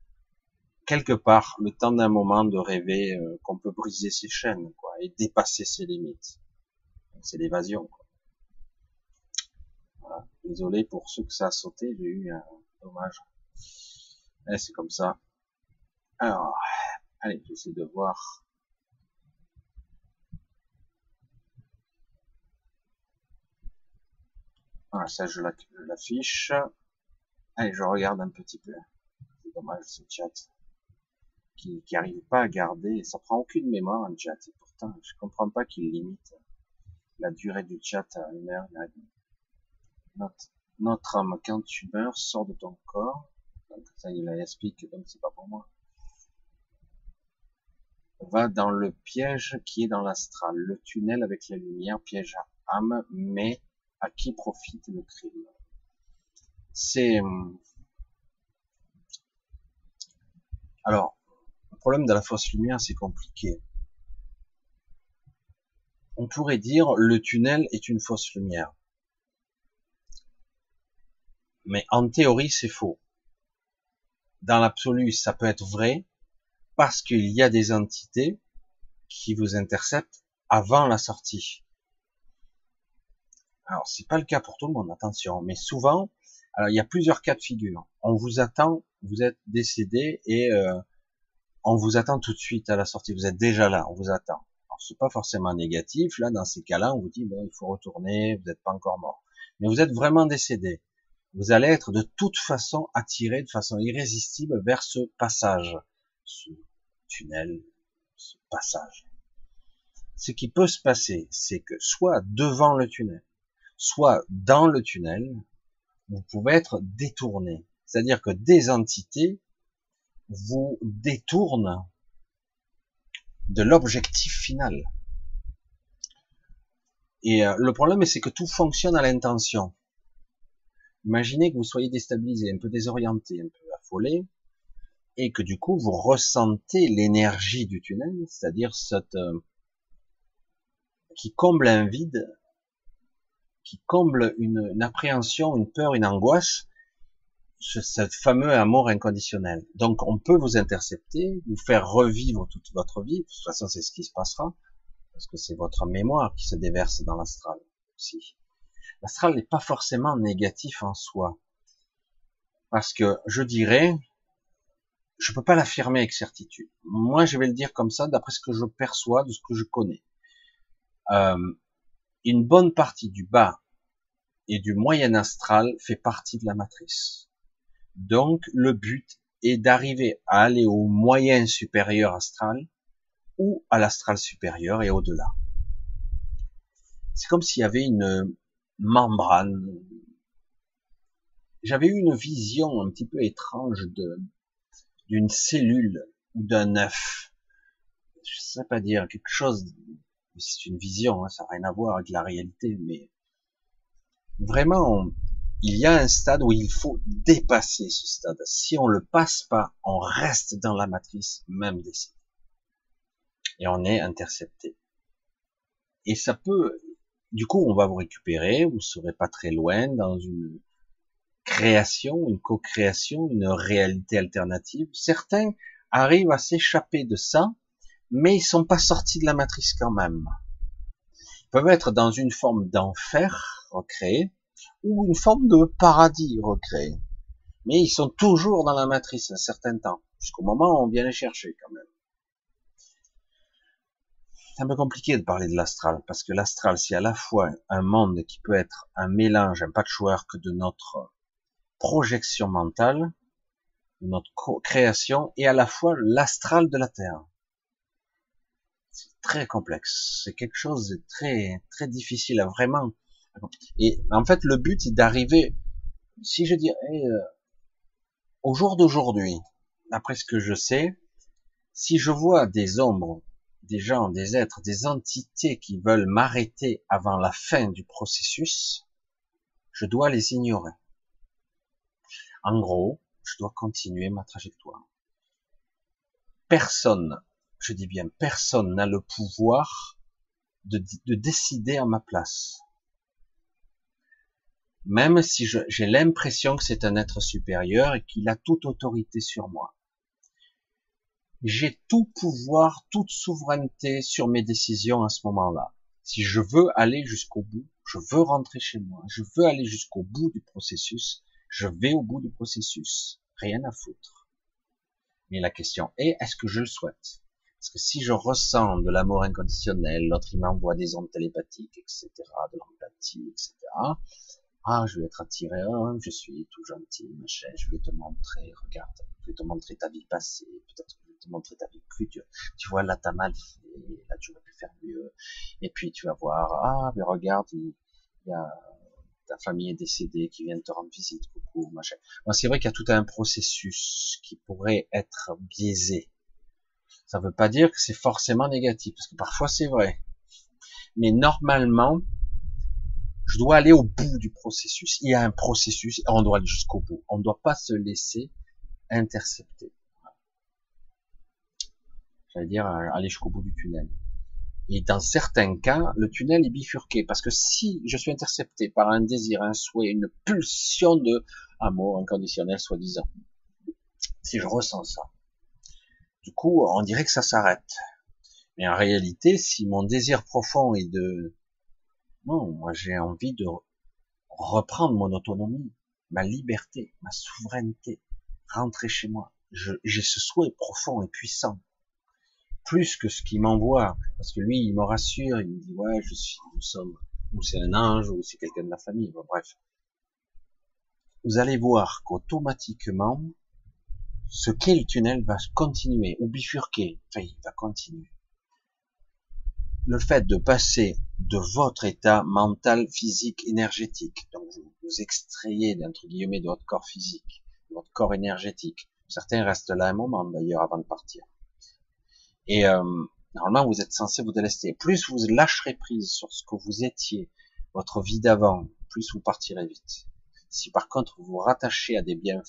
quelque part le temps d'un moment de rêver qu'on peut briser ses chaînes quoi et dépasser ses limites. C'est l'évasion. Désolé pour ceux que ça a sauté, j'ai eu un dommage. Eh, c'est comme ça. Alors, allez, j'essaie de voir. Voilà, ça je l'affiche. Allez, je regarde un petit peu. C'est dommage ce chat qui, qui arrive pas à garder. Ça prend aucune mémoire un chat. Et pourtant, je comprends pas qu'il limite la durée du chat à une heure, Notre, notre âme, quand tu meurs, sort de ton corps. Donc ça, il explique, donc c'est pas pour moi va dans le piège qui est dans l'astral, le tunnel avec la lumière, piège à âme, mais à qui profite le crime? C'est alors le problème de la fausse lumière, c'est compliqué. On pourrait dire le tunnel est une fausse lumière, mais en théorie, c'est faux. Dans l'absolu, ça peut être vrai, parce qu'il y a des entités qui vous interceptent avant la sortie. Alors c'est pas le cas pour tout le monde, attention, mais souvent, alors il y a plusieurs cas de figure. On vous attend, vous êtes décédé et euh, on vous attend tout de suite à la sortie. Vous êtes déjà là, on vous attend. Alors c'est pas forcément négatif. Là, dans ces cas-là, on vous dit bon, il faut retourner, vous n'êtes pas encore mort, mais vous êtes vraiment décédé. Vous allez être de toute façon attiré de façon irrésistible vers ce passage, ce tunnel, ce passage. Ce qui peut se passer, c'est que soit devant le tunnel, soit dans le tunnel, vous pouvez être détourné. C'est-à-dire que des entités vous détournent de l'objectif final. Et euh, le problème, c'est que tout fonctionne à l'intention. Imaginez que vous soyez déstabilisé, un peu désorienté, un peu affolé, et que du coup vous ressentez l'énergie du tunnel, c'est-à-dire cette euh, qui comble un vide, qui comble une, appréhension, une peur, une angoisse. ce, fameux amour inconditionnel. Donc on peut vous intercepter, vous faire revivre toute votre vie. De toute façon, c'est ce qui se passera, parce que c'est votre mémoire qui se déverse dans l'astral aussi. L'astral n'est pas forcément négatif en soi, parce que je dirais, je peux pas l'affirmer avec certitude. Moi, je vais le dire comme ça, d'après ce que je perçois, de ce que je connais. Euh, une bonne partie du bas et du moyen astral fait partie de la matrice. Donc, le but est d'arriver à aller au moyen supérieur astral ou à l'astral supérieur et au-delà. C'est comme s'il y avait une membrane. J'avais eu une vision un petit peu étrange de d'une cellule ou d'un œuf. Je sais pas dire quelque chose. C'est une vision, hein, ça n'a rien à voir avec la réalité, mais vraiment, il y a un stade où il faut dépasser ce stade. Si on le passe pas, on reste dans la matrice même décédé. Et on est intercepté. Et ça peut, du coup, on va vous récupérer, vous serez pas très loin dans une création, une co-création, une réalité alternative. Certains arrivent à s'échapper de ça, mais ils sont pas sortis de la matrice quand même. Ils peuvent être dans une forme d'enfer recréé, ou une forme de paradis recréé. Mais ils sont toujours dans la matrice un certain temps, jusqu'au moment où on vient les chercher quand même. C'est un peu compliqué de parler de l'astral, parce que l'astral, c'est à la fois un monde qui peut être un mélange, un patchwork de notre projection mentale, de notre création, et à la fois l'astral de la Terre. C'est très complexe. C'est quelque chose de très, très difficile à vraiment. Et en fait, le but est d'arriver, si je dirais, euh, au jour d'aujourd'hui, après ce que je sais, si je vois des ombres, des gens, des êtres, des entités qui veulent m'arrêter avant la fin du processus, je dois les ignorer. En gros, je dois continuer ma trajectoire. Personne, je dis bien personne n'a le pouvoir de, décider à ma place. Même si j'ai l'impression que c'est un être supérieur et qu'il a toute autorité sur moi. J'ai tout pouvoir, toute souveraineté sur mes décisions à ce moment-là. Si je veux aller jusqu'au bout, je veux rentrer chez moi, je veux aller jusqu'au bout du processus, je vais au bout du processus. Rien à foutre. Mais la question est, est-ce que je le souhaite? Parce que si je ressens de l'amour inconditionnel, l'autre il m'envoie des ondes télépathiques, etc., de l'empathie, etc., ah, je vais être attiré, hein, je suis tout gentil, machin, je vais te montrer, regarde, je vais te montrer ta vie passée, peut-être que je vais te montrer ta vie future. Tu vois, là, t'as mal fait, là, tu aurais pu faire mieux. Et puis, tu vas voir, ah, mais regarde, il y a ta famille est décédée, qui vient te rendre visite, coucou, machin. c'est vrai qu'il y a tout un processus qui pourrait être biaisé. Ça ne veut pas dire que c'est forcément négatif, parce que parfois c'est vrai. Mais normalement, je dois aller au bout du processus. Il y a un processus et on doit aller jusqu'au bout. On ne doit pas se laisser intercepter. J'allais dire aller jusqu'au bout du tunnel. Et dans certains cas, le tunnel est bifurqué, parce que si je suis intercepté par un désir, un souhait, une pulsion de amour inconditionnel, soi-disant, si je ressens ça, du coup, on dirait que ça s'arrête. Mais en réalité, si mon désir profond est de, non, moi j'ai envie de reprendre mon autonomie, ma liberté, ma souveraineté, rentrer chez moi. J'ai ce souhait profond et puissant plus que ce qu'il m'envoie, parce que lui, il me rassure, il me dit ouais, je suis, nous sommes, ou c'est un ange, ou c'est quelqu'un de la famille, bref. Vous allez voir qu'automatiquement, ce qu'est le tunnel va continuer, ou bifurquer, enfin, il va continuer. Le fait de passer de votre état mental, physique, énergétique, donc vous, vous extrayez, entre guillemets, de votre corps physique, de votre corps énergétique. Certains restent là un moment d'ailleurs avant de partir et euh, normalement, vous êtes censé vous délester. Plus vous lâcherez prise sur ce que vous étiez, votre vie d'avant, plus vous partirez vite. Si par contre vous vous rattachez à des biens,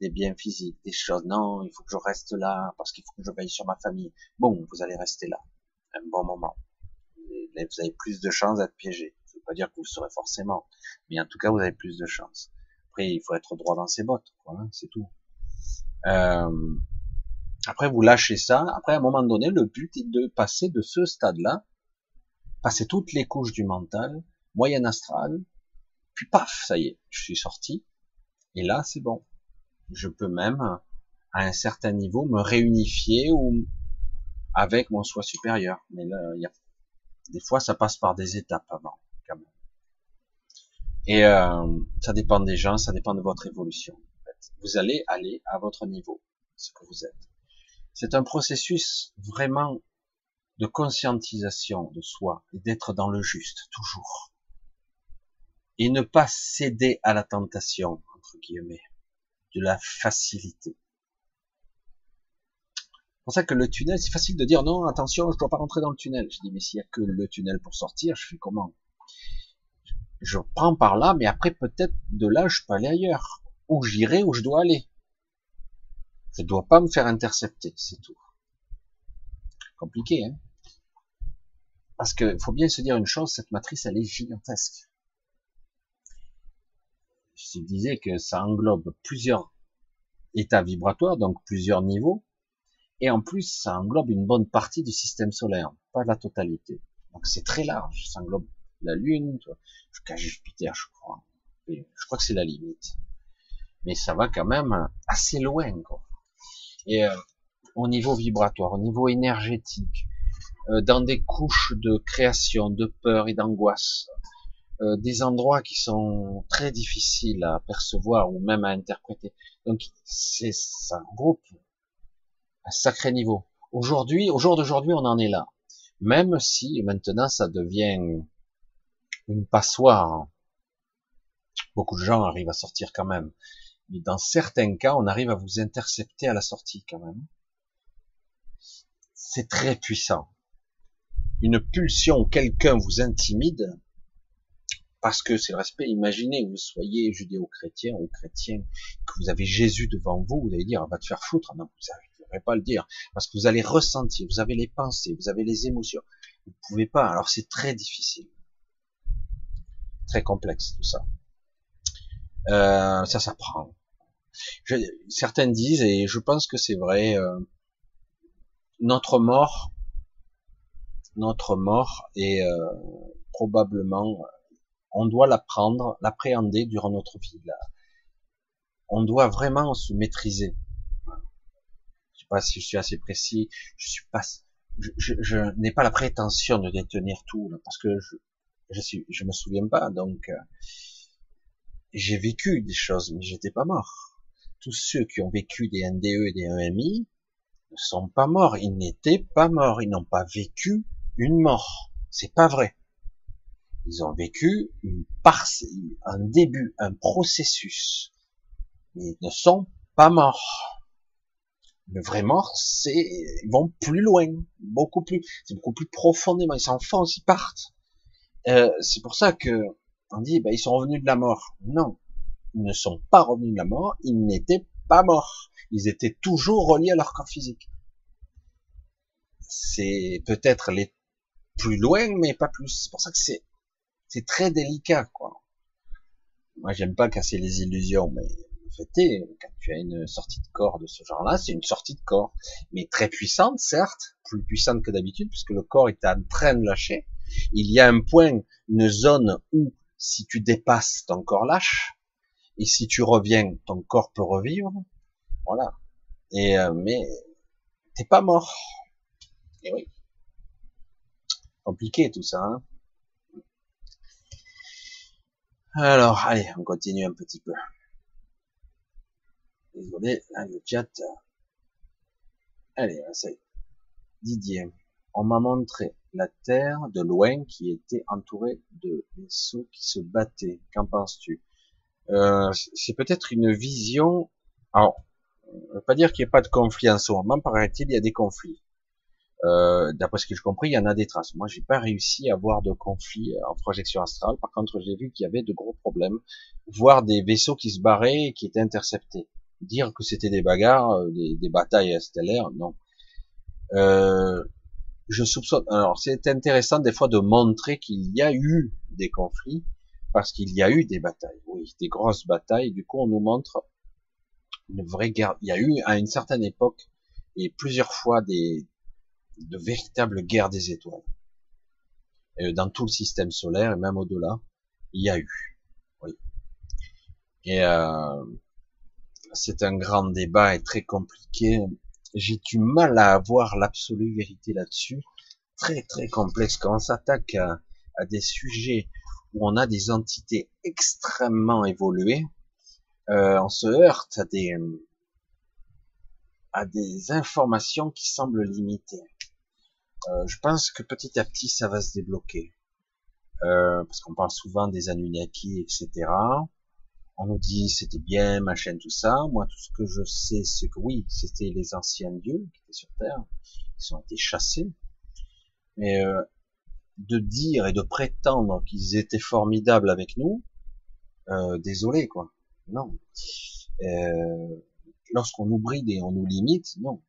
des biens physiques, des choses, non, il faut que je reste là parce qu'il faut que je veille sur ma famille. Bon, vous allez rester là un bon moment. Vous avez plus de chances d'être piégé. Ça veut pas dire que vous serez forcément, mais en tout cas, vous avez plus de chances. Après, il faut être droit dans ses bottes, hein, c'est tout. Euh, après, vous lâchez ça. Après, à un moment donné, le but est de passer de ce stade-là, passer toutes les couches du mental, moyen astral, puis paf, ça y est, je suis sorti. Et là, c'est bon. Je peux même, à un certain niveau, me réunifier ou avec mon soi supérieur. Mais là, il y a des fois, ça passe par des étapes avant, quand même. Et euh, ça dépend des gens, ça dépend de votre évolution. Vous allez aller à votre niveau, ce que vous êtes. C'est un processus vraiment de conscientisation de soi et d'être dans le juste, toujours. Et ne pas céder à la tentation, entre guillemets, de la facilité. C'est pour ça que le tunnel, c'est facile de dire non, attention, je dois pas rentrer dans le tunnel. Je dis, mais s'il y a que le tunnel pour sortir, je fais comment? Je prends par là, mais après, peut-être, de là, je peux aller ailleurs. Où j'irai, où je dois aller. Je dois pas me faire intercepter, c'est tout. Compliqué, hein? Parce que faut bien se dire une chose, cette matrice, elle est gigantesque. Je disais que ça englobe plusieurs états vibratoires, donc plusieurs niveaux, et en plus, ça englobe une bonne partie du système solaire, pas la totalité. Donc c'est très large, ça englobe la Lune, jusqu'à Jupiter, je crois. je crois que c'est la limite. Mais ça va quand même assez loin, quoi. Et euh, au niveau vibratoire, au niveau énergétique, euh, dans des couches de création, de peur et d'angoisse, euh, des endroits qui sont très difficiles à percevoir ou même à interpréter. Donc c'est ça groupe sacré niveau. Aujourd'hui, au jour d'aujourd'hui, on en est là. Même si maintenant ça devient une passoire. Beaucoup de gens arrivent à sortir quand même. Mais dans certains cas, on arrive à vous intercepter à la sortie quand même. C'est très puissant. Une pulsion, quelqu'un vous intimide, parce que c'est le respect. Imaginez que vous soyez judéo-chrétien ou chrétien, que vous avez Jésus devant vous, vous allez dire, on va te faire foutre. Non, vous n'arriverez pas le dire, parce que vous allez ressentir, vous avez les pensées, vous avez les émotions. Vous ne pouvez pas, alors c'est très difficile. Très complexe tout ça. Euh, ça s'apprend. Certains disent, et je pense que c'est vrai, euh, notre mort, notre mort est euh, probablement, on doit l'apprendre, l'appréhender durant notre vie. Là. On doit vraiment se maîtriser. Pas si je suis assez précis. Je suis pas, je, je, je n'ai pas la prétention de détenir tout, là, parce que je, je suis, je me souviens pas, donc euh, j'ai vécu des choses, mais j'étais pas mort tous ceux qui ont vécu des NDE et des EMI ne sont pas morts. Ils n'étaient pas morts. Ils n'ont pas vécu une mort. C'est pas vrai. Ils ont vécu une un début, un processus. Mais ils ne sont pas morts. Le vrai mort, c'est, ils vont plus loin, beaucoup plus, c'est beaucoup plus profondément. Ils s'enfoncent, ils partent. Euh, c'est pour ça que on dit, bah, ils sont revenus de la mort. Non, ils ne sont pas revenus de la mort, ils n'étaient pas morts. Ils étaient toujours reliés à leur corps physique. C'est peut-être les plus loin, mais pas plus. C'est pour ça que c'est, c'est très délicat, quoi. Moi, j'aime pas casser les illusions, mais fait, quand tu as une sortie de corps de ce genre-là, c'est une sortie de corps, mais très puissante, certes, plus puissante que d'habitude, puisque le corps est en train de lâcher. Il y a un point, une zone où, si tu dépasses, ton corps lâche, et si tu reviens, ton corps peut revivre. Voilà. Et euh, mais t'es pas mort. Et oui. Compliqué tout ça. Hein Alors, allez, on continue un petit peu. Désolé, là, le chat. Allez, ça Didier, on m'a montré la Terre de loin qui était entourée de vaisseaux qui se battaient. Qu'en penses-tu? Euh, c'est peut-être une vision. Alors, on veut pas dire qu'il n'y a pas de conflit en ce moment. Paraît-il, il y a des conflits. Euh, D'après ce que j'ai compris, il y en a des traces. Moi, j'ai pas réussi à voir de conflit en projection astrale. Par contre, j'ai vu qu'il y avait de gros problèmes, voir des vaisseaux qui se barraient et qui étaient interceptés. Dire que c'était des bagarres, euh, des, des, batailles stellaires, non. Euh, je soupçonne. Alors, c'est intéressant des fois de montrer qu'il y a eu des conflits parce qu'il y a eu des batailles, oui, des grosses batailles. Du coup, on nous montre une vraie guerre. Il y a eu à une certaine époque et plusieurs fois des de véritables guerres des étoiles. Dans tout le système solaire et même au-delà, il y a eu. Oui. Et euh, c'est un grand débat et très compliqué. J'ai du mal à avoir l'absolue vérité là-dessus. Très très complexe. Quand on s'attaque à, des sujets où on a des entités extrêmement évoluées, euh, on se heurte à des à des informations qui semblent limitées. Euh, je pense que petit à petit ça va se débloquer, euh, parce qu'on parle souvent des Anunnaki, etc. On nous dit c'était bien, machin, tout ça. Moi, tout ce que je sais, c'est que oui, c'était les anciens dieux qui étaient sur Terre, ils ont été chassés. Mais euh, de dire et de prétendre qu'ils étaient formidables avec nous, euh, désolé quoi. Non. Euh, lorsqu'on nous bride et on nous limite, non.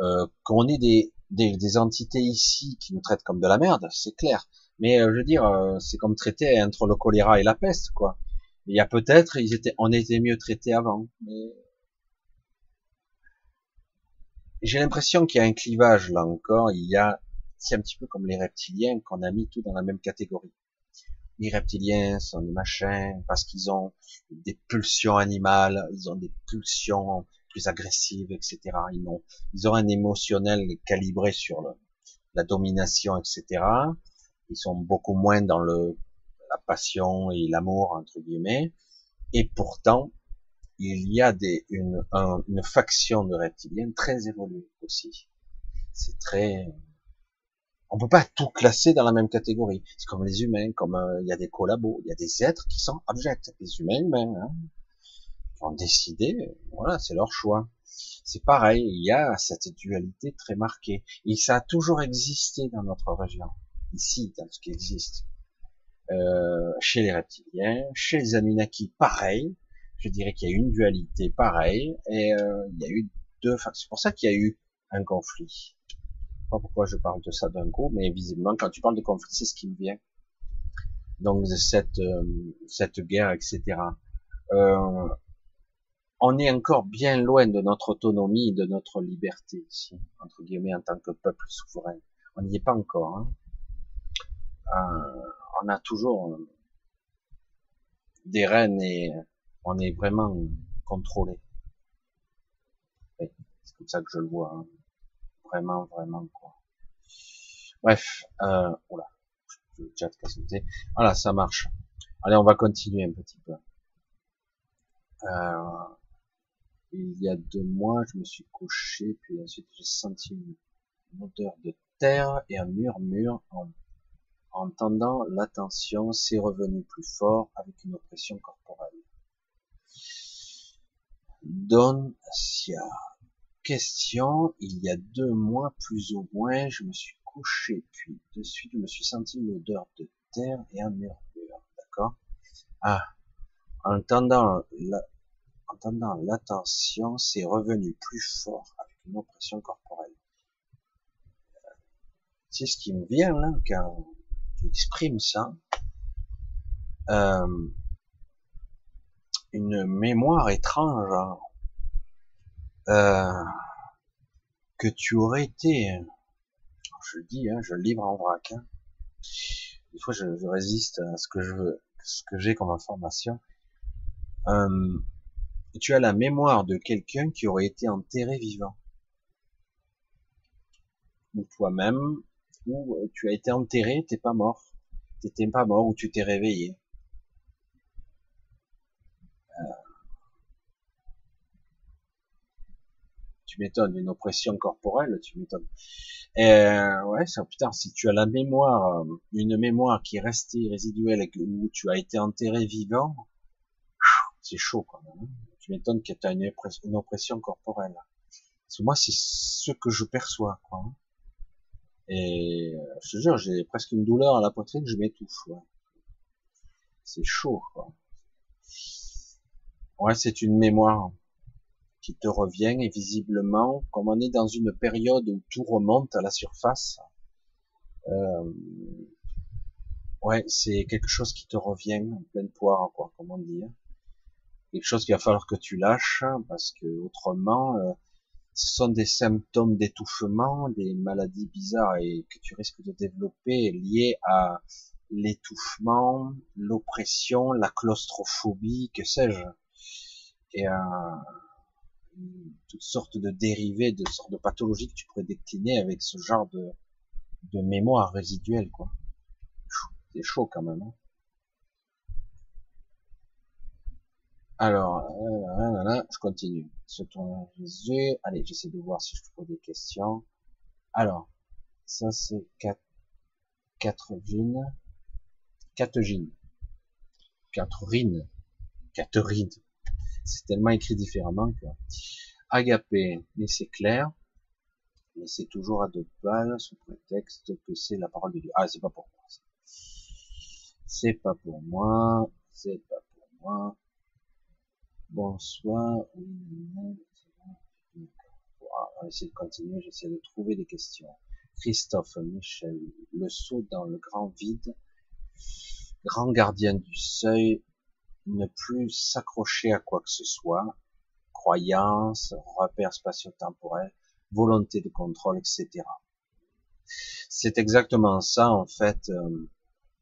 Euh, qu'on ait des, des, des, entités ici qui nous traitent comme de la merde, c'est clair. Mais euh, je veux dire, euh, c'est comme traiter entre le choléra et la peste, quoi. Il y a peut-être, ils étaient, on était mieux traités avant. Mais j'ai l'impression qu'il y a un clivage là encore. Il y a c'est un petit peu comme les reptiliens qu'on a mis tout dans la même catégorie. Les reptiliens sont des machins parce qu'ils ont des pulsions animales, ils ont des pulsions plus agressives, etc. Ils ont, ils ont un émotionnel calibré sur le, la domination, etc. Ils sont beaucoup moins dans le, la passion et l'amour, entre guillemets. Et pourtant, il y a des, une, une faction de reptiliens très évoluée aussi. C'est très, on peut pas tout classer dans la même catégorie. C'est comme les humains, comme euh, il y a des collabos, il y a des êtres qui sont abjects, les humains humains, hein, qui ont décidé, voilà, c'est leur choix. C'est pareil, il y a cette dualité très marquée, et ça a toujours existé dans notre région, ici, dans ce qui existe. Euh, chez les reptiliens, chez les Anunnaki, pareil. Je dirais qu'il y a une dualité, pareil, et euh, il y a eu deux. C'est pour ça qu'il y a eu un conflit pas pourquoi je parle de ça d'un coup, mais visiblement, quand tu parles de conflit, c'est ce qui me vient. Donc, cette, euh, cette guerre, etc. Euh, on est encore bien loin de notre autonomie, de notre liberté ici, entre guillemets, en tant que peuple souverain. On n'y est pas encore. Hein. Euh, on a toujours des reines et on est vraiment contrôlé. C'est comme ça que je le vois. Hein. Vraiment, vraiment, quoi. Bref, euh, oula, le chat Voilà, ça marche. Allez, on va continuer un petit peu. Euh, il y a deux mois, je me suis couché, puis ensuite j'ai senti une odeur de terre et un murmure en entendant l'attention, c'est revenu plus fort avec une oppression corporelle. Doncia question, il y a deux mois plus ou moins, je me suis couché, puis de suite je me suis senti l'odeur de terre et un murmure, d'accord? Ah, en entendant la, l'attention, c'est revenu plus fort avec une oppression corporelle. C'est ce qui me vient là, quand j'exprime ça. Euh, une mémoire étrange, hein euh, que tu aurais été, je le dis, hein, je le livre en vrac. Hein. Des fois, je, résiste à ce que je ce que j'ai comme information. Euh, tu as la mémoire de quelqu'un qui aurait été enterré vivant, ou toi-même, ou tu as été enterré, t'es pas mort, t'étais pas mort, ou tu t'es réveillé. tu m'étonnes, une oppression corporelle, tu m'étonnes. Euh, ouais, ça, putain, si tu as la mémoire, euh, une mémoire qui est restée résiduelle et où tu as été enterré vivant, c'est chaud quand même. Hein. Tu m'étonnes que tu as une, oppression corporelle. Parce que moi, c'est ce que je perçois, quoi. Hein. Et euh, je te jure, j'ai presque une douleur à la poitrine, je m'étouffe. Ouais. C'est chaud, quoi. Ouais, c'est une mémoire qui te revient et visiblement, comme on est dans une période où tout remonte à la surface, euh, Ouais, c'est quelque chose qui te revient en pleine poire, encore, comment dire. Quelque chose qu'il va falloir que tu lâches, parce que autrement, euh, ce sont des symptômes d'étouffement, des maladies bizarres et que tu risques de développer liées à l'étouffement, l'oppression, la claustrophobie, que sais-je, et euh, toutes sortes de dérivés, de sortes de pathologies que tu pourrais décliner avec ce genre de, de mémoire résiduelle, quoi. C'est chaud quand même. Hein. Alors, euh, je continue. Se tourne Jésus. Allez, j'essaie de voir si je trouve des questions. Alors, ça c'est Catherine. Catherine. Catherine. Catherine. C'est tellement écrit différemment que. Agapé, mais c'est clair. Mais c'est toujours à deux balles sous prétexte que c'est la parole de Dieu. Ah, c'est pas pour moi. C'est pas pour moi. C'est pas pour moi. Bonsoir. On va essayer de continuer. J'essaie de trouver des questions. Christophe Michel, le saut dans le grand vide, grand gardien du seuil, ne plus s'accrocher à quoi que ce soit, croyance, repères spatio-temporels, volonté de contrôle, etc. C'est exactement ça, en fait, euh,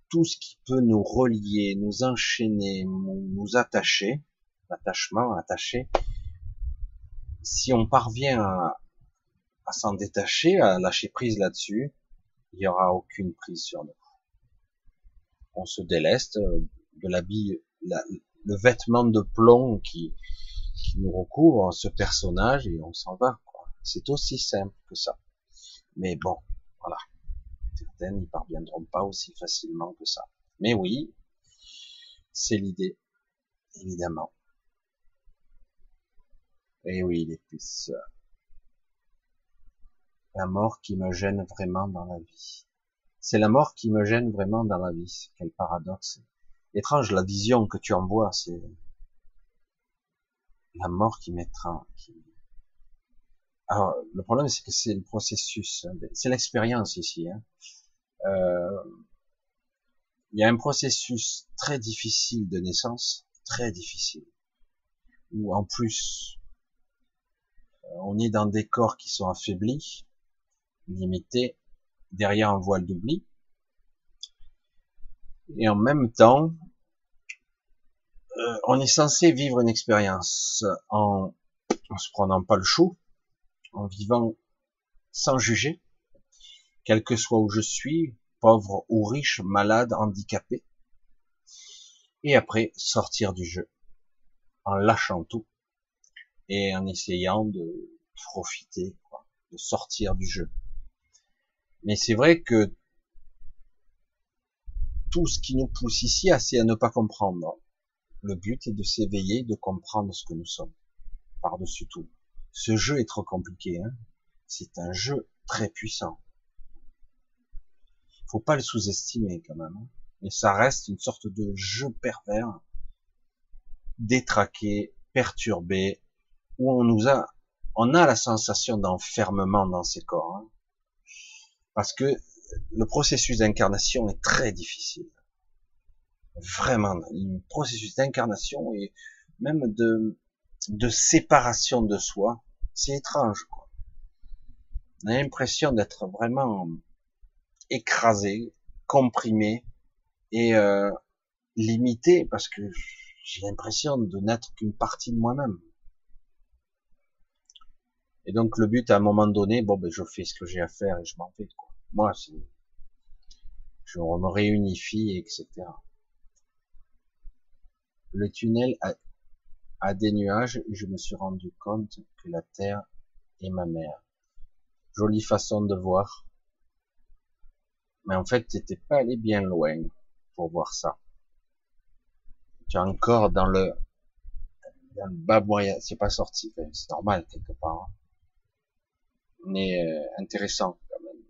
tout ce qui peut nous relier, nous enchaîner, nous, attacher, l'attachement, attacher, si on parvient à, à s'en détacher, à lâcher prise là-dessus, il n'y aura aucune prise sur nous. On se déleste euh, de l'habit, le vêtement de plomb qui, qui nous recouvre ce personnage et on s'en va. C'est aussi simple que ça. Mais bon, voilà. Certaines n'y parviendront pas aussi facilement que ça. Mais oui, c'est l'idée, évidemment. Et oui, les puces. La mort qui me gêne vraiment dans la vie. C'est la mort qui me gêne vraiment dans la vie. Quel paradoxe. Étrange la vision que tu envoies, c'est la mort qui. Qui... Alors, le problème, c'est que c'est le processus, hein, c'est l'expérience ici. Hein. Euh, il y a un processus très difficile de naissance, très difficile, où en plus, on est dans des corps qui sont affaiblis, limités, derrière un voile d'oubli, et en même temps, euh, on est censé vivre une expérience en, en se prenant pas le chou, en vivant sans juger, quel que soit où je suis, pauvre ou riche, malade, handicapé, et après sortir du jeu, en lâchant tout, et en essayant de profiter, de sortir du jeu. Mais c'est vrai que tout ce qui nous pousse ici, c'est à ne pas comprendre. Le but est de s'éveiller, de comprendre ce que nous sommes. Par-dessus tout. Ce jeu est trop compliqué. Hein C'est un jeu très puissant. Faut pas le sous-estimer quand même. Hein Mais ça reste une sorte de jeu pervers, détraqué, perturbé, où on nous a, on a la sensation d'enfermement dans ces corps. Hein parce que le processus d'incarnation est très difficile vraiment un processus d'incarnation et même de, de séparation de soi. C'est étrange, quoi. On a l'impression d'être vraiment écrasé, comprimé et euh, limité parce que j'ai l'impression de n'être qu'une partie de moi-même. Et donc le but à un moment donné, bon ben je fais ce que j'ai à faire et je m'en vais quoi. Moi c'est, je me réunifie etc le tunnel a, des nuages et je me suis rendu compte que la Terre est ma mère. Jolie façon de voir. Mais en fait, t'étais pas allé bien loin pour voir ça. Tu es encore dans le, dans le bas moyen. C'est pas sorti. C'est normal quelque part. Hein. Mais euh, intéressant quand même.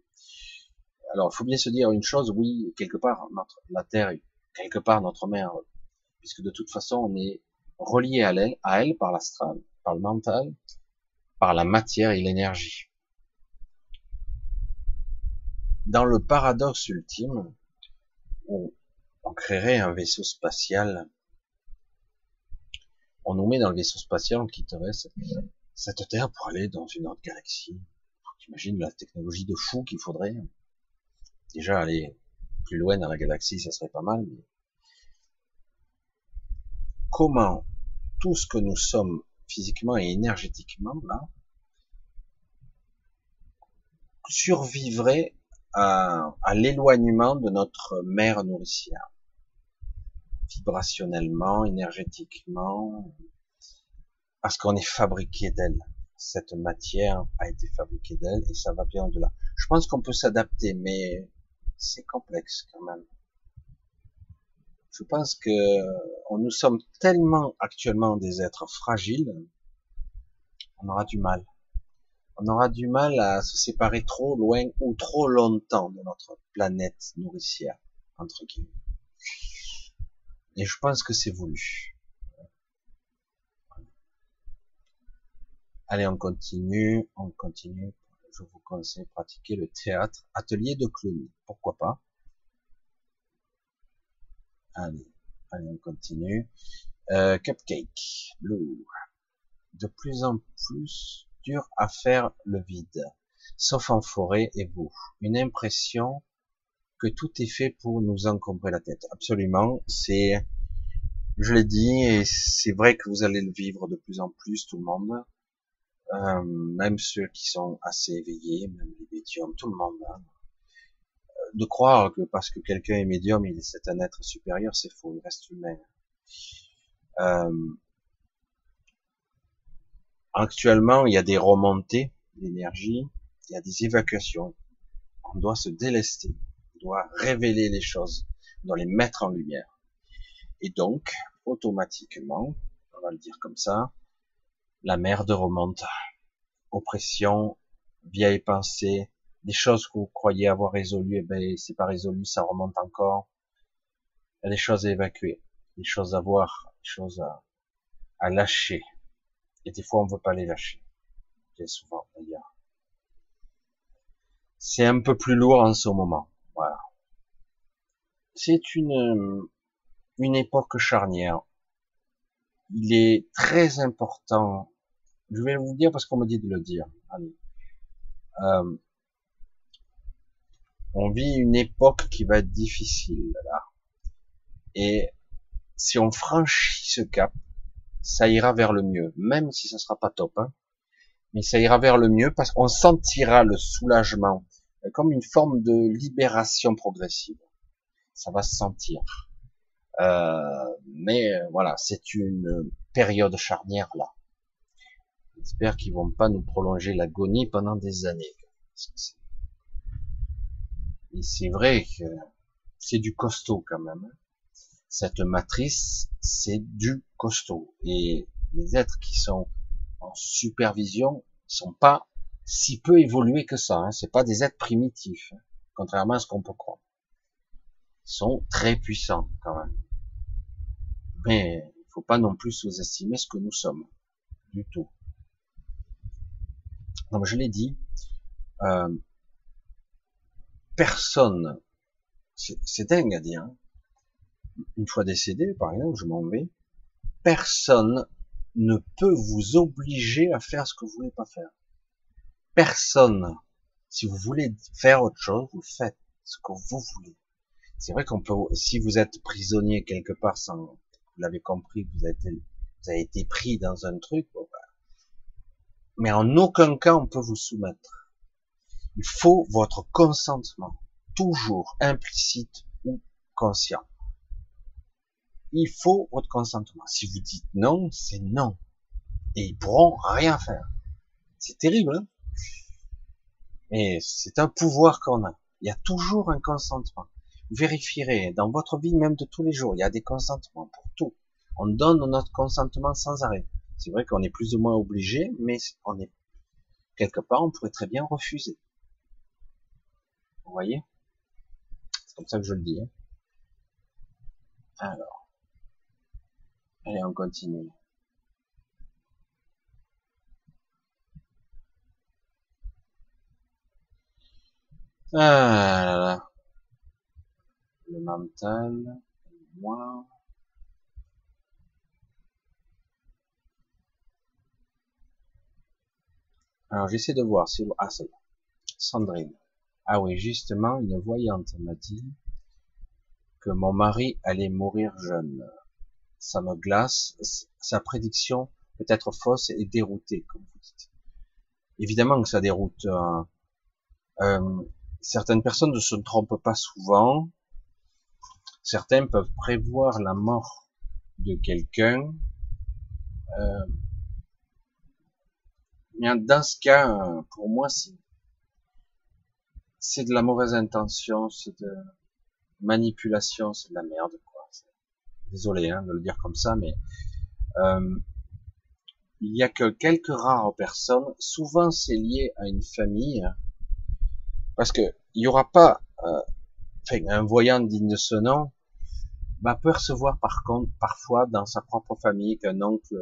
Alors, il faut bien se dire une chose. Oui, quelque part, notre, la Terre est quelque part notre mère puisque de toute façon on est relié à elle, à elle par l'astral, par le mental, par la matière et l'énergie. Dans le paradoxe ultime, où on créerait un vaisseau spatial. On nous met dans le vaisseau spatial, on quitterait cette Terre pour aller dans une autre galaxie. J'imagine la technologie de fou qu'il faudrait. Déjà aller plus loin dans la galaxie, ça serait pas mal. Comment tout ce que nous sommes physiquement et énergétiquement là survivrait à, à l'éloignement de notre mère nourricière? Vibrationnellement, énergétiquement, parce qu'on est fabriqué d'elle. Cette matière a été fabriquée d'elle et ça va bien au-delà. Je pense qu'on peut s'adapter, mais c'est complexe quand même. Je pense que nous sommes tellement actuellement des êtres fragiles, on aura du mal. On aura du mal à se séparer trop loin ou trop longtemps de notre planète nourricière, entre guillemets. Et je pense que c'est voulu. Allez, on continue, on continue. Je vous conseille de pratiquer le théâtre, atelier de clown. Pourquoi pas? Allez, allez, on continue. Euh, cupcake, blue. De plus en plus dur à faire le vide, sauf en forêt et vous. Une impression que tout est fait pour nous encombrer la tête. Absolument, c'est, je l'ai dit, et c'est vrai que vous allez le vivre de plus en plus, tout le monde, euh, même ceux qui sont assez éveillés, même les médiums, tout le monde. Hein. Euh, de croire que parce que quelqu'un est médium, il est un être supérieur, c'est faux, il reste humain. Euh, actuellement, il y a des remontées d'énergie, il y a des évacuations. On doit se délester doit révéler les choses, doit les mettre en lumière. Et donc, automatiquement, on va le dire comme ça, la merde remonte. Oppression, vieille pensée, des choses que vous croyez avoir résolues, eh ben c'est pas résolu, ça remonte encore. Il y a des choses à évacuer, des choses à voir, des choses à, à lâcher. Et des fois on veut pas les lâcher. Bien souvent d'ailleurs. C'est un peu plus lourd en ce moment. Voilà. C'est une, une époque charnière. Il est très important. Je vais vous dire parce qu'on me dit de le dire. Euh, on vit une époque qui va être difficile là. Et si on franchit ce cap, ça ira vers le mieux, même si ça sera pas top. Hein. Mais ça ira vers le mieux parce qu'on sentira le soulagement comme une forme de libération progressive. Ça va se sentir. Euh, mais euh, voilà, c'est une période charnière là. J'espère qu'ils vont pas nous prolonger l'agonie pendant des années. Et c'est vrai que c'est du costaud quand même. Cette matrice, c'est du costaud. Et les êtres qui sont en supervision sont pas si peu évolués que ça. Hein. C'est pas des êtres primitifs, hein, contrairement à ce qu'on peut croire. Ils sont très puissants quand même. Mais il faut pas non plus sous-estimer ce que nous sommes du tout. Comme je l'ai dit, euh, personne, c'est dingue à dire. Hein. Une fois décédé, par exemple, je m'en vais. Personne ne peut vous obliger à faire ce que vous voulez pas faire personne. Si vous voulez faire autre chose, vous faites ce que vous voulez. C'est vrai qu'on peut, si vous êtes prisonnier quelque part sans, vous l'avez compris, vous avez été, pris dans un truc, mais en aucun cas on peut vous soumettre. Il faut votre consentement, toujours implicite ou conscient. Il faut votre consentement. Si vous dites non, c'est non. Et ils pourront rien faire. C'est terrible, hein mais c'est un pouvoir qu'on a. Il y a toujours un consentement. Vous vérifierez dans votre vie même de tous les jours, il y a des consentements pour tout. On donne notre consentement sans arrêt. C'est vrai qu'on est plus ou moins obligé, mais on est quelque part, on pourrait très bien refuser. Vous voyez? C'est comme ça que je le dis. Hein. Alors, allez, on continue. Ah là là. Le mental. mental, moi. Alors j'essaie de voir si... Ah, c'est Sandrine. Ah oui, justement, une voyante m'a dit que mon mari allait mourir jeune. Ça me glace. Sa prédiction peut être fausse et déroutée, comme vous dites. Évidemment que ça déroute. Hein. Euh, certaines personnes ne se trompent pas souvent. Certains peuvent prévoir la mort de quelqu'un. Euh, mais dans ce cas, pour moi, c'est c'est de la mauvaise intention, c'est de manipulation, c'est de la merde, quoi. Désolé hein, de le dire comme ça, mais euh, il y a que quelques rares personnes. Souvent, c'est lié à une famille, parce que il y aura pas, euh, un voyant digne de ce nom va percevoir par contre parfois dans sa propre famille qu'un oncle,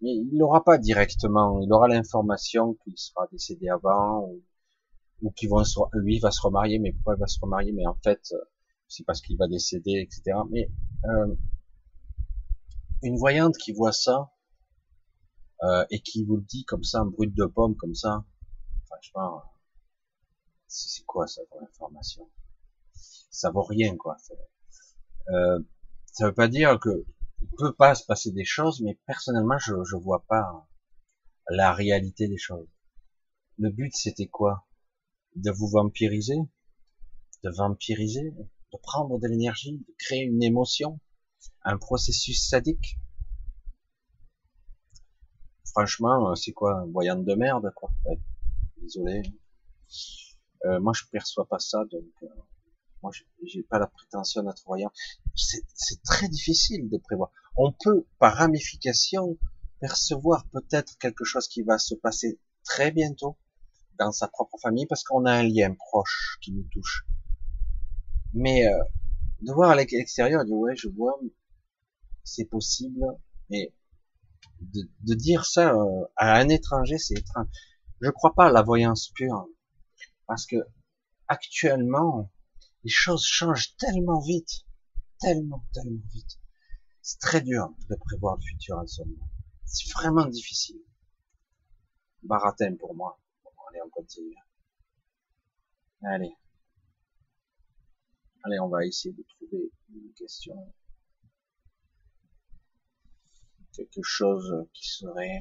mais il n'aura pas directement, il aura l'information qu'il sera décédé avant ou, qu'il va lui va se remarier, mais pourquoi il va se remarier? Mais en fait, c'est parce qu'il va décéder, etc. Mais euh, une voyante qui voit ça euh, et qui vous le dit comme ça, un brut de pomme comme ça, franchement, c'est quoi ça pour information? Ça vaut rien quoi. Euh, ça veut pas dire que peut pas se passer des choses, mais personnellement, je je vois pas la réalité des choses. Le but c'était quoi? De vous vampiriser, de vampiriser, de prendre de l'énergie, de créer une émotion, un processus sadique? Franchement, c'est quoi, un voyant de merde, quoi? désolé. Euh, moi, je perçois pas ça, donc euh, moi, j'ai pas la prétention d'être voyant. C'est très difficile de prévoir. On peut, par ramification, percevoir peut-être quelque chose qui va se passer très bientôt dans sa propre famille parce qu'on a un lien proche qui nous touche. Mais euh, de voir à l'extérieur, dire ouais, je vois, c'est possible, mais de, de dire ça euh, à un étranger, c'est étrange. Je crois pas à la voyance pure, parce que actuellement, les choses changent tellement vite, tellement, tellement vite. C'est très dur de prévoir le futur en ce moment. C'est vraiment difficile. Baratin pour moi. Bon, allez, on continue. Allez. Allez, on va essayer de trouver une question. Quelque chose qui serait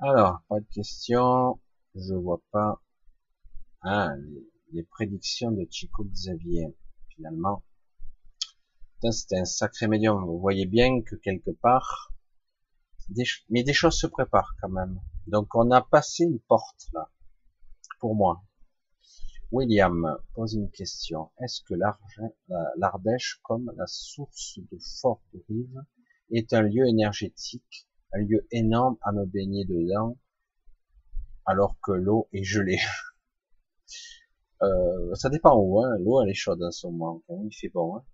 Alors, pas de questions. Je vois pas. Ah, les, prédictions de Chico Xavier. Finalement, c'était un sacré médium. Vous voyez bien que quelque part, mais des choses se préparent quand même. Donc, on a passé une porte là, pour moi. William pose une question. Est-ce que l'Ardèche, comme la source de Fort Rive, est un lieu énergétique un lieu énorme à me baigner dedans, alors que l'eau est gelée. euh, ça dépend où, hein. l'eau elle est chaude en ce moment, il fait bon, hein.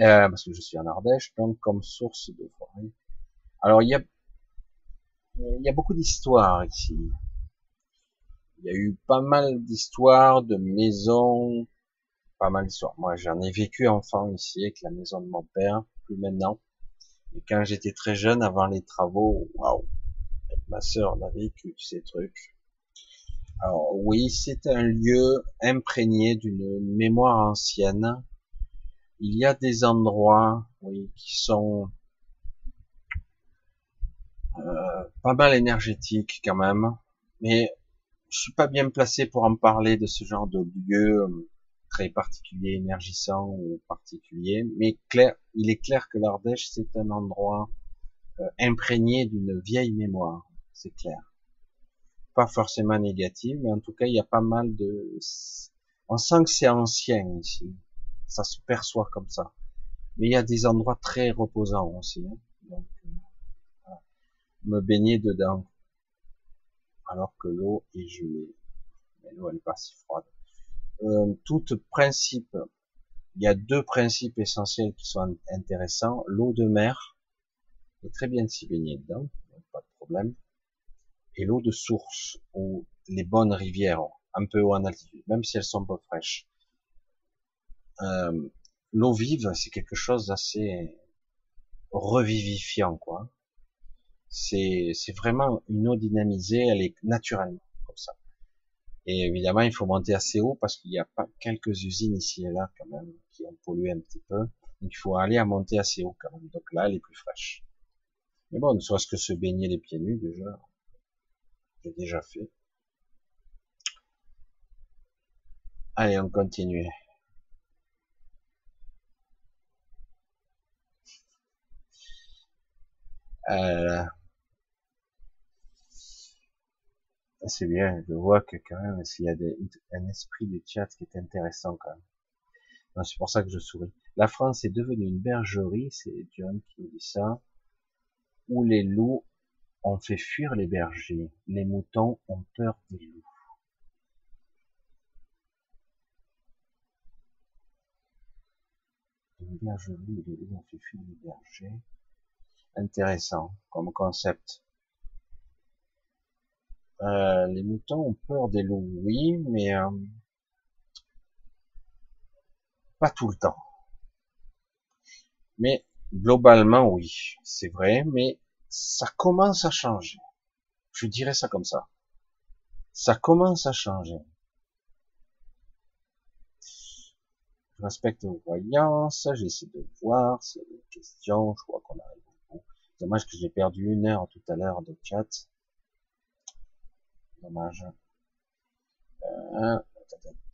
euh, parce que je suis en Ardèche, donc comme source de forêt. Alors il y a, y a beaucoup d'histoires ici. Il y a eu pas mal d'histoires de maisons, pas mal d'histoires. Moi j'en ai vécu enfant ici avec la maison de mon père, plus maintenant. Quand j'étais très jeune, avant les travaux, waouh, ma sœur, on a vécu ces trucs. Alors oui, c'est un lieu imprégné d'une mémoire ancienne. Il y a des endroits, oui, qui sont euh, pas mal énergétiques quand même, mais je suis pas bien placé pour en parler de ce genre de lieu très particulier, énergissant ou particulier, mais clair, il est clair que l'Ardèche c'est un endroit euh, imprégné d'une vieille mémoire, c'est clair. Pas forcément négative, mais en tout cas il y a pas mal de, on sent que c'est ancien ici, ça se perçoit comme ça. Mais il y a des endroits très reposants aussi, hein. donc euh, me baigner dedans, alors que l'eau est gelée, mais l'eau elle est pas si froide euh, tout principe, il y a deux principes essentiels qui sont intéressants. L'eau de mer est très bien de s'y baigner dedans, pas de problème. et l'eau de source ou les bonnes rivières un peu haut en altitude, même si elles sont pas fraîches. Euh, l'eau vive, c'est quelque chose d'assez revivifiant, quoi. C'est, c'est vraiment une eau dynamisée, elle est ça. Et évidemment, il faut monter assez haut parce qu'il y a pas quelques usines ici et là quand même qui ont pollué un petit peu. Il faut aller à monter assez haut quand même. Donc là, elle est plus fraîche. Mais bon, ne serait-ce que se baigner les pieds nus déjà, j'ai déjà fait. Allez, on continue. Euh, c'est bien, je vois que quand même, s'il y a un esprit du chat qui est intéressant quand même. C'est pour ça que je souris. La France est devenue une bergerie, c'est John qui dit ça, où les loups ont fait fuir les bergers, les moutons ont peur des loups. Une bergerie où les loups ont fait fuir les bergers. Intéressant comme concept. Euh, les moutons ont peur des loups, oui, mais euh, pas tout le temps. Mais globalement, oui, c'est vrai, mais ça commence à changer. Je dirais ça comme ça. Ça commence à changer. Je respecte vos voyances, j'essaie de voir s'il y a des questions, je crois qu'on arrive au bout. Dommage que j'ai perdu une heure tout à l'heure de chat. Dommage. Euh,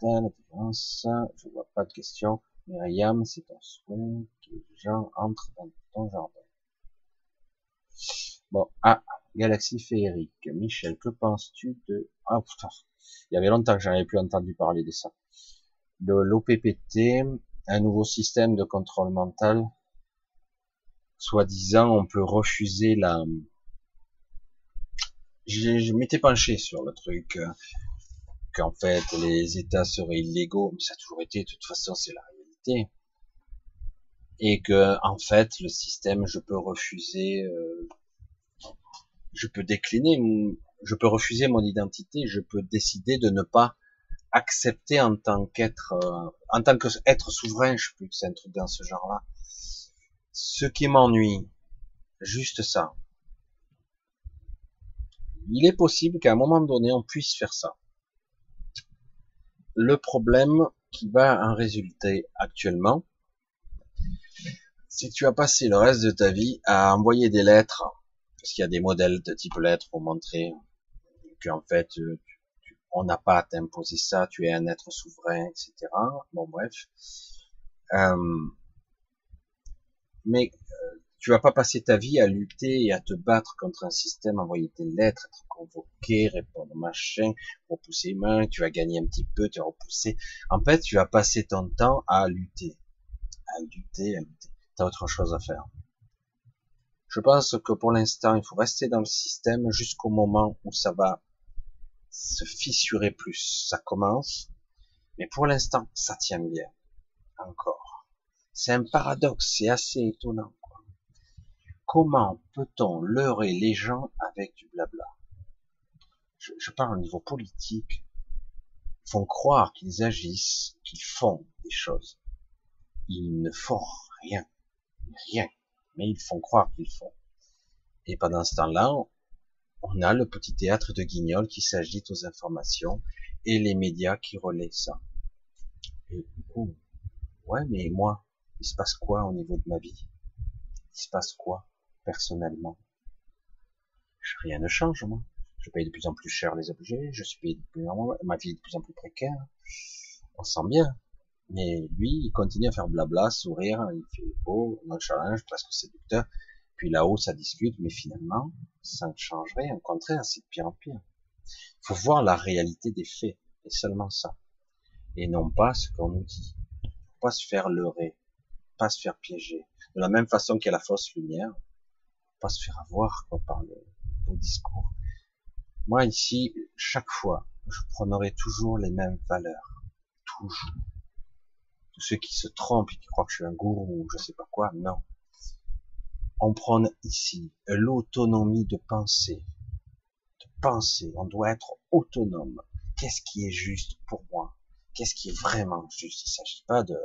je vois pas de questions. Myriam, c'est ton souhait que les gens entrent dans ton jardin. Bon, ah, Galaxie féerique. Michel, que penses-tu de... Ah putain, il y avait longtemps que j'avais plus entendu parler de ça. De l'OPPT, un nouveau système de contrôle mental. Soi-disant, on peut refuser la, je, m'étais penché sur le truc euh, qu'en fait les États seraient illégaux, mais ça a toujours été, de toute façon c'est la réalité, et que en fait le système, je peux refuser, euh, je peux décliner, je peux refuser mon identité, je peux décider de ne pas accepter en tant qu'être, euh, en tant qu'être souverain, je sais plus que c'est un truc dans ce genre-là, ce qui m'ennuie, juste ça il est possible qu'à un moment donné, on puisse faire ça. Le problème qui va en résulter actuellement, c'est que tu as passé le reste de ta vie à envoyer des lettres, parce qu'il y a des modèles de type lettres pour montrer qu'en fait, on n'a pas à t'imposer ça, tu es un être souverain, etc. Bon, bref. Euh, mais euh, tu vas pas passer ta vie à lutter et à te battre contre un système, envoyer tes lettres, être convoqué, répondre machin, repousser les mains, tu vas gagner un petit peu, tu vas repousser. En fait, tu vas passer ton temps à lutter, à lutter, à lutter. T'as autre chose à faire. Je pense que pour l'instant, il faut rester dans le système jusqu'au moment où ça va se fissurer plus. Ça commence, mais pour l'instant, ça tient bien. Encore. C'est un paradoxe, c'est assez étonnant. Comment peut-on leurrer les gens avec du blabla? Je, parle au niveau politique. Ils font croire qu'ils agissent, qu'ils font des choses. Ils ne font rien, rien, mais ils font croire qu'ils font. Et pendant ce temps-là, on a le petit théâtre de Guignol qui s'agite aux informations et les médias qui relaient ça. Et ouais, mais moi, il se passe quoi au niveau de ma vie? Il se passe quoi? Personnellement. Rien ne change, moi. Je paye de plus en plus cher les objets, je suis payé de plus en moins, ma vie est de plus en plus précaire. On sent bien. Mais lui, il continue à faire blabla, sourire, il fait beau, challenge, presque séducteur. Puis là-haut, ça discute, mais finalement, ça ne change rien. Au contraire, c'est de pire en pire. Il faut voir la réalité des faits, et seulement ça. Et non pas ce qu'on nous dit. Faut pas se faire leurrer, pas se faire piéger. De la même façon qu'il y a la fausse lumière, pas se faire avoir par le beau discours. Moi ici, chaque fois, je prendrai toujours les mêmes valeurs. Toujours. Tous ceux qui se trompent et qui croient que je suis un gourou ou je sais pas quoi, non. On prend ici l'autonomie de penser, de penser, on doit être autonome. Qu'est-ce qui est juste pour moi? Qu'est-ce qui est vraiment juste? Il ne s'agit pas de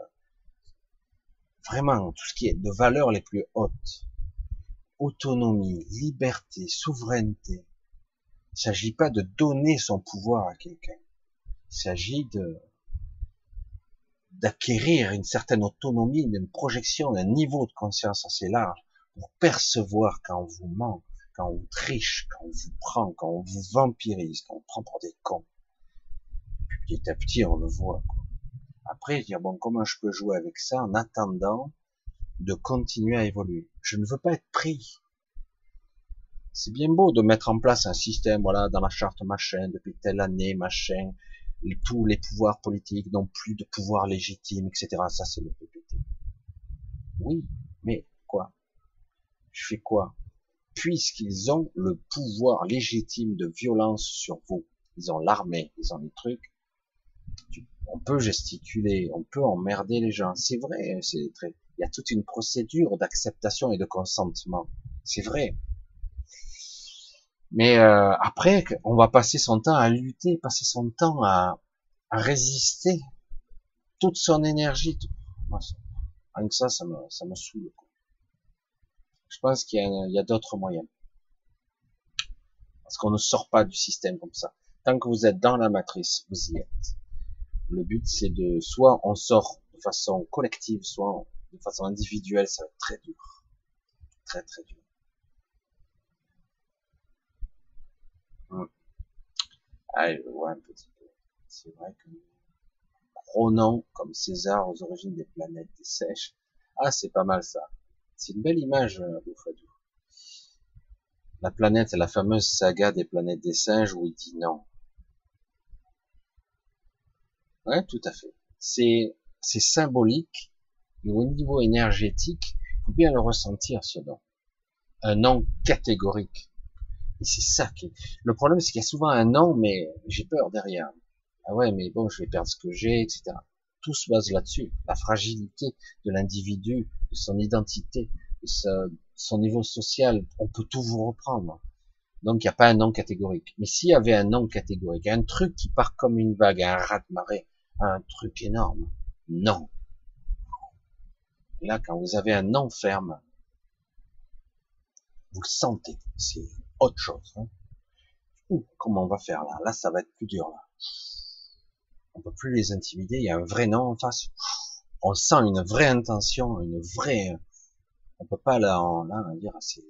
vraiment tout ce qui est de valeurs les plus hautes. Autonomie, liberté, souveraineté. Il ne s'agit pas de donner son pouvoir à quelqu'un. Il s'agit de d'acquérir une certaine autonomie, une projection, un niveau de conscience assez large pour percevoir quand on vous ment, quand on vous triche, quand on vous prend, quand on vous vampirise, quand on prend pour des cons. petit à petit, on le voit. Après, dire bon, comment je peux jouer avec ça en attendant de continuer à évoluer? Je ne veux pas être pris. C'est bien beau de mettre en place un système, voilà, dans la charte machin, depuis telle année, machin, tous les pouvoirs politiques n'ont plus de pouvoir légitime, etc. Ça, c'est le PPT. Oui, mais quoi? Je fais quoi? Puisqu'ils ont le pouvoir légitime de violence sur vous, ils ont l'armée, ils ont les trucs, on peut gesticuler, on peut emmerder les gens. C'est vrai, c'est très, il y a toute une procédure d'acceptation et de consentement. C'est vrai. Mais euh, après, on va passer son temps à lutter, passer son temps à, résister, toute son énergie. Tout... Moi, ça, ça me, ça me saoule. Je pense qu'il y a, a d'autres moyens. Parce qu'on ne sort pas du système comme ça. Tant que vous êtes dans la matrice, vous y êtes. Le but, c'est de, soit on sort de façon collective, soit de façon individuelle, ça va être très dur. Très, très dur. Ah, je vois un petit peu. C'est vrai que nom comme César aux origines des planètes des sèches. Ah, c'est pas mal ça. C'est une belle image, euh, Boufadou. La planète, la fameuse saga des planètes des singes où il dit non. Ouais, tout à fait. C'est, c'est symbolique. Et au niveau énergétique, il faut bien le ressentir, ce nom. Un nom catégorique. Et c'est ça qui Le problème, c'est qu'il y a souvent un non, mais j'ai peur derrière. Ah ouais, mais bon, je vais perdre ce que j'ai, etc. Tout se base là-dessus. La fragilité de l'individu, de son identité, de son niveau social, on peut tout vous reprendre. Donc il n'y a pas un non catégorique. Mais s'il y avait un non catégorique, un truc qui part comme une vague, un rat de marée, un truc énorme, non. Là, quand vous avez un non ferme, vous le sentez. C'est autre chose. Hein. comment on va faire là? Là, ça va être plus dur. Là. On peut plus les intimider. Il y a un vrai nom en face. On sent une vraie intention, une vraie. On peut pas là, là dire c'est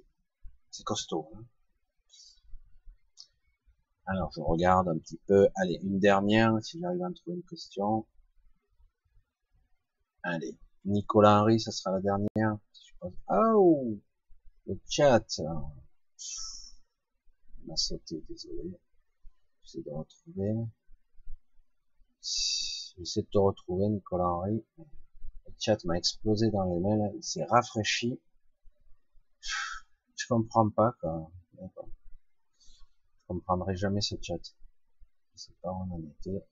c'est costaud. Hein. Alors, je regarde un petit peu. Allez, une dernière, si j'arrive à trouver une question. Allez, Nicolas Henry, ça sera la dernière. Oh, le chat m'a sauté, désolé. J'essaie de retrouver. J'essaie de te retrouver, Nicolas Henry. Le chat m'a explosé dans les mails, il s'est rafraîchi. Je comprends pas, quoi. Je comprendrai jamais ce chat. Je sais pas où on en était.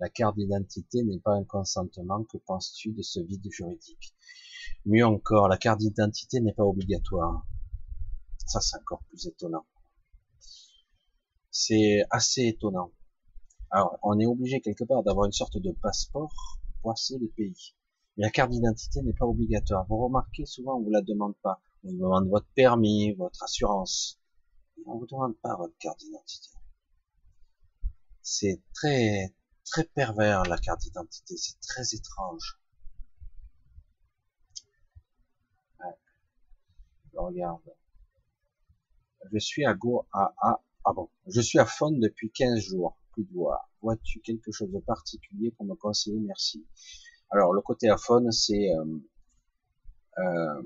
La carte d'identité n'est pas un consentement. Que penses-tu de ce vide juridique? Mieux encore, la carte d'identité n'est pas obligatoire. Ça, c'est encore plus étonnant. C'est assez étonnant. Alors, on est obligé quelque part d'avoir une sorte de passeport pour passer les pays. Mais la carte d'identité n'est pas obligatoire. Vous remarquez, souvent, on vous la demande pas. On vous demande votre permis, votre assurance. On vous demande pas votre carte d'identité. C'est très, très pervers, la carte d'identité. C'est très étrange. Je regarde. Je suis à Go, à, à, ah bon. Je suis à fond depuis 15 jours. Plus de voix. Vois-tu quelque chose de particulier pour me conseiller? Merci. Alors, le côté à fond, c'est, euh, euh,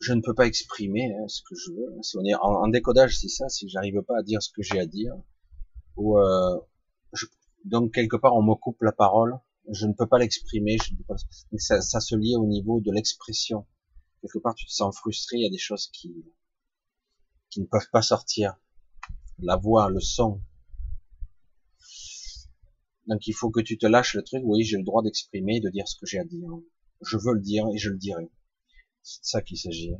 je ne peux pas exprimer hein, ce que je veux. Si on est en, décodage, c'est ça. Si j'arrive pas à dire ce que j'ai à dire, ou euh, donc quelque part on me coupe la parole, je ne peux pas l'exprimer. Ça, se lie au niveau de l'expression. Quelque part, tu te sens frustré. Il y a des choses qui qui ne peuvent pas sortir. La voix, le son. Donc il faut que tu te lâches le truc. Oui, j'ai le droit d'exprimer, de dire ce que j'ai à dire. Je veux le dire et je le dirai. C'est ça qu'il s'agit.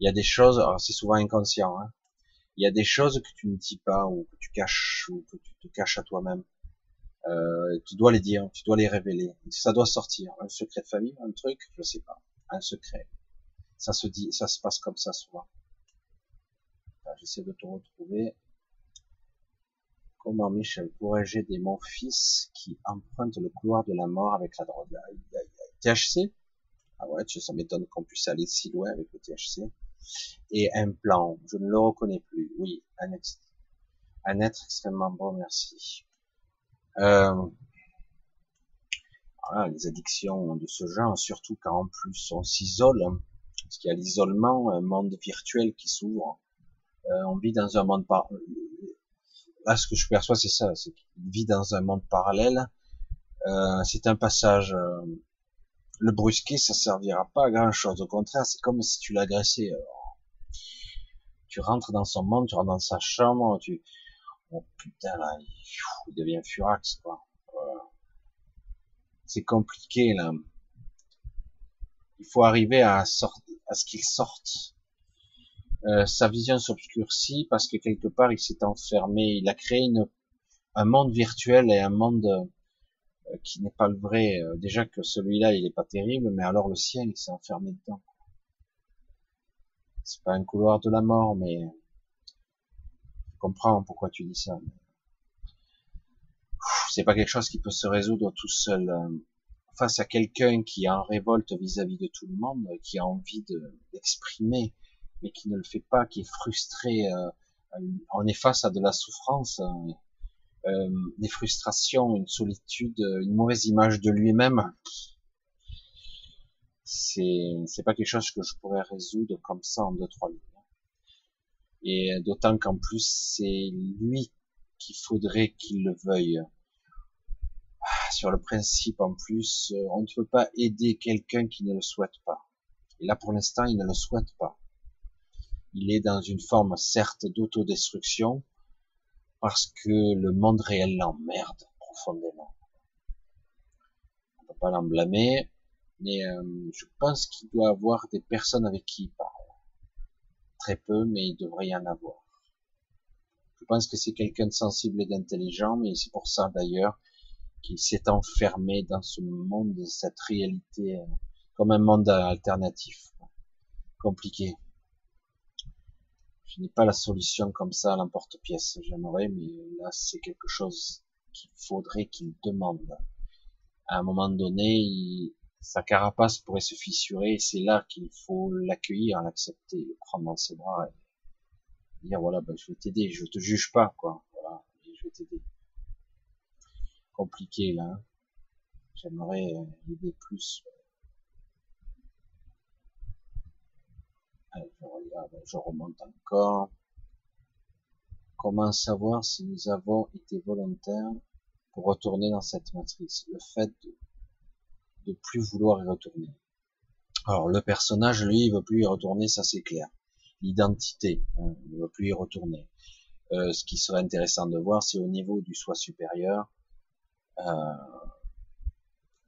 Il y a des choses, c'est souvent inconscient. Hein. Il y a des choses que tu ne dis pas ou que tu caches ou que tu te caches à toi-même. Euh, tu dois les dire, tu dois les révéler. Ça doit sortir. Un secret de famille, un truc, je sais pas. Un secret. Ça se dit, ça se passe comme ça souvent. J'essaie de te retrouver. Comment Michel pourrais-je aider mon fils qui emprunte le couloir de la mort avec la drogue? THC Ah ouais, ça m'étonne qu'on puisse aller si loin avec le THC. Et un plan, je ne le reconnais plus. Oui, un, être extrêmement bon, merci. Euh, voilà, les addictions de ce genre, surtout quand en plus on s'isole, hein, parce qu'il y a l'isolement, un monde virtuel qui s'ouvre. Euh, on vit dans un monde par... Là, ce que je perçois, c'est ça, c'est qu'il vit dans un monde parallèle. Euh, c'est un passage. Euh, le brusquer, ça servira pas à grand chose. Au contraire, c'est comme si tu l'agressais. Tu rentres dans son monde, tu rentres dans sa chambre, tu, oh putain là, il, devient furax quoi. C'est compliqué là. Il faut arriver à, sortir, à ce qu'il sorte. Euh, sa vision s'obscurcit parce que quelque part il s'est enfermé, il a créé une, un monde virtuel et un monde euh, qui n'est pas le vrai. Euh, déjà que celui-là il est pas terrible, mais alors le sien il s'est enfermé dedans. C'est pas un couloir de la mort, mais je comprends pourquoi tu dis ça. C'est pas quelque chose qui peut se résoudre tout seul face à quelqu'un qui est en révolte vis-à-vis de tout le monde, qui a envie d'exprimer, mais qui ne le fait pas, qui est frustré, euh, on est face à de la souffrance, hein, euh, des frustrations, une solitude, une mauvaise image de lui-même. C'est c'est pas quelque chose que je pourrais résoudre comme ça en deux trois lignes. Et d'autant qu'en plus c'est lui qu'il faudrait qu'il le veuille sur le principe en plus, euh, on ne peut pas aider quelqu'un qui ne le souhaite pas. Et là, pour l'instant, il ne le souhaite pas. Il est dans une forme, certes, d'autodestruction, parce que le monde réel l'emmerde profondément. On peut pas l'en blâmer, mais euh, je pense qu'il doit avoir des personnes avec qui il parle. Très peu, mais il devrait y en avoir. Je pense que c'est quelqu'un de sensible et d'intelligent, mais c'est pour ça d'ailleurs qui s'est enfermé dans ce monde, cette réalité, euh, comme un monde alternatif, compliqué. Je n'ai pas la solution comme ça à l'emporte-pièce, j'aimerais, mais là c'est quelque chose qu'il faudrait qu'il demande. À un moment donné, sa carapace pourrait se fissurer, et c'est là qu'il faut l'accueillir, l'accepter, le prendre dans ses bras et dire voilà, ben, je vais t'aider, je te juge pas, quoi, voilà, je vais t'aider compliqué là. J'aimerais euh, aider plus. Je je remonte encore. Comment savoir si nous avons été volontaires pour retourner dans cette matrice? Le fait de, plus vouloir y retourner. Alors le personnage, lui, il veut plus y retourner, ça c'est clair. L'identité, hein, il veut plus y retourner. Euh, ce qui serait intéressant de voir, c'est au niveau du soi supérieur, euh,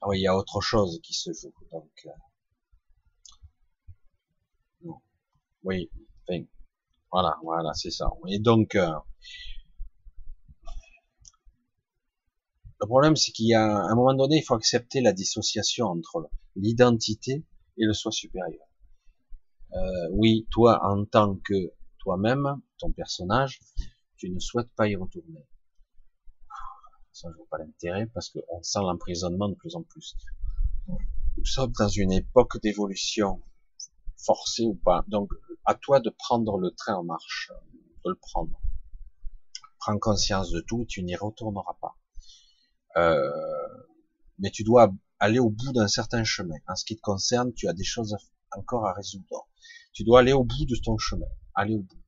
ah oui, il y a autre chose qui se joue. Donc, euh, oui, voilà, voilà, c'est ça. Et donc, euh, le problème, c'est qu'il y a un moment donné, il faut accepter la dissociation entre l'identité et le soi supérieur. Euh, oui, toi, en tant que toi-même, ton personnage, tu ne souhaites pas y retourner. Ça, je vois pas l'intérêt parce qu'on sent l'emprisonnement de plus en plus. Nous sommes dans une époque d'évolution, forcée ou pas. Donc, à toi de prendre le train en marche, de le prendre. Prends conscience de tout, tu n'y retourneras pas. Euh, mais tu dois aller au bout d'un certain chemin. En ce qui te concerne, tu as des choses encore à résoudre. Tu dois aller au bout de ton chemin, aller au bout.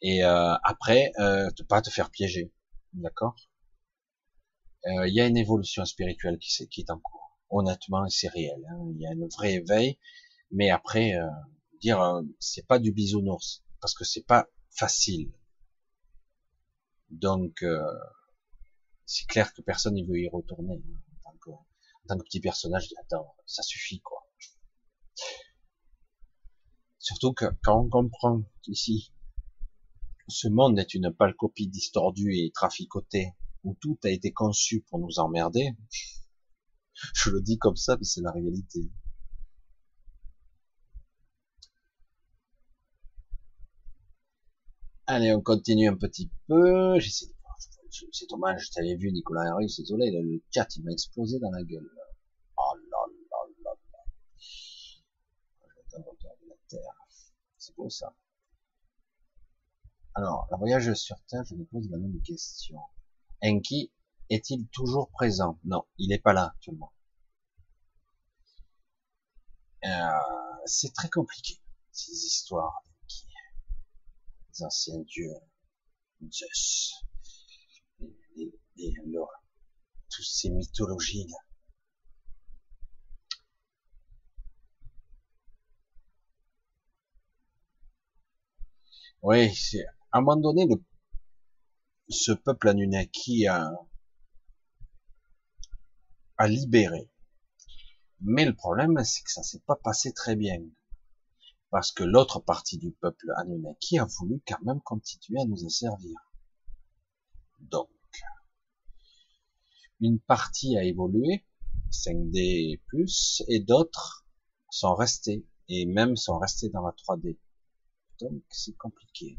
Et euh, après, euh, ne pas te faire piéger, d'accord? Euh, il y a une évolution spirituelle qui, qui est en cours. Honnêtement, c'est réel. Hein. Il y a un vrai éveil, mais après, euh, dire euh, c'est pas du bisounours parce que c'est pas facile. Donc, c'est clair que personne ne veut y retourner. Hein, en, tant que, en tant que petit personnage, attends, ça suffit quoi. Surtout que quand on comprend ici ce monde est une pâle copie distordue et traficotée, où tout a été conçu pour nous emmerder, je le dis comme ça, mais c'est la réalité. Allez, on continue un petit peu. J'essaie de c'est dommage, je t'avais vu Nicolas Henry, désolé, le chat il m'a explosé dans la gueule. Oh là là là là. de la Terre. C'est beau ça. Alors, le voyage sur Terre, je me pose la même question. Enki est-il toujours présent? Non, il n'est pas là actuellement. Euh, c'est très compliqué, ces histoires. Anciens dieux, Zeus, et alors, toutes ces mythologies là. Oui, c'est à un le, ce peuple Anunnaki a, a libéré. Mais le problème, c'est que ça s'est pas passé très bien. Parce que l'autre partie du peuple Anunnaki a voulu quand même continuer à nous asservir. Donc, une partie a évolué, 5D plus, et d'autres sont restés, et même sont restés dans la 3D. Donc c'est compliqué.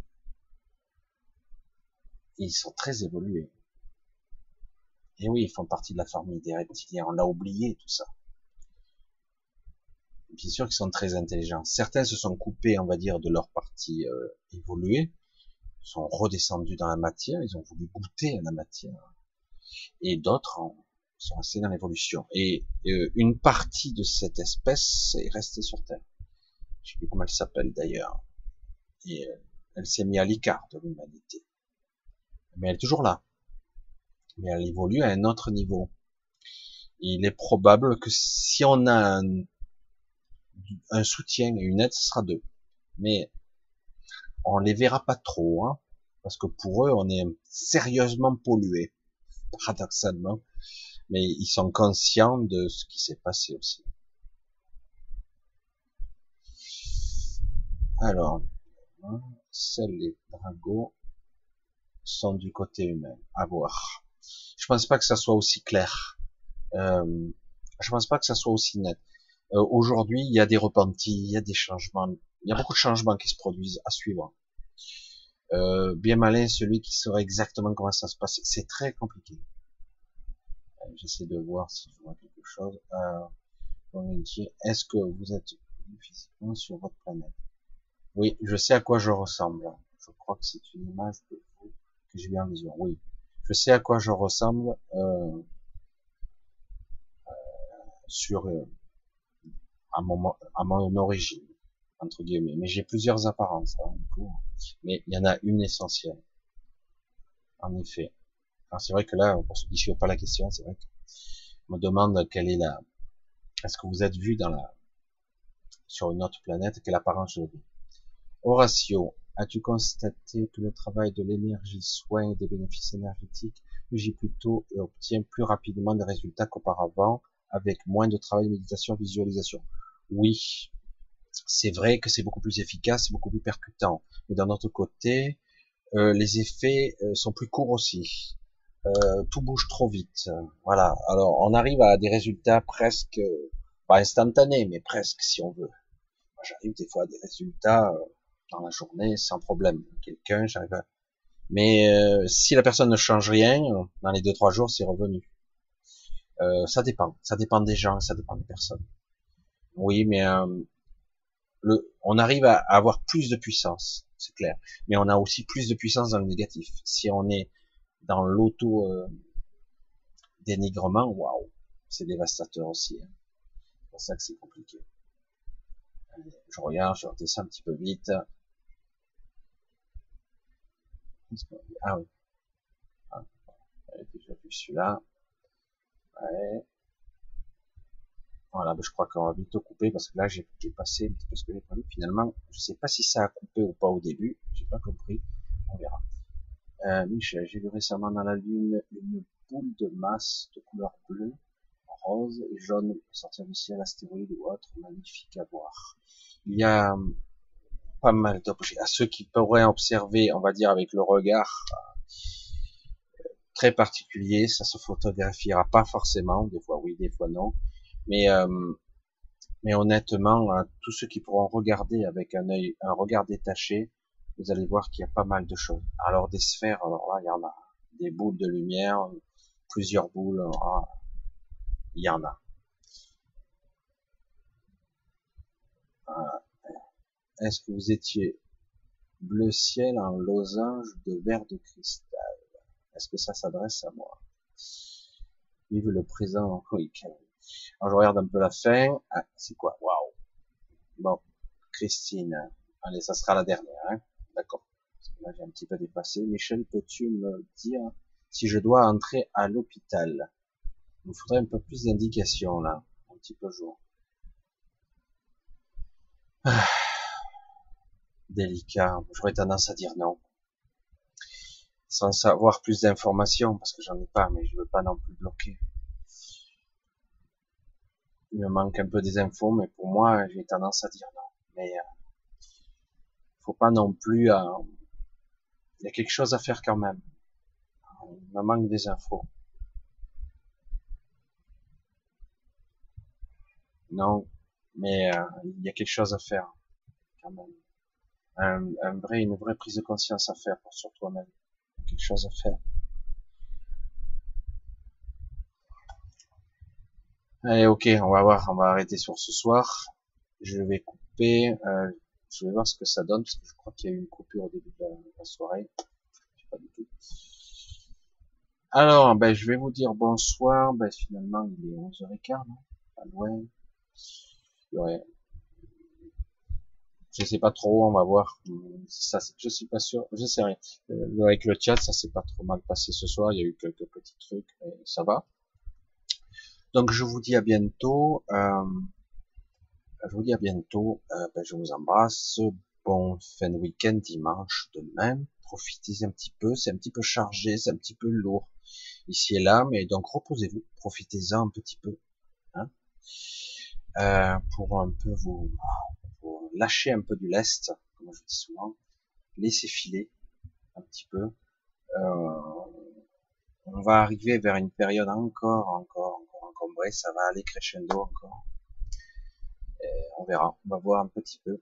ils sont très évolués. Et oui, ils font partie de la famille des reptiliens. On l'a oublié tout ça. Bien sûr qu'ils sont très intelligents. Certains se sont coupés, on va dire, de leur partie euh, évoluée, sont redescendus dans la matière, ils ont voulu goûter à la matière et d'autres sont restés dans l'évolution. Et euh, une partie de cette espèce est restée sur Terre. Je sais plus comment elle s'appelle d'ailleurs. Et euh, elle s'est mise à l'écart de l'humanité. Mais elle est toujours là. Mais elle évolue à un autre niveau. il est probable que si on a un, un soutien et une aide, ce sera deux. Mais on les verra pas trop, hein, parce que pour eux, on est sérieusement pollué paradoxalement, mais ils sont conscients de ce qui s'est passé aussi. Alors, seuls les dragons sont du côté humain. À voir. Je pense pas que ça soit aussi clair. Euh, je pense pas que ça soit aussi net. Euh, aujourd'hui, il y a des repentis, il y a des changements, il y a beaucoup de changements qui se produisent à suivre. Euh, bien malin celui qui saurait exactement comment ça se passe. C'est très compliqué. Euh, j'essaie de voir si je vois quelque chose. Euh, Est-ce que vous êtes physiquement sur votre planète? Oui, je sais à quoi je ressemble. Je crois que c'est une image que, que j'ai vu en vision. Oui, je sais à quoi je ressemble euh, euh, sur à mon, à mon origine entre guillemets. Mais j'ai plusieurs apparences, hein, mais il y en a une essentielle. En effet. c'est vrai que là, pour ceux qui ne suivent pas la question, c'est vrai que me demande quelle est la, est-ce que vous êtes vu dans la, sur une autre planète, quelle apparence je vis? Horatio, as-tu constaté que le travail de l'énergie soigne des bénéfices énergétiques j'ai plutôt et obtient plus rapidement des résultats qu'auparavant avec moins de travail de méditation, visualisation? Oui, c'est vrai que c'est beaucoup plus efficace, beaucoup plus percutant. Mais d'un autre côté, euh, les effets euh, sont plus courts aussi. Euh, tout bouge trop vite. Voilà. Alors, on arrive à des résultats presque, pas instantanés, mais presque, si on veut. J'arrive des fois à des résultats dans la journée sans problème. Quelqu'un, j'arrive à... Mais si la personne ne change rien, dans les deux trois jours, c'est revenu. ça dépend. Ça dépend des gens, ça dépend des personnes. Oui, mais on arrive à avoir plus de puissance, c'est clair. Mais on a aussi plus de puissance dans le négatif. Si on est dans l'auto euh, dénigrement, waouh, c'est dévastateur aussi. Hein. C'est pour ça que c'est compliqué. je regarde, je redescends un petit peu vite. Ah oui. Ah, celui-là. Ouais. Voilà, ben, je crois qu'on va vite couper parce que là j'ai passé un petit peu ce que j'ai prévu. Finalement, je sais pas si ça a coupé ou pas au début, j'ai pas compris. On verra. Euh, Michel, j'ai vu récemment dans la lune une boule de masse de couleur bleue, rose et jaune sortir du ciel, astéroïde ou autre, magnifique à voir. Il y a pas mal d'objets. À ceux qui pourraient observer, on va dire avec le regard euh, très particulier, ça se photographiera pas forcément, des fois oui, des fois non, mais euh, mais honnêtement, euh, tous ceux qui pourront regarder avec un œil, un regard détaché, vous allez voir qu'il y a pas mal de choses. Alors des sphères, alors là, il y en a des boules de lumière, plusieurs boules, ah, il y en a. Est-ce que vous étiez bleu ciel en losange de verre de cristal? Est-ce que ça s'adresse à moi? Vive le présent. Oui, Alors je regarde un peu la fin. Ah, c'est quoi? Waouh. Bon, Christine. Allez, ça sera la dernière. Hein D'accord. Là, j'ai un petit peu dépassé. Michel, peux-tu me dire si je dois entrer à l'hôpital? Il me faudrait un peu plus d'indications là. Un petit peu jour. Ah délicat. J'aurais tendance à dire non. Sans savoir plus d'informations, parce que j'en ai pas, mais je veux pas non plus bloquer. Il me manque un peu des infos, mais pour moi, j'ai tendance à dire non. Mais euh, faut pas non plus. Euh, il y a quelque chose à faire quand même. Il me manque des infos. Non, mais euh, il y a quelque chose à faire quand même un, une vraie prise de conscience à faire sur toi-même. Quelque chose à faire. Allez, ok, on va voir, on va arrêter sur ce soir. Je vais couper, euh, je vais voir ce que ça donne, parce que je crois qu'il y a eu une coupure au début de la, soirée. pas du tout. Alors, ben, je vais vous dire bonsoir. Ben, finalement, il est 11h15, non? Pas aurait je sais pas trop, on va voir. Ça, je suis pas sûr, je sais rien. Euh, avec le chat, ça s'est pas trop mal passé ce soir. Il y a eu quelques petits trucs, mais ça va. Donc je vous dis à bientôt. Euh, je vous dis à bientôt. Euh, ben, je vous embrasse. Bon fin de week-end dimanche de même. Profitez un petit peu. C'est un petit peu chargé, c'est un petit peu lourd ici et là, mais donc reposez-vous. Profitez-en un petit peu. Hein, euh, pour un peu vous lâcher un peu du lest, comme je dis souvent, laisser filer un petit peu. Euh, on va arriver vers une période encore, encore, encombrée, ça va aller crescendo encore. on verra, on va voir un petit peu.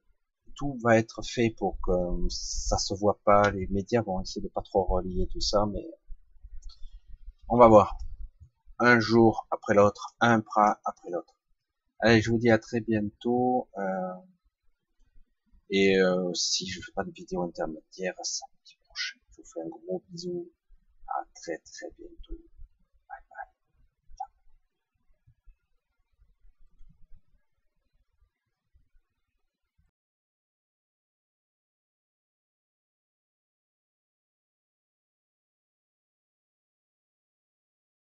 Tout va être fait pour que ça se voit pas. Les médias vont essayer de pas trop relier tout ça, mais on va voir. Un jour après l'autre, un pas après l'autre. Allez, je vous dis à très bientôt. Euh, et euh, si je fais pas de vidéo intermédiaire, samedi prochain, je vous fais un gros bisou. À très très bientôt.